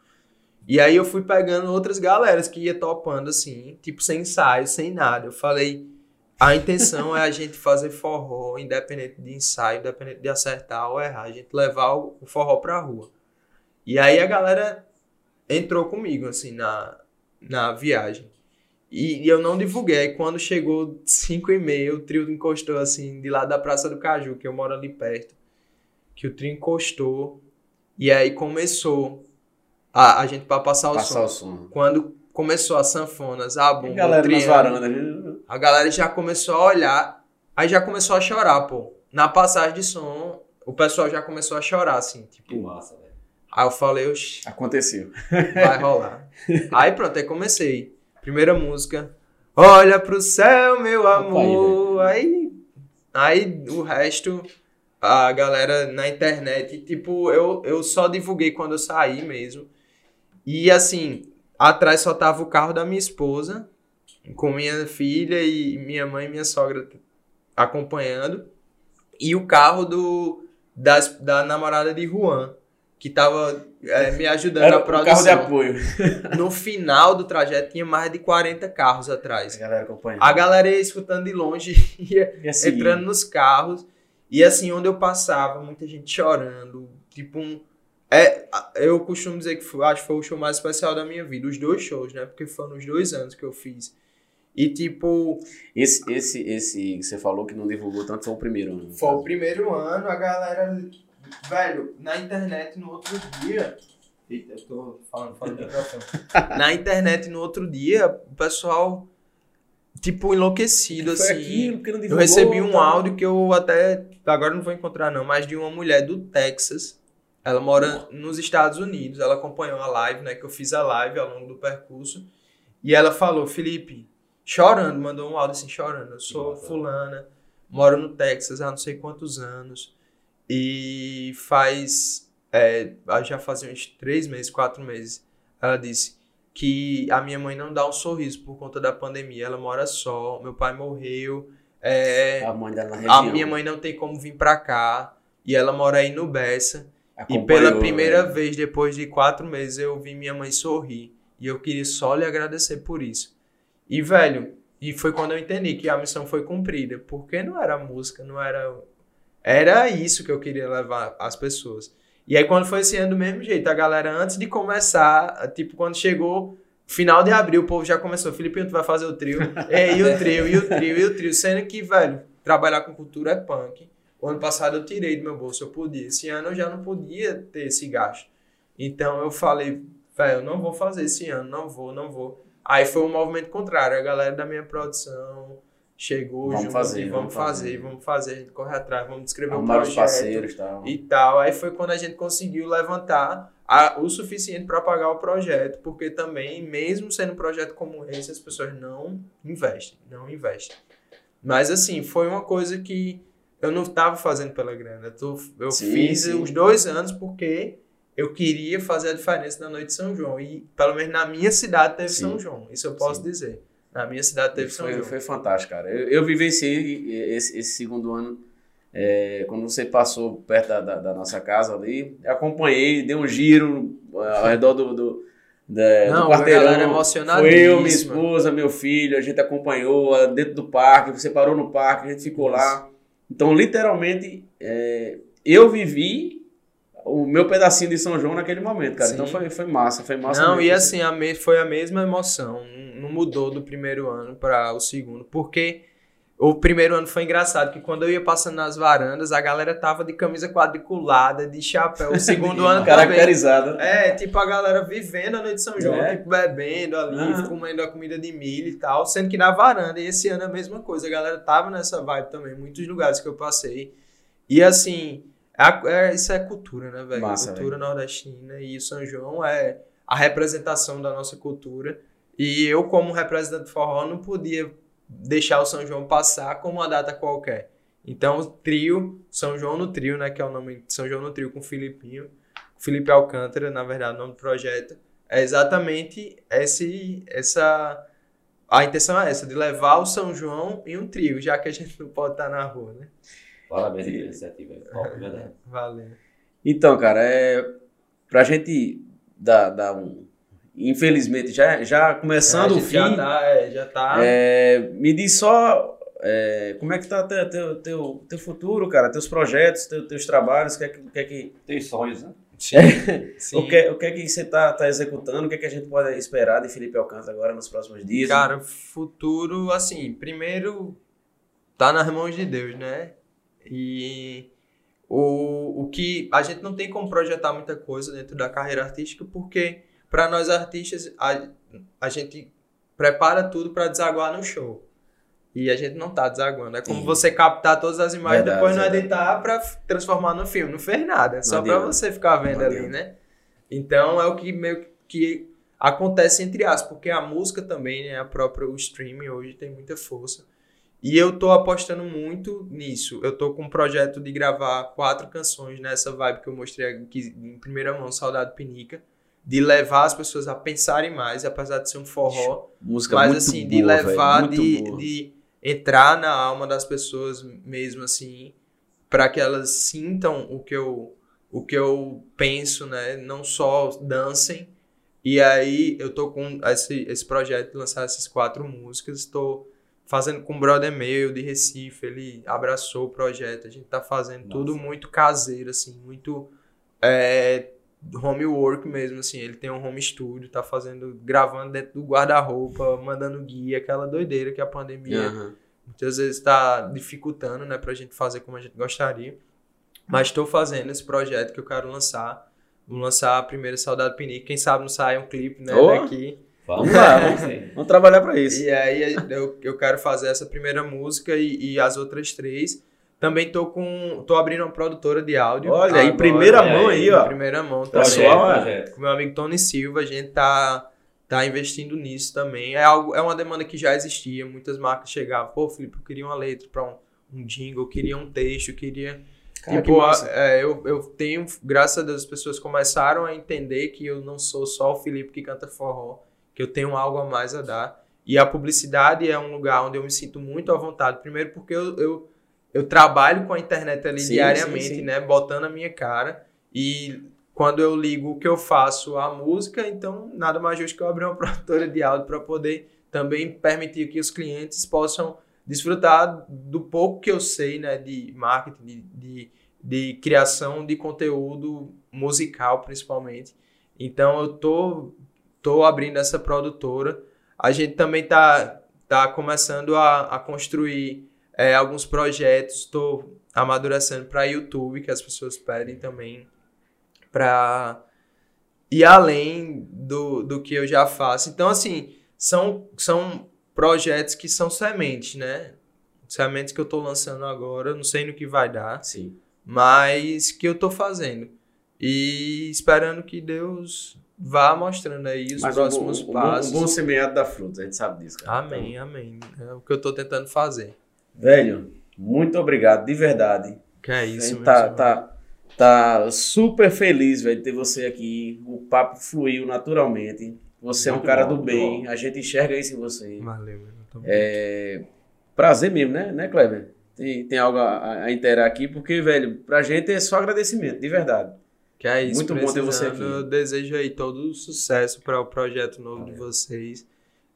E aí eu fui pegando outras galeras que ia topando assim, tipo, sem ensaio, sem nada. Eu falei, a intenção é a gente fazer forró, independente de ensaio, independente de acertar ou errar, a gente levar o o forró pra rua. E aí a galera entrou comigo, assim, na, na viagem. E, e eu não divulguei. Aí Quando chegou 5 e meia, o trio encostou, assim, de lá da Praça do Caju, que eu moro ali perto. Que o trio encostou. E aí começou a, a gente pra passar o Passar som. o som. Quando começou as sanfonas, a bomba, galera o nas triângulo, varandas. A galera já começou a olhar, aí já começou a chorar, pô. Na passagem de som, o pessoal já começou a chorar, assim, Que tipo. massa, velho. Aí eu falei, oxi, Aconteceu. vai rolar. (laughs) aí pronto, aí comecei. Primeira música. Olha pro céu, meu amor. Aí, aí o resto, a galera na internet, tipo, eu, eu só divulguei quando eu saí mesmo. E assim, atrás só tava o carro da minha esposa, com minha filha e minha mãe e minha sogra acompanhando. E o carro do, das, da namorada de Juan, que tava é, me ajudando Era o produção. carro de apoio. (laughs) No final do trajeto tinha mais de 40 carros A atrás. galera acompanhando. A galera ia escutando de longe, (laughs) ia entrando nos carros. E assim, onde eu passava, muita gente chorando. Tipo um. É, a- eu costumo dizer que foi, acho que foi o show mais especial da minha vida. Os dois shows, né? Porque foram os dois anos que eu fiz. E tipo, Esse, esse, esse que você falou que não divulgou tanto foi o primeiro. né? Foi o primeiro ano, a galera. Velho, na internet no outro dia. Eita, eu tô falando fora do microfone. (laughs) na internet no outro dia, o pessoal, tipo, enlouquecido, Foi assim. aquilo, porque não Eu divulgou, recebi um tá? áudio que eu até. Agora não vou encontrar, não, mas de uma mulher do Texas. Ela mora nos Estados Unidos. Ela acompanhou a live, né? Que eu fiz a live ao longo do percurso. E ela falou, Felipe, chorando, mandou um áudio assim, chorando. Eu sou fulana, moro no Texas há não sei quantos anos. E faz. É, já fazia uns três meses, quatro meses. Ela disse que a minha mãe não dá um sorriso por conta da pandemia. Ela mora só, meu pai morreu. É, A mãe dela na região. a minha mãe não tem como vir pra cá. E ela mora aí no Bessa. E pela primeira né? vez, depois de quatro meses, eu vi minha mãe sorrir. E eu queria só lhe agradecer por isso. E, velho, e foi quando eu entendi que a missão foi cumprida. Porque não era música, não era. Era isso que eu queria levar às pessoas. E aí, quando foi esse ano do mesmo jeito, a galera, antes de começar, tipo, quando chegou final de abril, o povo já começou. Felipe, tu vai fazer o trio. (laughs) É, e o trio, e o trio, e o trio. Sendo que, velho, trabalhar com cultura é punk. O ano passado eu tirei do meu bolso, eu podia. Esse ano eu já não podia ter esse gasto. Então eu falei, velho, eu não vou fazer esse ano, não vou, não vou. Aí foi um movimento contrário. A galera da minha produção chegou vamos junto fazer, e vamos, fazer, fazer, vamos fazer, a gente corre atrás, vamos descrever o projeto parceiros, tal. e tal. Aí foi quando a gente conseguiu levantar a, o suficiente para pagar o projeto, porque também, mesmo sendo um projeto como esse, as pessoas não investem, não investem. Mas assim, foi uma coisa que eu não estava fazendo pela grana. Eu, tô, eu sim, fiz sim. os dois anos porque eu queria fazer a diferença na noite de São João. E, pelo menos na minha cidade, teve sim. São João. Isso eu posso dizer. Na minha cidade teve São foi, João. Foi fantástico, cara. Eu, eu vivenciei esse, esse segundo ano. É, quando você passou perto da, da, da, nossa casa ali, acompanhei, dei um giro ao redor do, do, da, Não, do quarteirão. Foi eu, minha esposa, meu filho, a gente acompanhou dentro do parque, você parou no parque, a gente ficou Isso. lá. Então, literalmente, é, eu vivi o meu pedacinho de São João naquele momento, cara. Então Sim. Então foi, foi massa, foi massa. Não, mesmo. e assim, a me, foi a mesma emoção. Não mudou do primeiro ano para o segundo. Porque o primeiro ano foi engraçado, que quando eu ia passando nas varandas, a galera tava de camisa quadriculada, de chapéu. O segundo (laughs) ano Caracterizada. É, tipo a galera vivendo a noite de São João, é. tipo bebendo ali, ah. comendo a comida de milho e tal. Sendo que na varanda, e esse ano é a mesma coisa, a galera tava nessa vibe também, muitos lugares que eu passei. E assim, é, isso é cultura, né, velho? Cultura véio. nordestina. E o São João é a representação da nossa cultura. E eu, como representante do forró, não podia deixar o São João passar como uma data qualquer. Então, o trio, São João no Trio, né, que é o nome de São João no Trio com o Filipinho, Felipe Alcântara, na verdade, o nome do projeto, é exatamente esse, essa. A intenção é essa, de levar o São João em um trio, já que a gente não pode estar na rua, né? Parabéns pela iniciativa, é verdade. Valeu. Então, cara, é, pra gente dar, dar um, infelizmente, já, já começando é, o fim. Já tá, é, já tá. É, me diz só é, como é que tá teu, teu, teu, teu futuro, cara, teus projetos, teu, teus trabalhos, o que é que. O que, é que... Teus sonhos, né? Sim, (laughs) sim. o, que, o que é que você tá, tá executando? O que é que a gente pode esperar de Felipe Alcântara agora nos próximos dias? Cara, futuro, assim, primeiro tá nas mãos de Deus, né? E o, o que a gente não tem como projetar muita coisa dentro da carreira artística porque para nós artistas, a, a gente prepara tudo para desaguar no show. E a gente não tá desaguando. É como Sim. você captar todas as imagens e depois não editar para transformar no filme. Não fez nada. É só para você ficar vendo ali, né? Então é o que meio que acontece entre aspas, porque a música também, né, a própria o streaming hoje tem muita força. E eu tô apostando muito nisso. Eu tô com um projeto de gravar quatro canções nessa vibe que eu mostrei aqui em primeira mão, Saudade Pinica de levar as pessoas a pensarem mais, apesar de ser um forró, Música mas muito assim, boa, de levar, de, de entrar na alma das pessoas mesmo assim, para que elas sintam o que eu o que eu penso, né? Não só dancem. E aí eu tô com esse, esse projeto de lançar essas quatro músicas, estou fazendo com um brother meu de Recife, ele abraçou o projeto, a gente tá fazendo Nossa. tudo muito caseiro assim, muito é, homework mesmo, assim. Ele tem um home studio, tá fazendo, gravando dentro do guarda-roupa, mandando guia, aquela doideira que a pandemia uhum. muitas vezes está dificultando, né, pra gente fazer como a gente gostaria. Mas estou fazendo esse projeto que eu quero lançar. Vou lançar a primeira Saudade Pinique. Quem sabe não sai um clipe, né, oh. daqui. Vamos lá, vamos, vamos trabalhar para isso. E aí eu, eu quero fazer essa primeira música e, e as outras três também tô com. tô abrindo uma produtora de áudio. Olha, agora, em primeira mão aí, ó. Em primeira mão também. Pessoal, é. Com meu amigo Tony Silva, a gente tá, tá investindo nisso também. É, algo, é uma demanda que já existia. Muitas marcas chegavam, pô, Felipe, eu queria uma letra para um, um jingle, eu queria um texto, eu queria. Cara, tipo, a, é, eu, eu tenho, graças a Deus, as pessoas começaram a entender que eu não sou só o Felipe que canta forró, que eu tenho algo a mais a dar. E a publicidade é um lugar onde eu me sinto muito à vontade. Primeiro porque eu, eu eu trabalho com a internet ali sim, diariamente, sim, sim. né? Botando a minha cara. E quando eu ligo o que eu faço à música, então nada mais justo que eu abrir uma (laughs) produtora de áudio para poder também permitir que os clientes possam desfrutar do pouco que eu sei né, de marketing, de, de, de criação de conteúdo musical, principalmente. Então, eu tô, tô abrindo essa produtora. A gente também tá, tá começando a, a construir é, alguns projetos. Estou amadurecendo para YouTube, que as pessoas pedem também, para ir além do, do que eu já faço. Então, assim, são, são projetos que são sementes, né? Sementes que eu estou lançando agora, não sei no que vai dar, Sim. mas que eu estou fazendo. E esperando que Deus vá mostrando aí os Mas próximos um, bom- um, passos. bom, um bom semeado da fruta, a gente sabe disso, cara. Amém, amém. É o que eu estou tentando fazer. Velho, muito obrigado, de verdade. Que é isso, meu tá, tá, tá super feliz, velho, de ter você aqui. O papo fluiu naturalmente. Você é um Muito cara bom, do muito bem. bom. A gente enxerga isso em você. Valeu, meu É prazer mesmo, né, né Kleber? Tem, tem algo a, a interar aqui, porque, velho, pra gente é só agradecimento, de verdade. Que é isso. Muito bom ter você aqui. Eu desejo aí todo o sucesso para o projeto novo de vocês.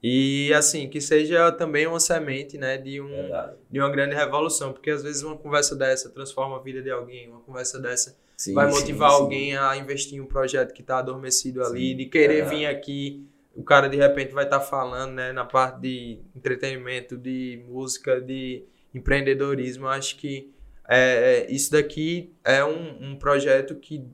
E assim, que seja também uma semente, né, de, um, Verdade. de uma grande revolução. Porque às vezes uma conversa dessa transforma a vida de alguém, uma conversa dessa Sim, vai sim, motivar sim. alguém a investir em um projeto que está adormecido ali, Sim, de querer verdade. vir aqui. O cara de repente vai estar falando, né, na parte de entretenimento, de música, de empreendedorismo. Eu Acho que é, isso daqui é um, um projeto que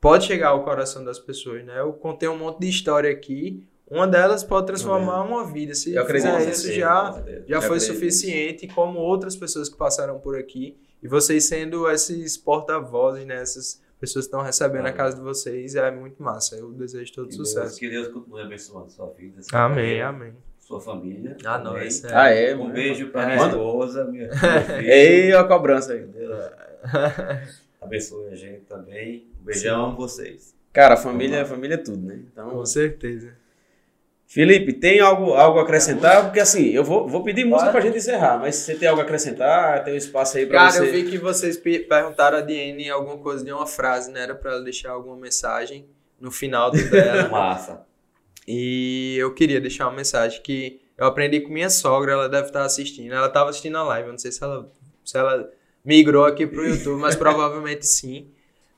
pode chegar ao coração das pessoas, né? Eu contei um monte de história aqui. Uma delas pode transformar uma vida. Se Eu acredito, fizer isso já já foi suficiente, como outras pessoas que passaram por aqui. E vocês sendo esses porta-vozes, né? Essas pessoas que estão recebendo a Amém. casa de vocês, é muito massa. Eu desejo todo Que Deus, sucesso. que Deus continue abençoando sua vida, sua Amém, carreira, amém. sua família. Ah, esse é. Ah, é? Um mano? beijo pra É. minha esposa, minha, (laughs) meu filho. Ei, a cobrança aí. (laughs) Abençoe a gente também. Beijão, amo vocês. Cara, a família, a família é tudo, né? Então, Com certeza. Felipe, tem algo, algo a acrescentar? Porque assim, eu vou, vou pedir música pra gente encerrar, mas se você tem algo a acrescentar, tem um espaço aí pra Cara, você. eu vi que vocês pe- perguntaram a Diane alguma coisa de uma frase, né? Era pra ela deixar alguma mensagem no final do (laughs) dela. Massa. E eu queria deixar uma mensagem que eu aprendi com minha sogra, ela deve estar assistindo. Ela estava assistindo a live, eu não sei se ela, se ela migrou aqui pro YouTube, mas (laughs) provavelmente sim.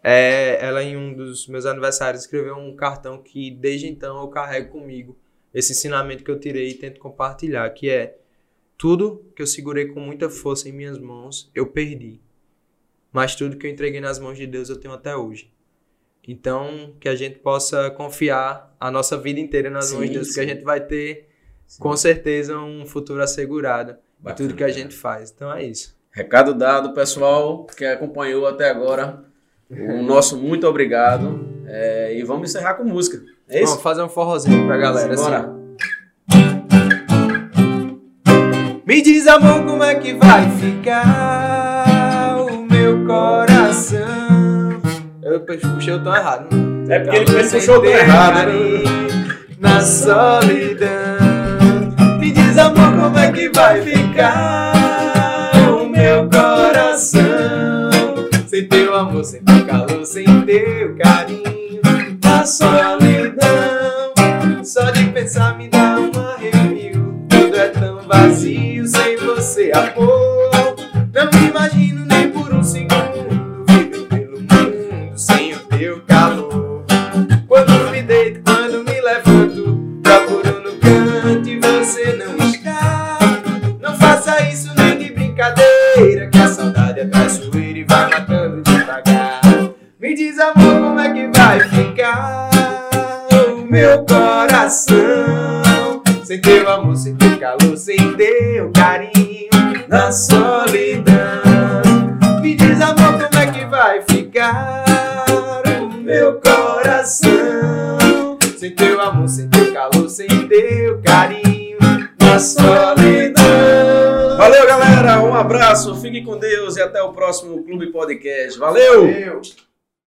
É, ela, em um dos meus aniversários, escreveu um cartão que desde então eu carrego comigo. Esse ensinamento que eu tirei e tento compartilhar, que é tudo que eu segurei com muita força em minhas mãos, eu perdi. Mas tudo que eu entreguei nas mãos de Deus, eu tenho até hoje. Então, que a gente possa confiar a nossa vida inteira nas mãos Sim, de Deus, sim. a gente vai ter, com certeza, um futuro assegurado em tudo que a gente faz. Então é isso. Recado dado, pessoal que acompanhou até agora. O nosso muito obrigado. É, e vamos encerrar com música. É isso? Vamos fazer um forrozinho pra galera. assim. Bora. Me diz, amor, como é que vai ficar o meu coração? Eu puxei o tom errado. né? É porque ele, puxou o tom errado. né? Na solidão. Me diz, amor, como é que vai ficar sem calor, sem teu carinho. Na solidão. Só de pensar me dá um arrepio. Tudo é tão vazio sem você, amor. Não me imagino é que vai ficar o meu coração? Sem teu amor, sem teu calor, sem teu carinho, na solidão. Me diz, amor, como é que vai ficar o meu coração? Sem teu amor, sem teu calor, sem teu carinho, na solidão. Valeu, galera. Um abraço. Fique com Deus e até o próximo Clube Podcast. Valeu! Valeu.